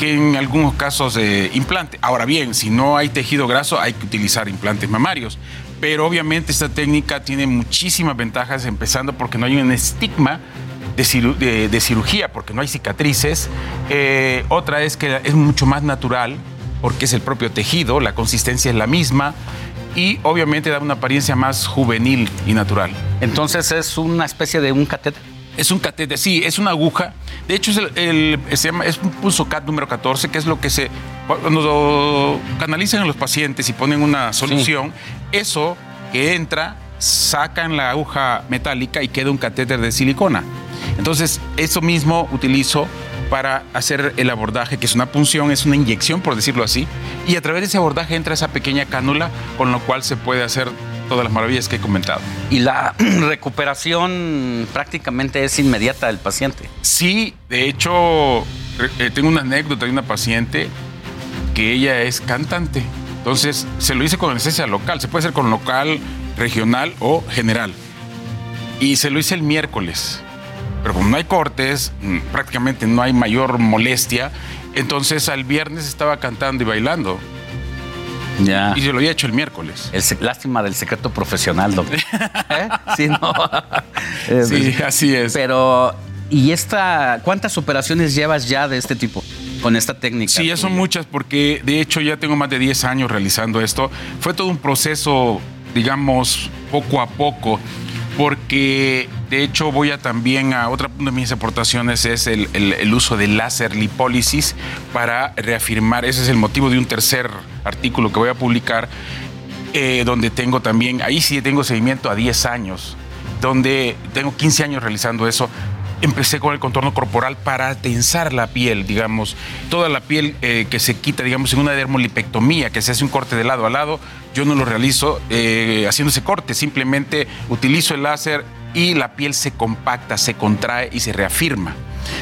que en algunos casos de implante. Ahora bien, si no hay tejido graso, hay que utilizar implantes mamarios. Pero obviamente esta técnica tiene muchísimas ventajas, empezando porque no hay un estigma de, cirugía, porque no hay cicatrices. Eh, otra es que es mucho más natural, porque es el propio tejido, la consistencia es la misma y obviamente da una apariencia más juvenil y natural. Entonces es una especie de un catéter. Es un catéter, sí, es una aguja. De hecho, es, el, se llama, es un pulso CAT número 14, que es lo que se. Cuando canalizan a los pacientes y ponen una solución, eso que entra, sacan la aguja metálica y queda un catéter de silicona. Entonces, eso mismo utilizo para hacer el abordaje, que es una punción, es una inyección, por decirlo así, y a través de ese abordaje entra esa pequeña cánula, con lo cual se puede hacer todas las maravillas que he comentado. Y la recuperación prácticamente es inmediata del paciente. Sí, de hecho, eh, tengo una anécdota de una paciente que ella es cantante. Entonces, se lo hice con anestesia local, se puede hacer con local, regional o general. Y se lo hice el miércoles pero como no hay cortes, mm, prácticamente no hay mayor molestia, entonces al viernes estaba cantando y bailando. Ya. Y se lo había hecho el miércoles. El, lástima del secreto profesional, doctor. ¿Eh? Sí, no. sí, así es. Pero, ¿y esta, cuántas operaciones llevas ya de este tipo? Con esta técnica. Sí, ya son muchas porque de hecho ya tengo más de 10 años realizando esto. Fue todo un proceso, digamos, poco a poco porque de hecho voy a también a otra de mis aportaciones es el, uso de láser lipólisis para reafirmar, ese es el motivo de un tercer artículo que voy a publicar, eh, donde tengo también, ahí sí tengo seguimiento a 10 años, donde tengo 15 años realizando eso, empecé con el contorno corporal para tensar la piel, digamos, toda la piel eh, que se quita, digamos, en una dermolipectomía, que se hace un corte de lado a lado, yo no lo realizo eh, haciendo ese corte, simplemente utilizo el láser y la piel se compacta, se contrae y se reafirma.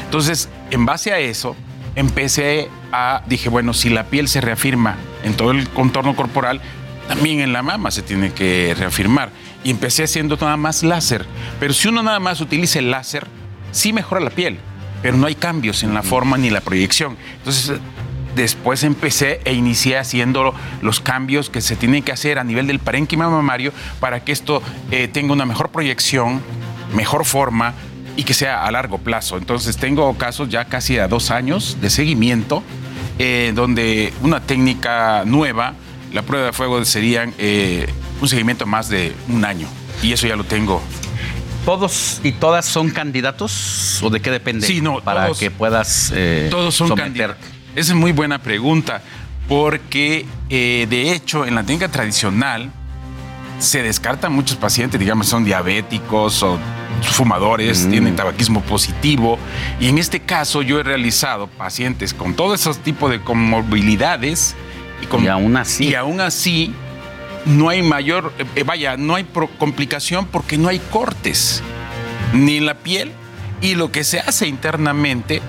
Entonces, en base a eso, empecé a, dije, bueno, si la piel se reafirma en todo el contorno corporal, también en la mama se tiene que reafirmar. Y empecé haciendo nada más láser. Pero si uno nada más utiliza el láser, sí mejora la piel, pero no hay cambios en la forma ni la proyección. Entonces, después empecé e inicié haciendo los cambios que se tienen que hacer a nivel del parénquima mamario para que esto eh, tenga una mejor proyección, mejor forma y que sea a largo plazo. Entonces tengo casos ya casi a dos años de seguimiento, eh, donde una técnica nueva, la prueba de fuego serían eh, un seguimiento más de un año. Y eso ya lo tengo ¿Todos y todas son candidatos o de qué depende? Sí, no, para que puedas eh, todos son candidatos. Esa es muy buena pregunta porque eh, de hecho en la técnica tradicional se descartan muchos pacientes, digamos, son diabéticos o fumadores, mm. tienen tabaquismo positivo. Y en este caso yo he realizado pacientes con todos esos tipos de comorbilidades. Y, con, y aún así. Y aún así no hay mayor, eh, vaya, no hay complicación porque no hay cortes ni en la piel y lo que se hace internamente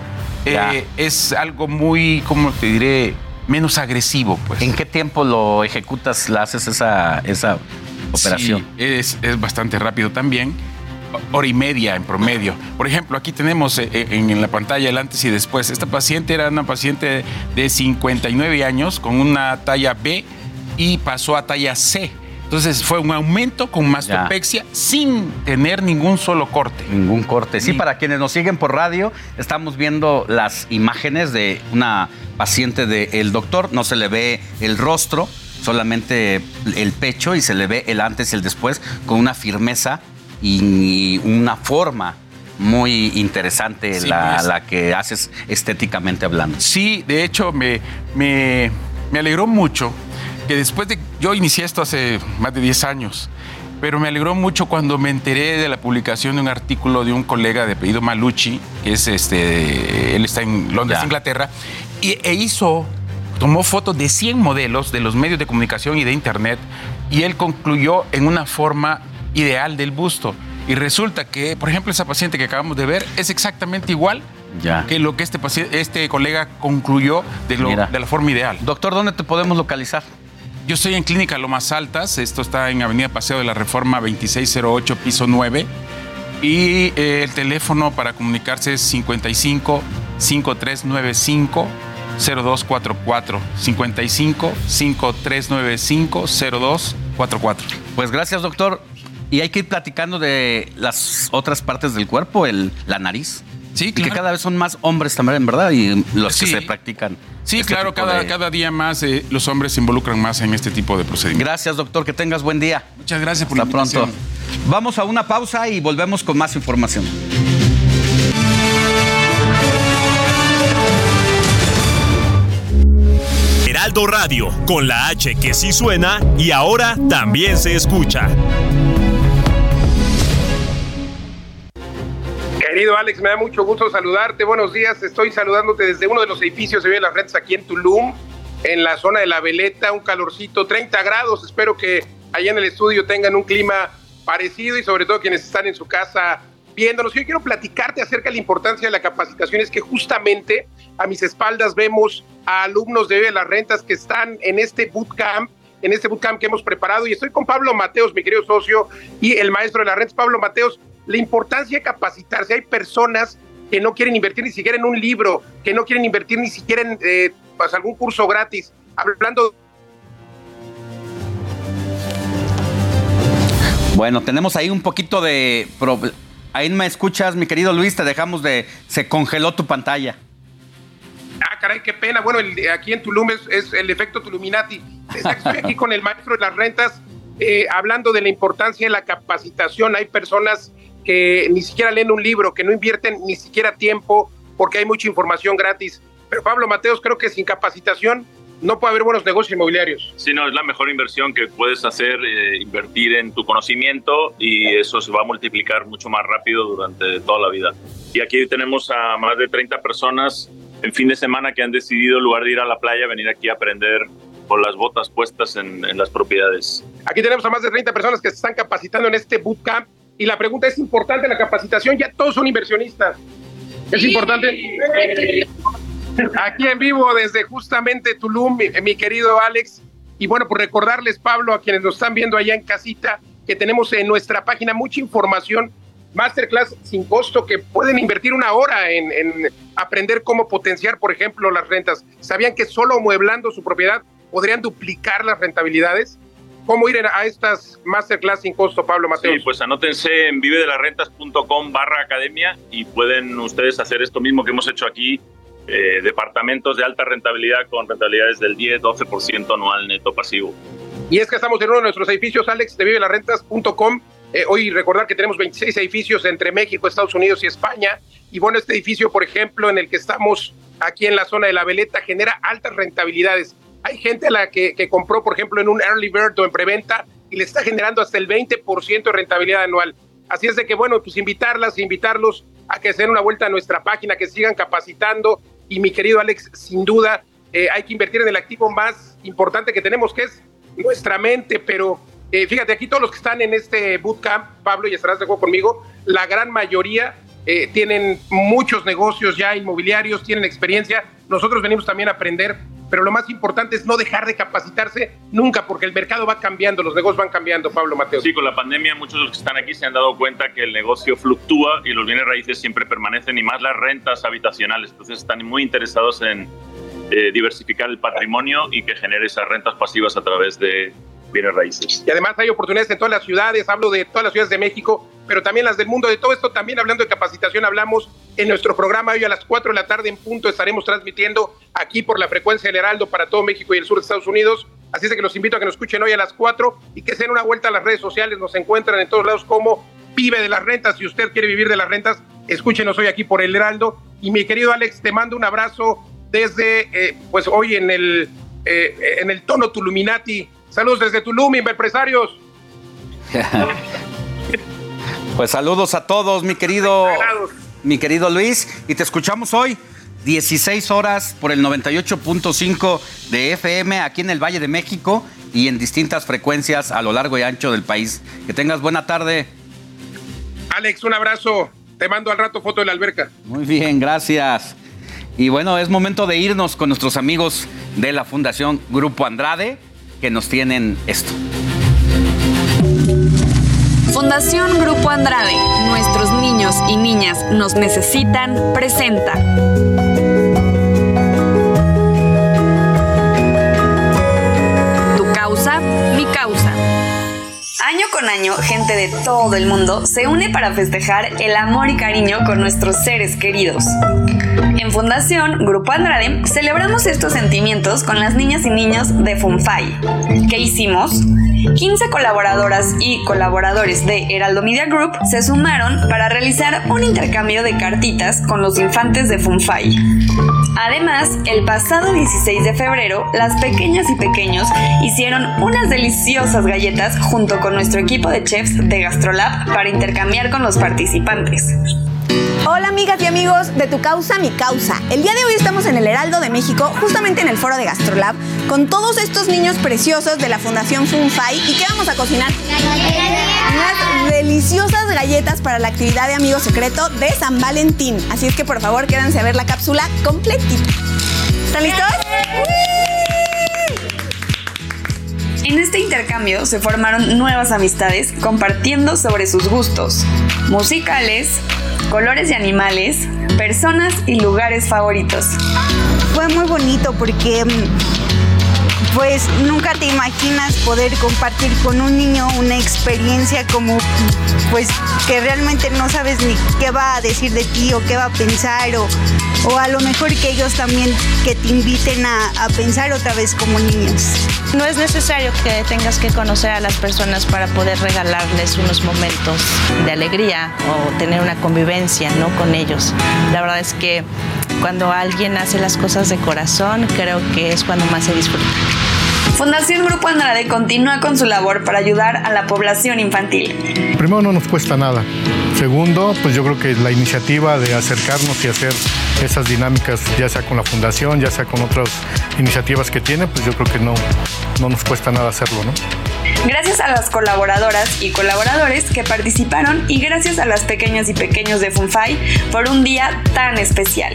eh, es algo muy, ¿cómo te diré? Menos agresivo, pues. ¿En qué tiempo lo ejecutas, la haces esa, esa operación? es, es bastante rápido también hora y media en promedio. Por ejemplo, aquí tenemos eh, en la pantalla el antes y después. Esta paciente era una paciente de 59 años con una talla B y pasó a talla C. Entonces fue un aumento con mastopexia sin tener ningún solo corte. Ningún corte. Sí, para quienes nos siguen por radio, estamos viendo las imágenes de una paciente del doctor. No se le ve el rostro, solamente el pecho y se le ve el antes y el después con una firmeza y una forma muy interesante la, que haces estéticamente hablando. Sí, de hecho me, me, me alegró mucho que después de... Yo inicié esto hace más de 10 años, pero me alegró mucho cuando me enteré de la publicación de un artículo de un colega de apellido Malucci, que es este, él está en Londres, Inglaterra, y, e hizo, tomó fotos de 100 modelos de los medios de comunicación y de internet, y él concluyó en una forma ideal del busto. Y resulta que, por ejemplo, esa paciente que acabamos de ver es exactamente igual que lo que este, este colega concluyó de, de la forma ideal. Doctor, ¿dónde te podemos localizar? Yo estoy en Clínica Lomas Altas, esto está en Avenida Paseo de la Reforma 2608, piso 9. Y eh, el teléfono para comunicarse es 55 5395 0244 55 5395 0244. Pues gracias, doctor. Y hay que ir platicando de las otras partes del cuerpo, el, la nariz. Sí, claro. Y que cada vez son más hombres también, ¿verdad? Y los que se practican. Sí, este claro, cada, cada día más eh, los hombres se involucran más en este tipo de procedimientos. Gracias, doctor. Que tengas buen día. Muchas gracias por Hasta pronto. Vamos a una pausa y volvemos con más información. Heraldo Radio, con la H que sí suena y ahora también se escucha. Querido Alex, me da mucho gusto saludarte. Buenos días. Estoy saludándote desde uno de los edificios de las Rentas aquí en Tulum, en la zona de la Veleta, un calorcito, 30 grados. Espero que allá en el estudio tengan un clima parecido y sobre todo quienes están en su casa viéndonos. Yo quiero platicarte acerca de la importancia de la capacitación. Es que justamente a mis espaldas vemos a alumnos de las rentas que están en este bootcamp en este bootcamp que hemos preparado y estoy con Pablo Mateos, mi querido socio, y el maestro de las rentas, Pablo Mateos, la importancia de capacitarse. Hay personas que no quieren invertir ni siquiera en un libro, que no quieren invertir ni siquiera en eh, pues, algún curso gratis. Hablando Bueno, tenemos ahí un poquito de... Ahí me escuchas, mi querido Luis, te dejamos de... Se congeló tu pantalla. Ah, caray, qué pena. Bueno, aquí en Tulum es, el efecto Tuluminati. Estoy aquí con el maestro de las rentas eh, hablando de la importancia de la capacitación. Hay personas que ni siquiera leen un libro, que no invierten ni siquiera tiempo porque hay mucha información gratis. Pero Pablo Mateos, creo que sin capacitación no puede haber buenos negocios inmobiliarios. Sí, no, es la mejor inversión que puedes hacer, eh, invertir en tu conocimiento y eso se va a multiplicar mucho más rápido durante toda la vida. Y aquí tenemos a más de 30 personas en fin de semana que han decidido, en lugar de ir a la playa, venir aquí a aprender con las botas puestas en, en las propiedades. Aquí tenemos a más de 30 personas que se están capacitando en este bootcamp y la pregunta es importante, la capacitación, ya todos son inversionistas. Es importante. Aquí en vivo desde justamente Tulum, mi, querido Alex. Y bueno, por recordarles, Pablo, a quienes nos están viendo allá en casita, que tenemos en nuestra página mucha información, masterclass sin costo, que pueden invertir una hora en, aprender cómo potenciar, por ejemplo, las rentas. ¿Sabían que solo amueblando su propiedad podrían duplicar las rentabilidades? ¿Cómo ir a estas masterclass sin costo, Pablo Mateo? Sí, pues anótense en vivedelarrentas.com barra academia y pueden ustedes hacer esto mismo que hemos hecho aquí eh, departamentos de alta rentabilidad con rentabilidades del 10-12% anual neto pasivo. Y es que estamos en uno de nuestros edificios, Alex, de vivelarrentas.com. Eh, hoy recordar que tenemos 26 edificios entre México, Estados Unidos y España. Y bueno, este edificio, por ejemplo, en el que estamos aquí en la zona de la Veleta, genera altas rentabilidades. Hay gente a la que, que compró, por ejemplo, en un early bird o en preventa y le está generando hasta el 20% de rentabilidad anual. Así es de que, bueno, pues invitarlas, invitarlos a que se den una vuelta a nuestra página, que sigan capacitando. Y mi querido Alex, sin duda eh, hay que invertir en el activo más importante que tenemos, que es nuestra mente, pero eh, fíjate, aquí todos los que están en este bootcamp, Pablo, y estarás de acuerdo conmigo, la gran mayoría eh, tienen muchos negocios ya inmobiliarios, tienen experiencia, nosotros venimos también a aprender, pero lo más importante es no dejar de capacitarse nunca, porque el mercado va cambiando, los negocios van cambiando, Pablo Mateo. Sí, con la pandemia muchos de los que están aquí se han dado cuenta que el negocio fluctúa y los bienes raíces siempre permanecen y más las rentas habitacionales, entonces están muy interesados en eh, diversificar el patrimonio y que genere esas rentas pasivas a través de bienes raíces. Y además hay oportunidades en todas las ciudades, hablo de todas las ciudades de México, pero también las del mundo. De todo esto también hablando de capacitación, hablamos en nuestro programa hoy a las 4 de la tarde en punto estaremos transmitiendo aquí por la frecuencia del Heraldo para todo México y el sur de Estados Unidos. Así es que los invito a que nos escuchen hoy a las 4 y que se den una vuelta a las redes sociales. Nos encuentran en todos lados como Vive de las Rentas. Si usted quiere vivir de las rentas, escúchenos hoy aquí por el Heraldo. Y mi querido Alex, te mando un abrazo desde, eh, pues hoy en el, eh, en el tono Tuluminati Saludos desde Tulum, empresarios. pues saludos a todos, mi querido, mi querido Luis, y te escuchamos hoy. 16 horas por el 98.5 de FM aquí en el Valle de México y en distintas frecuencias a lo largo y ancho del país. Que tengas buena tarde. Alex, un abrazo. Te mando al rato foto de la alberca. Muy bien, gracias. Y bueno, es momento de irnos con nuestros amigos de la Fundación Grupo Andrade que nos tienen esto. Fundación Grupo Andrade, nuestros niños y niñas nos necesitan, presenta. Tu causa, mi causa. Año con año, gente de todo el mundo se une para festejar el amor y cariño con nuestros seres queridos. En Fundación Grupo Andrade celebramos estos sentimientos con las niñas y niños de FUNFAI. ¿Qué hicimos? 15 colaboradoras y colaboradores de Heraldo Media Group se sumaron para realizar un intercambio de cartitas con los infantes de FUNFAI. Además, el pasado 16 de febrero, las pequeñas y pequeños hicieron unas deliciosas galletas junto con nuestro equipo de chefs de GastroLab para intercambiar con los participantes. Hola amigas y amigos de Tu Causa, Mi Causa. El día de hoy estamos en el Heraldo de México, justamente en el foro de Gastrolab, con todos estos niños preciosos de la Fundación Funfai. ¿Y qué vamos a cocinar? Unas deliciosas galletas para la actividad de Amigo Secreto de San Valentín. Así es que por favor quédense a ver la cápsula completita. ¿Están listos? En este intercambio se formaron nuevas amistades compartiendo sobre sus gustos musicales, colores de animales, personas y lugares favoritos. Fue muy bonito porque pues nunca te imaginas poder compartir con un niño una experiencia como pues que realmente no sabes ni qué va a decir de ti o qué va a pensar o, o a lo mejor que ellos también que te inviten a, a pensar otra vez como niños. No es necesario que tengas que conocer a las personas para poder regalarles unos momentos de alegría o tener una convivencia ¿no? con ellos. La verdad es que cuando alguien hace las cosas de corazón, creo que es cuando más se disfruta. Fundación Grupo Andrade continúa con su labor para ayudar a la población infantil. Primero no nos cuesta nada. Segundo, pues yo creo que la iniciativa de acercarnos y hacer esas dinámicas, ya sea con la fundación, ya sea con otras iniciativas que tiene, pues yo creo que no, no nos cuesta nada hacerlo, ¿no? Gracias a las colaboradoras y colaboradores que participaron y gracias a las pequeñas y pequeños de Funfai por un día tan especial.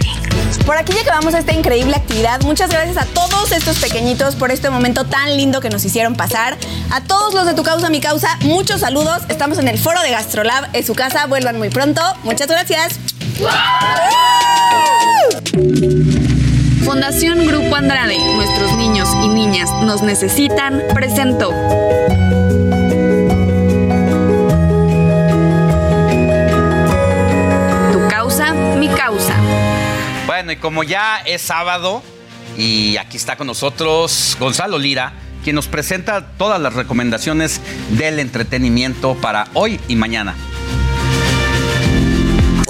Por aquí ya acabamos esta increíble actividad. Muchas gracias a todos estos pequeñitos por este momento tan lindo que nos hicieron pasar. A todos los de Tu Causa, Mi Causa, muchos saludos. Estamos en el foro de Gastrolab, en su casa. Vuelvan muy pronto. Muchas gracias. Fundación Grupo Andrade, nuestros niños y niñas nos necesitan, presentó. Tu causa, mi causa. Bueno, y como ya es sábado, y aquí está con nosotros Gonzalo Lira, quien nos presenta todas las recomendaciones del entretenimiento para hoy y mañana.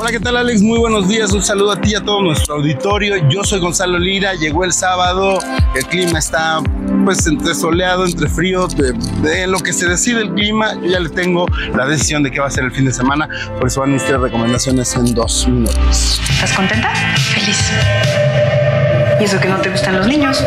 Hola, ¿qué tal Alex? Muy buenos días. Un saludo a ti y a todo nuestro auditorio. Yo soy Gonzalo Lira. Llegó el sábado. El clima está pues entre soleado, entre frío. De, lo que se decide el clima, yo ya le tengo la decisión de qué va a ser el fin de semana. Por eso van mis tres recomendaciones en dos minutos. ¿Estás contenta? Feliz. ¿Y eso que no te gustan los niños?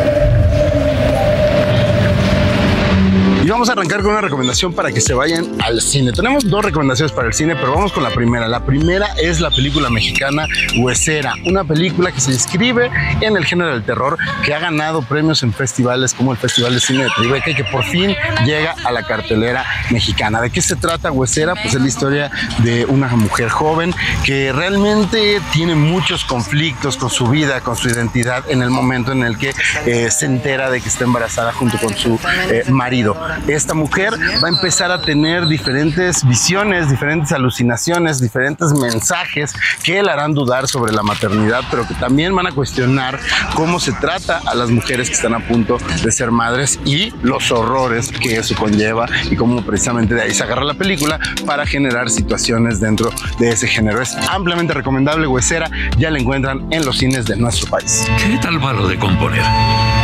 Y vamos a arrancar con una recomendación para que se vayan al cine. Tenemos dos recomendaciones para el cine, pero vamos con la primera. La primera es la película mexicana Huesera, una película que se inscribe en el género del terror, que ha ganado premios en festivales como el Festival de Cine de Tribeca y que por fin llega a la cartelera mexicana. ¿De qué se trata Huesera? Pues es la historia de una mujer joven que realmente tiene muchos conflictos con su vida, con su identidad en el momento en el que eh, se entera de que está embarazada junto con su eh, marido esta mujer va a empezar a tener diferentes visiones, diferentes alucinaciones, diferentes mensajes que la harán dudar sobre la maternidad, pero que también van a cuestionar cómo se trata a las mujeres que están a punto de ser madres y los horrores que eso conlleva y cómo precisamente de ahí se agarra la película para generar situaciones dentro de ese género. Es ampliamente recomendable, Huesera, ya la encuentran en los cines de nuestro país. ¿Qué tal va lo de componer?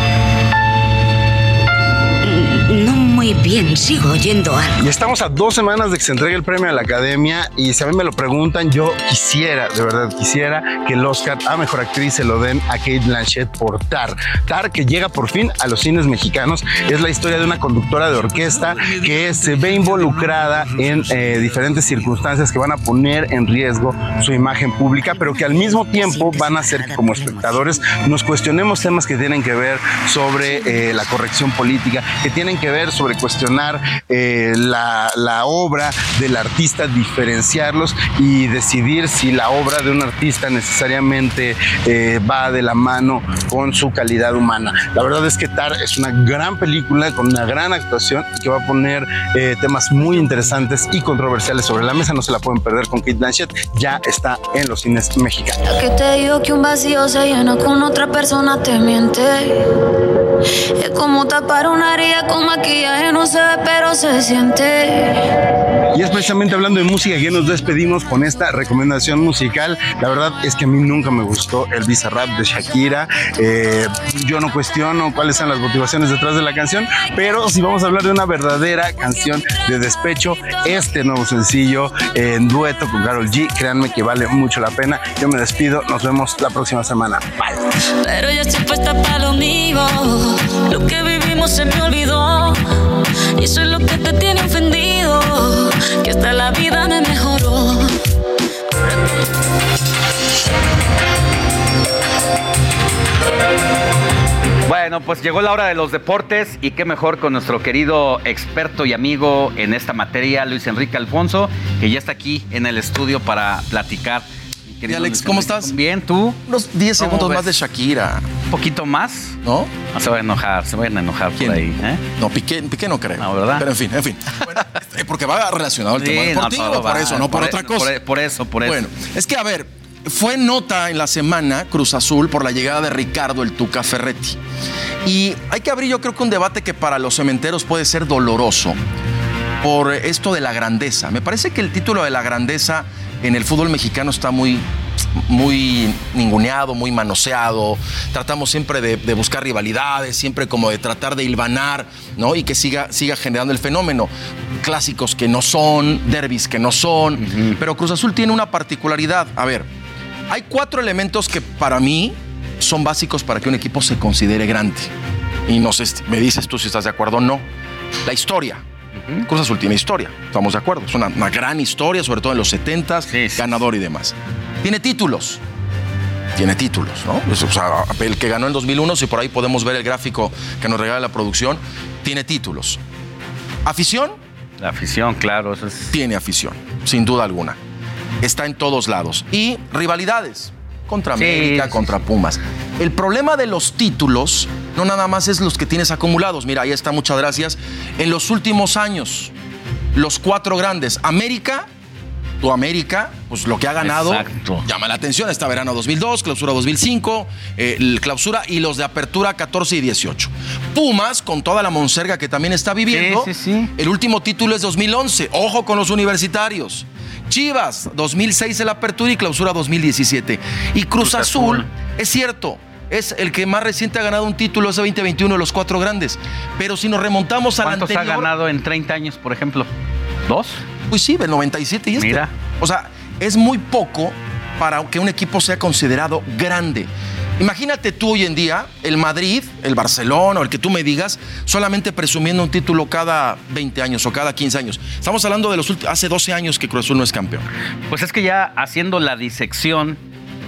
Muy bien, sigo oyendo algo. Y estamos a dos semanas de que se entregue el premio a la Academia y si a mí me lo preguntan, yo quisiera, de verdad quisiera que el Oscar a Mejor Actriz se lo den a Kate Blanchett por Tar. Tar que llega por fin a los cines mexicanos es la historia de una conductora de orquesta que se ve involucrada en eh, diferentes circunstancias que van a poner en riesgo su imagen pública, pero que al mismo tiempo van a hacer que como espectadores nos cuestionemos temas que tienen que ver sobre eh, la corrección política, que tienen que ver sobre cuestionar eh, la, obra del artista, diferenciarlos y decidir si la obra de un artista necesariamente eh, va de la mano con su calidad humana. La verdad es que Tar es una gran película con una gran actuación que va a poner eh, temas muy interesantes y controversiales sobre la mesa. No se la pueden perder con Kate Blanchett. Ya está en los cines mexicanos. Que te digo que un vacío se llena con otra persona te miente. Es como tapar una herida con maquillaje, no se ve, pero se siente. Y es precisamente hablando de música que nos despedimos con esta recomendación musical. La verdad es que a mí nunca me gustó el Bizarrap de Shakira. Eh, yo no cuestiono cuáles son las motivaciones detrás de la canción, pero si vamos a hablar de una verdadera canción de despecho, este nuevo sencillo en dueto con Carol G, créanme que vale mucho la pena. Yo me despido, nos vemos la próxima semana. Bye. Pero ya estoy puesta para lo mío. Lo que se me olvidó. Y eso es lo que te tiene ofendido. Que hasta la vida me mejoró. Bueno, pues llegó la hora de los deportes y qué mejor con nuestro querido experto y amigo en esta materia, Luis Enrique Alfonso, que ya está aquí en el estudio para platicar. Querido Alex, ¿cómo estás? Bien, ¿tú? Unos 10 ¿Cómo segundos ves? más de Shakira. ¿Un poquito más? ¿No? No se va a enojar, se van a enojar por ahí. ¿eh? No, Piqué, Piqué no creo. No, ¿verdad? Pero en fin, en fin. Bueno, eh, porque va relacionado al tema Sí, no, deportivo, todo por va, eso, no por, por otra e- cosa. por e- por eso, por eso. Bueno, es que a ver, fue nota en la semana Cruz Azul por la llegada de Ricardo el Tuca Ferretti. Y hay que abrir yo creo que un debate que para los cementeros puede ser doloroso por esto de la grandeza. Me parece que el título de la grandeza en el fútbol mexicano está muy muy ninguneado, muy manoseado. Tratamos siempre de, de buscar rivalidades, siempre como de tratar de hilvanar, ¿no? Y que siga, siga generando el fenómeno. Clásicos que no son, derbis que no son. Pero Cruz Azul tiene una particularidad. A ver, hay cuatro elementos que para mí son básicos para que un equipo se considere grande. Y no sé, me dices tú si estás de acuerdo o no. La historia. Cruz Azul tiene historia, estamos de acuerdo. Es una, una gran historia, sobre todo en los 70s, ganador y demás. Tiene títulos. Tiene títulos, ¿no? O sea, el que ganó en 2001, si por ahí podemos ver el gráfico que nos regala la producción, tiene títulos. ¿Afición? La afición, claro, eso es. Tiene afición, sin duda alguna. Está en todos lados. Y rivalidades. Contra Sí, América, sí, contra Pumas. El problema de los títulos no nada más es los que tienes acumulados. Mira, ahí está, muchas gracias. En los últimos años, los cuatro grandes. América, tu América, pues lo que ha ganado Exacto. llama la atención. Esta verano 2002, clausura 2005, eh, el clausura y los de apertura 14 y 18. Pumas, con toda la monserga que también está viviendo. Sí, sí, sí. El último título es 2011. Ojo con los universitarios. Chivas, 2006 el apertura y clausura 2017. Y Cruz, Cruz Azul, Azul. es cierto, es el que más reciente ha ganado un título ese 2021 de los cuatro grandes. Pero si nos remontamos al ¿Cuántos anterior... ha ganado en 30 años, por ejemplo? ¿Dos? Pues sí, el 97 y este. Mira. O sea, es muy poco para que un equipo sea considerado grande. Imagínate tú hoy en día, el Madrid, el Barcelona o el que tú me digas, solamente presumiendo un título cada 20 años o cada 15 años. Estamos hablando de los últimos, hace 12 años que Cruz Azul no es campeón. Pues es que ya haciendo la disección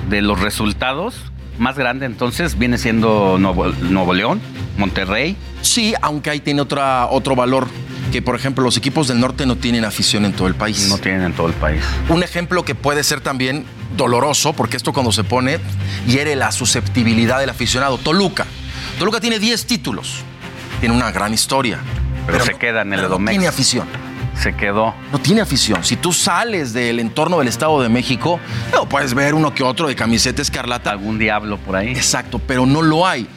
de los resultados, más grande entonces viene siendo Nuevo, Nuevo León, Monterrey. Sí, aunque ahí tiene otra, otro valor, que por ejemplo los equipos del norte no tienen afición en todo el país. No tienen en todo el país. Un ejemplo que puede ser también doloroso, porque esto cuando se pone hiere la susceptibilidad del aficionado. Toluca. Toluca tiene 10 títulos. Tiene una gran historia. Pero, se queda en el pero no Edomex. tiene afición. Se quedó. No tiene afición. Si tú sales del entorno del Estado de México, no, puedes ver uno que otro de camiseta escarlata. Algún diablo por ahí. Exacto, pero no lo hay.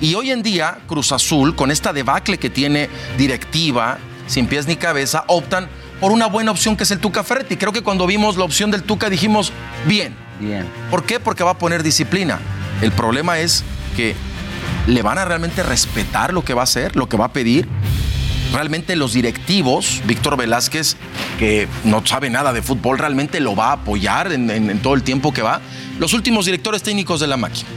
Y hoy en día, Cruz Azul, con esta debacle que tiene directiva, sin pies ni cabeza, optan por una buena opción que es el Tuca Ferretti. Creo que cuando vimos la opción del Tuca dijimos, bien. Bien. ¿Por qué? Porque va a poner disciplina. El problema es que le van a realmente respetar lo que va a hacer, lo que va a pedir. Realmente los directivos, Víctor Velázquez, que no sabe nada de fútbol, realmente lo va a apoyar en, en- en todo el tiempo que va. Los últimos directores técnicos de la máquina.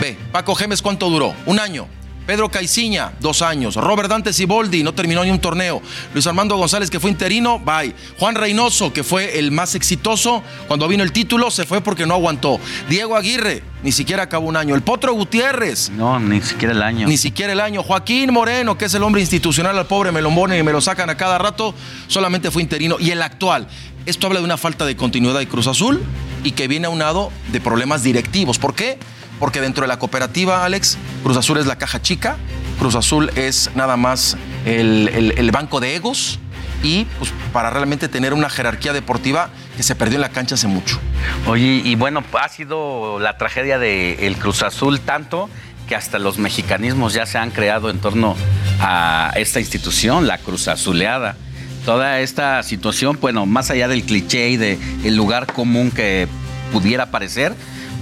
Ve, Paco Gemes, ¿cuánto duró? Un año. Pedro Caiciña, dos años. Robert Dante Siboldi, no terminó ni un torneo. Luis Armando González, que fue interino, bye. Juan Reynoso, que fue el más exitoso, cuando vino el título, se fue porque no aguantó. Diego Aguirre, ni siquiera acabó un año. El Potro Gutiérrez, No, ni siquiera el año. ni siquiera el año. Joaquín Moreno, que es el hombre institucional al pobre me lo ponen y me lo sacan a cada rato, solamente fue interino. Y el actual. Esto habla de una falta de continuidad de Cruz Azul y que viene aunado de problemas directivos. ¿Por qué? Porque dentro de la cooperativa, Alex, Cruz Azul es la caja chica, Cruz Azul es nada más el, el- banco de egos y pues, para realmente tener una jerarquía deportiva que se perdió en la cancha hace mucho. Oye, y bueno, ha sido la tragedia del Cruz Azul tanto que hasta los mexicanismos ya se han creado en torno a esta institución, la Cruz Azuleada. Toda esta situación, bueno, más allá del cliché y del lugar común que pudiera parecer,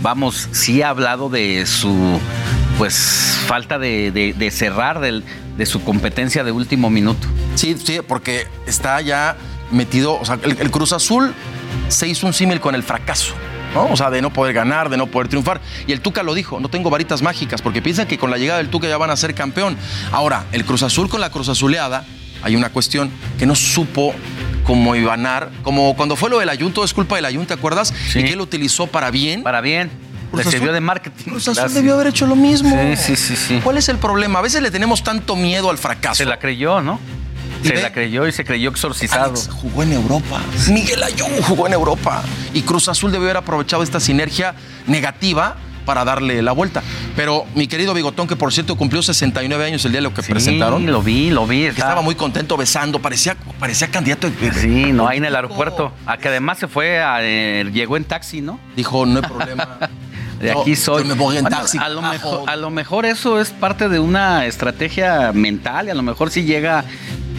vamos, sí ha hablado de su pues falta de, de- cerrar de su competencia de último minuto. Sí, sí, porque está ya metido, o sea, el, el Cruz Azul se hizo un símil con el fracaso. ¿no? O sea, de no poder ganar, de no poder triunfar. Y el Tuca lo dijo, no tengo varitas mágicas, porque piensan que con la llegada del Tuca ya van a ser campeón. Ahora, el Cruz Azul con la Cruz Azuleada, hay una cuestión que no supo cómo ibanar, como cuando fue lo del Ayunto, es culpa del Ayunto, ¿te acuerdas? Y que él lo utilizó para bien. Para bien. Cruz Le sirvió de marketing. Cruz Azul debió haber hecho lo mismo. Sí, sí, sí, sí. ¿Cuál es el problema? A veces le tenemos tanto miedo al fracaso. Se la creyó, ¿no? Se ve- la creyó y se creyó exorcizado. Alex jugó en Europa. Miguel Ayun jugó en Europa. Y Cruz Azul debió haber aprovechado esta sinergia negativa para darle la vuelta. Pero mi querido Bigotón, que por cierto cumplió 69 años el día de lo que presentaron. lo vi, lo vi. que estaba muy contento besando, parecía, parecía candidato. de- Sí, no, ahí en el aeropuerto. A que además se fue, a, eh, llegó en taxi, ¿no? Dijo, no hay problema. De No, aquí soy. me voy en Bueno, taxi, A lo, carajo. mejor, a lo mejor eso es parte de una estrategia mental y a lo mejor sí llega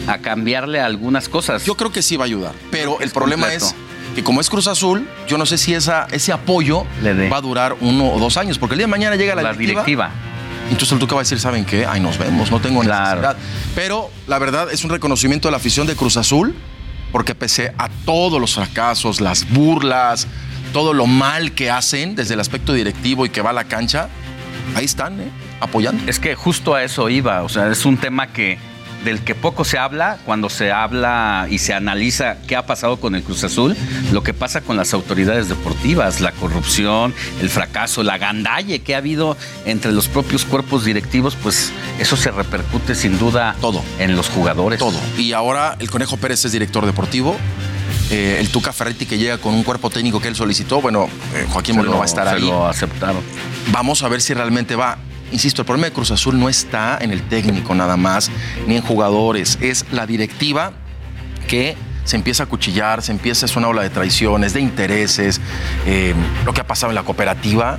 a cambiarle algunas cosas. Yo creo que sí va a ayudar. Pero el problema completo. es que como es Cruz Azul, yo no sé si esa, ese apoyo va a durar uno o dos años. Porque el día de mañana llega la, La directiva. Entonces el Tuca va a decir, ¿saben qué? Ay, nos vemos, no tengo necesidad. Pero la verdad es un reconocimiento de la afición de Cruz Azul, porque pese a todos los fracasos, las burlas, todo lo mal que hacen desde el aspecto directivo y que va a la cancha, ahí están, ¿eh? apoyando. Es que justo a eso iba, o sea, es un tema que del que poco se habla cuando se habla y se analiza qué ha pasado con el Cruz Azul, lo que pasa con las autoridades deportivas, la corrupción, el fracaso, la gandalle que ha habido entre los propios cuerpos directivos, pues eso se repercute sin duda todo en los jugadores. Todo. Y ahora el Conejo Pérez es director deportivo. Eh, el Tuca Ferretti que llega con un cuerpo técnico que él solicitó, bueno, eh, Joaquín lo- va a estar se ahí. lo aceptaron. Vamos a ver si realmente va. Insisto, el problema de Cruz Azul no está en el técnico nada más, ni en jugadores, es la directiva que se empieza a cuchillar, se empieza, es una ola de traiciones, de intereses, eh, lo que ha pasado en la cooperativa,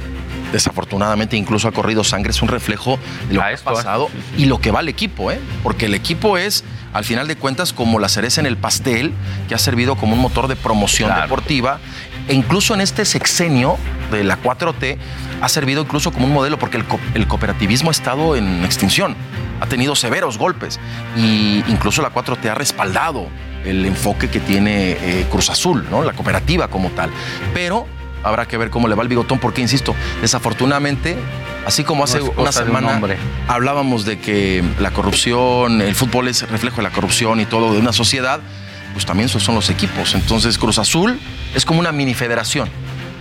desafortunadamente incluso ha corrido sangre, es un reflejo de lo que ha pasado y lo que va al equipo, ¿eh? porque el equipo es, al final de cuentas, como la cereza en el pastel, que ha servido como un motor de promoción deportiva, e incluso en este sexenio de la 4T ha servido incluso como un modelo, porque el, co- el cooperativismo ha estado en extinción, ha tenido severos golpes, y incluso la 4T ha respaldado el enfoque que tiene eh, Cruz Azul, ¿no? la cooperativa como tal. Pero habrá que ver cómo le va el bigotón, porque, insisto, desafortunadamente, así como hace No una un semana hablábamos de que la corrupción, el fútbol es reflejo de la corrupción y todo de una sociedad, pues también esos son los equipos. Entonces, Cruz Azul es como una mini federación.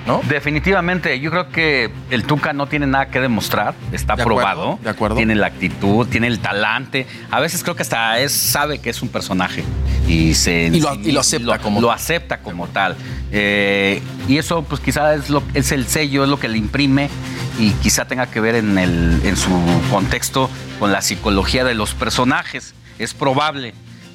¿No? Definitivamente, yo creo que el Tuca no tiene nada que demostrar, está De acuerdo, probado, de acuerdo. tiene la actitud, tiene el talante. A veces creo que hasta es, sabe que es un personaje y se Y lo- y lo acepta como lo acepta como tal. Eh, y eso, pues, quizá es lo es el sello, es lo que le imprime y quizá tenga que ver en el en su contexto con la psicología de los personajes. Es probable,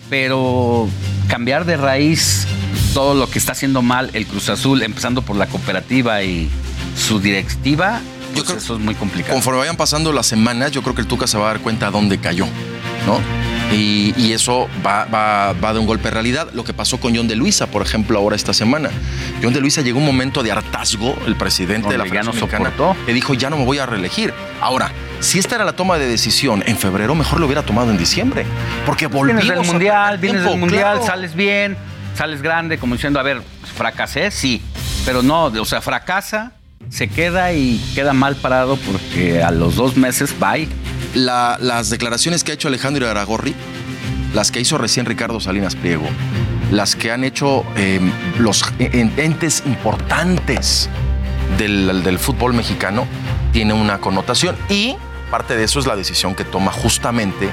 pero cambiar de raíz todo lo que está haciendo mal el Cruz Azul, empezando por la cooperativa y su directiva, pues eso es muy complicado. Conforme vayan pasando las semanas, yo creo que el Tuca se va a dar cuenta dónde cayó, ¿no? Y, y eso va, va- va de un golpe de realidad. Lo que pasó con John de Luisa, por ejemplo, ahora esta semana. John de Luisa llegó un momento de hartazgo, el presidente de la ya no Federación Mexicana, que dijo, ya no me voy a reelegir. Ahora, si esta era la toma de decisión en febrero, mejor lo hubiera tomado en diciembre. Porque volvimos Vienes del mundial, vienes tiempo, del mundial, claro. sales bien, sales grande, como diciendo, a ver, fracasé, sí, pero no, o sea, fracasa, se queda y queda mal parado porque a los dos meses, bye. La- las declaraciones que ha hecho Alejandro Aragorri, las que hizo recién Ricardo Salinas Pliego, las que han hecho eh, los en- entes importantes del, del fútbol mexicano, tiene una connotación. Y parte de eso es la decisión que toma justamente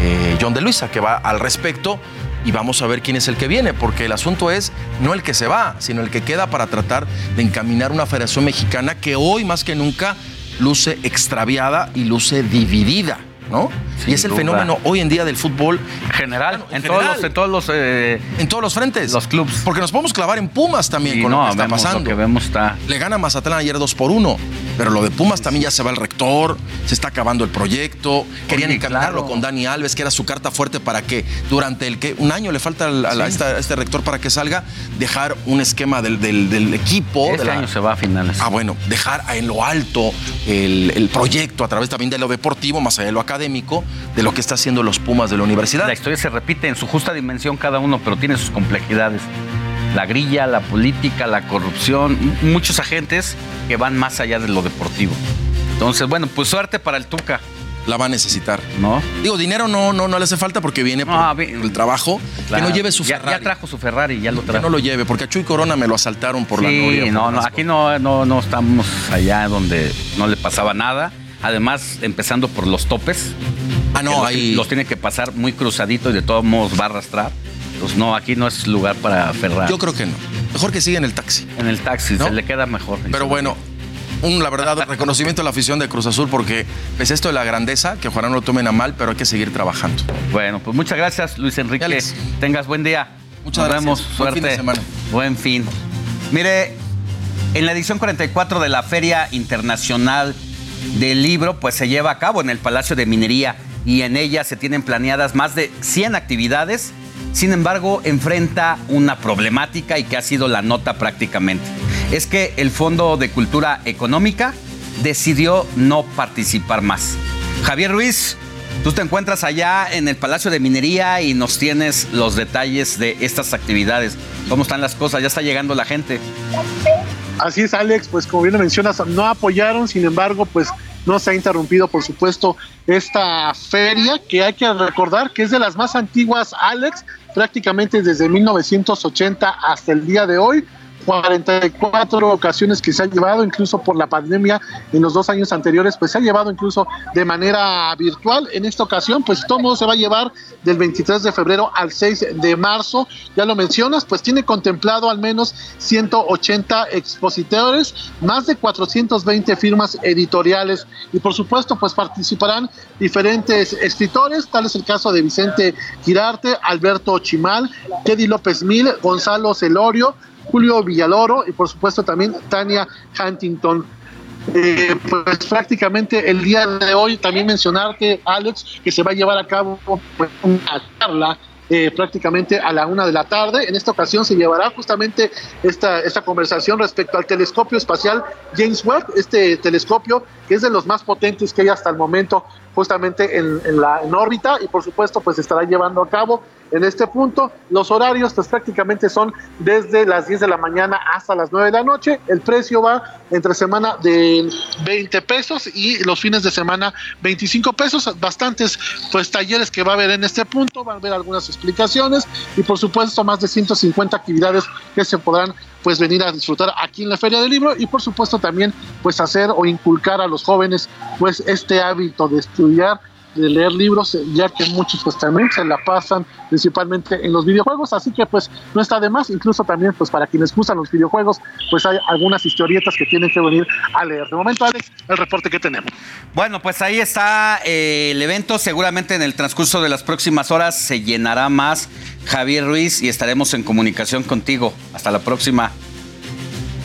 eh, John de Luisa, que va al respecto. Y vamos a ver quién es el que viene, porque el asunto es no el que se va, sino el que queda para tratar de encaminar una federación mexicana que hoy más que nunca luce extraviada y luce dividida. ¿No? Sin y es el duda. fenómeno hoy en día del fútbol General, en en, todos general. los, en todos los, eh, en todos los frentes. los clubs. Porque nos podemos clavar en Pumas también Y con no, lo que está vemos pasando. Lo que vemos está. Le gana Mazatlán ayer 2 por 1. Pero lo de Pumas también ya se va el rector, se está acabando el proyecto. Querían Oye, encaminarlo claro. con Dani Alves, que era su carta fuerte para que durante el que un año le falta al- a, la- a esta- a este rector para que salga, dejar un esquema del, del- del equipo. Este de la- año se va a finales. Ah, bueno, dejar en lo alto el, el proyecto a través también de lo deportivo, más allá de lo académico, de lo que está haciendo los Pumas de la universidad. La historia se repite en su justa dimensión cada uno, pero tiene sus complejidades. La grilla, la política, la corrupción, muchos agentes que van más allá de lo deportivo. Entonces, bueno, pues suerte para el Tuca, La va a necesitar. ¿no? Digo, dinero no, no, no le hace falta porque viene por, el trabajo. Claro. Que no lleve su Ferrari. ya trajo su Ferrari, ya lo que trajo. no lo lleve, porque a Chuy Corona me lo asaltaron por la sí, noria. por no, no, aquí no, no, no estamos allá donde no le pasaba nada. Además, empezando por los topes. Ah, no, los, ahí. los tiene que pasar muy cruzadito y de todos modos va a arrastrar. Pues no, aquí no es lugar para Ferrari. Yo creo que no. Mejor que siga en el taxi. en el taxi ¿No? se le queda mejor. Pero bueno, un, la verdad, reconocimiento a la afición de Cruz Azul, porque pese a esto de la grandeza, que ojalá no lo tomen a mal, pero hay que seguir trabajando. Bueno, pues muchas gracias, Luis Enrique. Alex. Tengas buen día. Muchas Nos gracias. vemos. Buen Suerte. fin de semana. Buen fin. Mire, en la edición 44 de la Feria Internacional del Libro, pues se lleva a cabo en el Palacio de Minería y en ella se tienen planeadas más de 100 actividades. Sin embargo, enfrenta una problemática y que ha sido la nota prácticamente. Es que el Fondo de Cultura Económica decidió no participar más. Javier Ruiz, tú te encuentras allá en el Palacio de Minería y nos tienes los detalles de estas actividades. ¿Cómo están las cosas? Ya está llegando la gente. Así es, Alex, pues como bien lo mencionas, no apoyaron, sin embargo, pues no se ha interrumpido, por supuesto, esta feria que hay que recordar que es de las más antiguas, Alex, prácticamente desde 1980 hasta el día de hoy. 44 ocasiones que se ha llevado, incluso por la pandemia en los dos años anteriores, pues se ha llevado incluso de manera virtual. En esta ocasión, pues todo se va a llevar del 23 de febrero al 6 de marzo. Ya lo mencionas, pues tiene contemplado al menos 180 expositores, más de 420 firmas editoriales y por supuesto, pues participarán diferentes escritores, tal es el caso de Vicente Girarte, Alberto Chimal, Teddy López Mil, Gonzalo Celorio, Julio Villaloro y por supuesto también Tania Huntington. Eh, pues prácticamente el día de hoy también mencionarte, Alex, que se va a llevar a cabo pues, una charla eh, prácticamente a la una de la tarde. En esta ocasión se llevará justamente esta, esta conversación respecto al telescopio espacial James Webb, este telescopio que es de los más potentes que hay hasta el momento justamente en, en la órbita y por supuesto pues estará llevando a cabo en este punto. Los horarios pues prácticamente son desde las 10 de la mañana hasta las 9 de la noche. El precio va entre semana de 20 pesos y los fines de semana 25 pesos. Bastantes pues talleres que va a haber en este punto, van a haber algunas explicaciones y por supuesto más de 150 actividades que se podrán pues venir a disfrutar aquí en la Feria del Libro y por supuesto también pues hacer o inculcar a los jóvenes pues este hábito de estudiar de leer libros, ya que muchos pues también se la pasan principalmente en los videojuegos, así que pues no está de más, incluso también pues para quienes gustan los videojuegos, pues hay algunas historietas que tienen que venir a leer. De momento, Alex, el reporte que tenemos. Bueno, pues ahí está eh, el evento. Seguramente en el transcurso de las próximas horas se llenará más Javier Ruiz y estaremos en comunicación contigo. Hasta la próxima.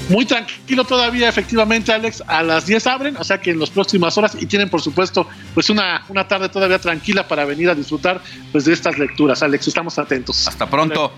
Muy tranquilo todavía, efectivamente, Alex. A las 10 abren, o sea que en las próximas horas y tienen, por supuesto, pues una, una tarde todavía tranquila para venir a disfrutar pues de estas lecturas, Alex. Estamos atentos. Hasta pronto.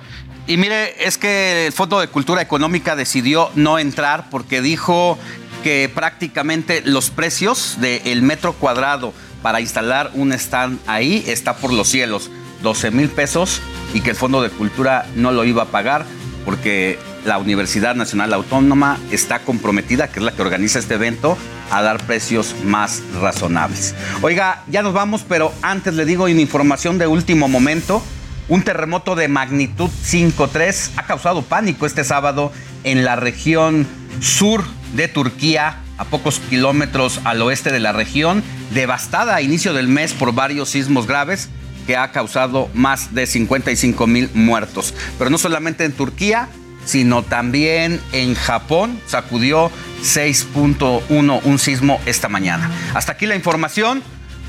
Y mire, es que el Fondo de Cultura Económica decidió no entrar porque dijo que prácticamente los precios del metro cuadrado para instalar un stand ahí está por los cielos, 12 mil pesos, y que el Fondo de Cultura no lo iba a pagar porque la Universidad Nacional Autónoma está comprometida, que es la que organiza este evento, a dar precios más razonables. Oiga, ya nos vamos, pero antes le digo una información de último momento. Un terremoto de magnitud 5.3 ha causado pánico este sábado en la región sur de Turquía, a pocos kilómetros al oeste de la región, devastada a inicio del mes por varios sismos graves que ha causado más de 55 mil muertos. Pero no solamente en Turquía, sino también en Japón sacudió 6.1 un sismo esta mañana. Hasta aquí la información.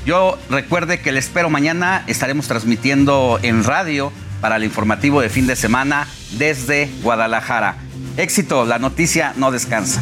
Yo recuerde que le espero mañana. Estaremos transmitiendo en radio para el informativo de fin de semana desde Guadalajara. Éxito, la noticia no descansa.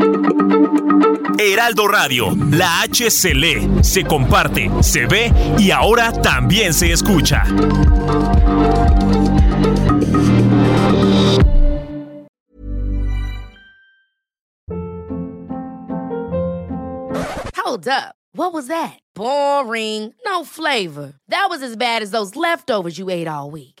Heraldo Radio, la H se lee, se comparte, se ve y ahora también se escucha. Hold up. What was that? Boring. No flavor. That was as bad as those leftovers you ate all week.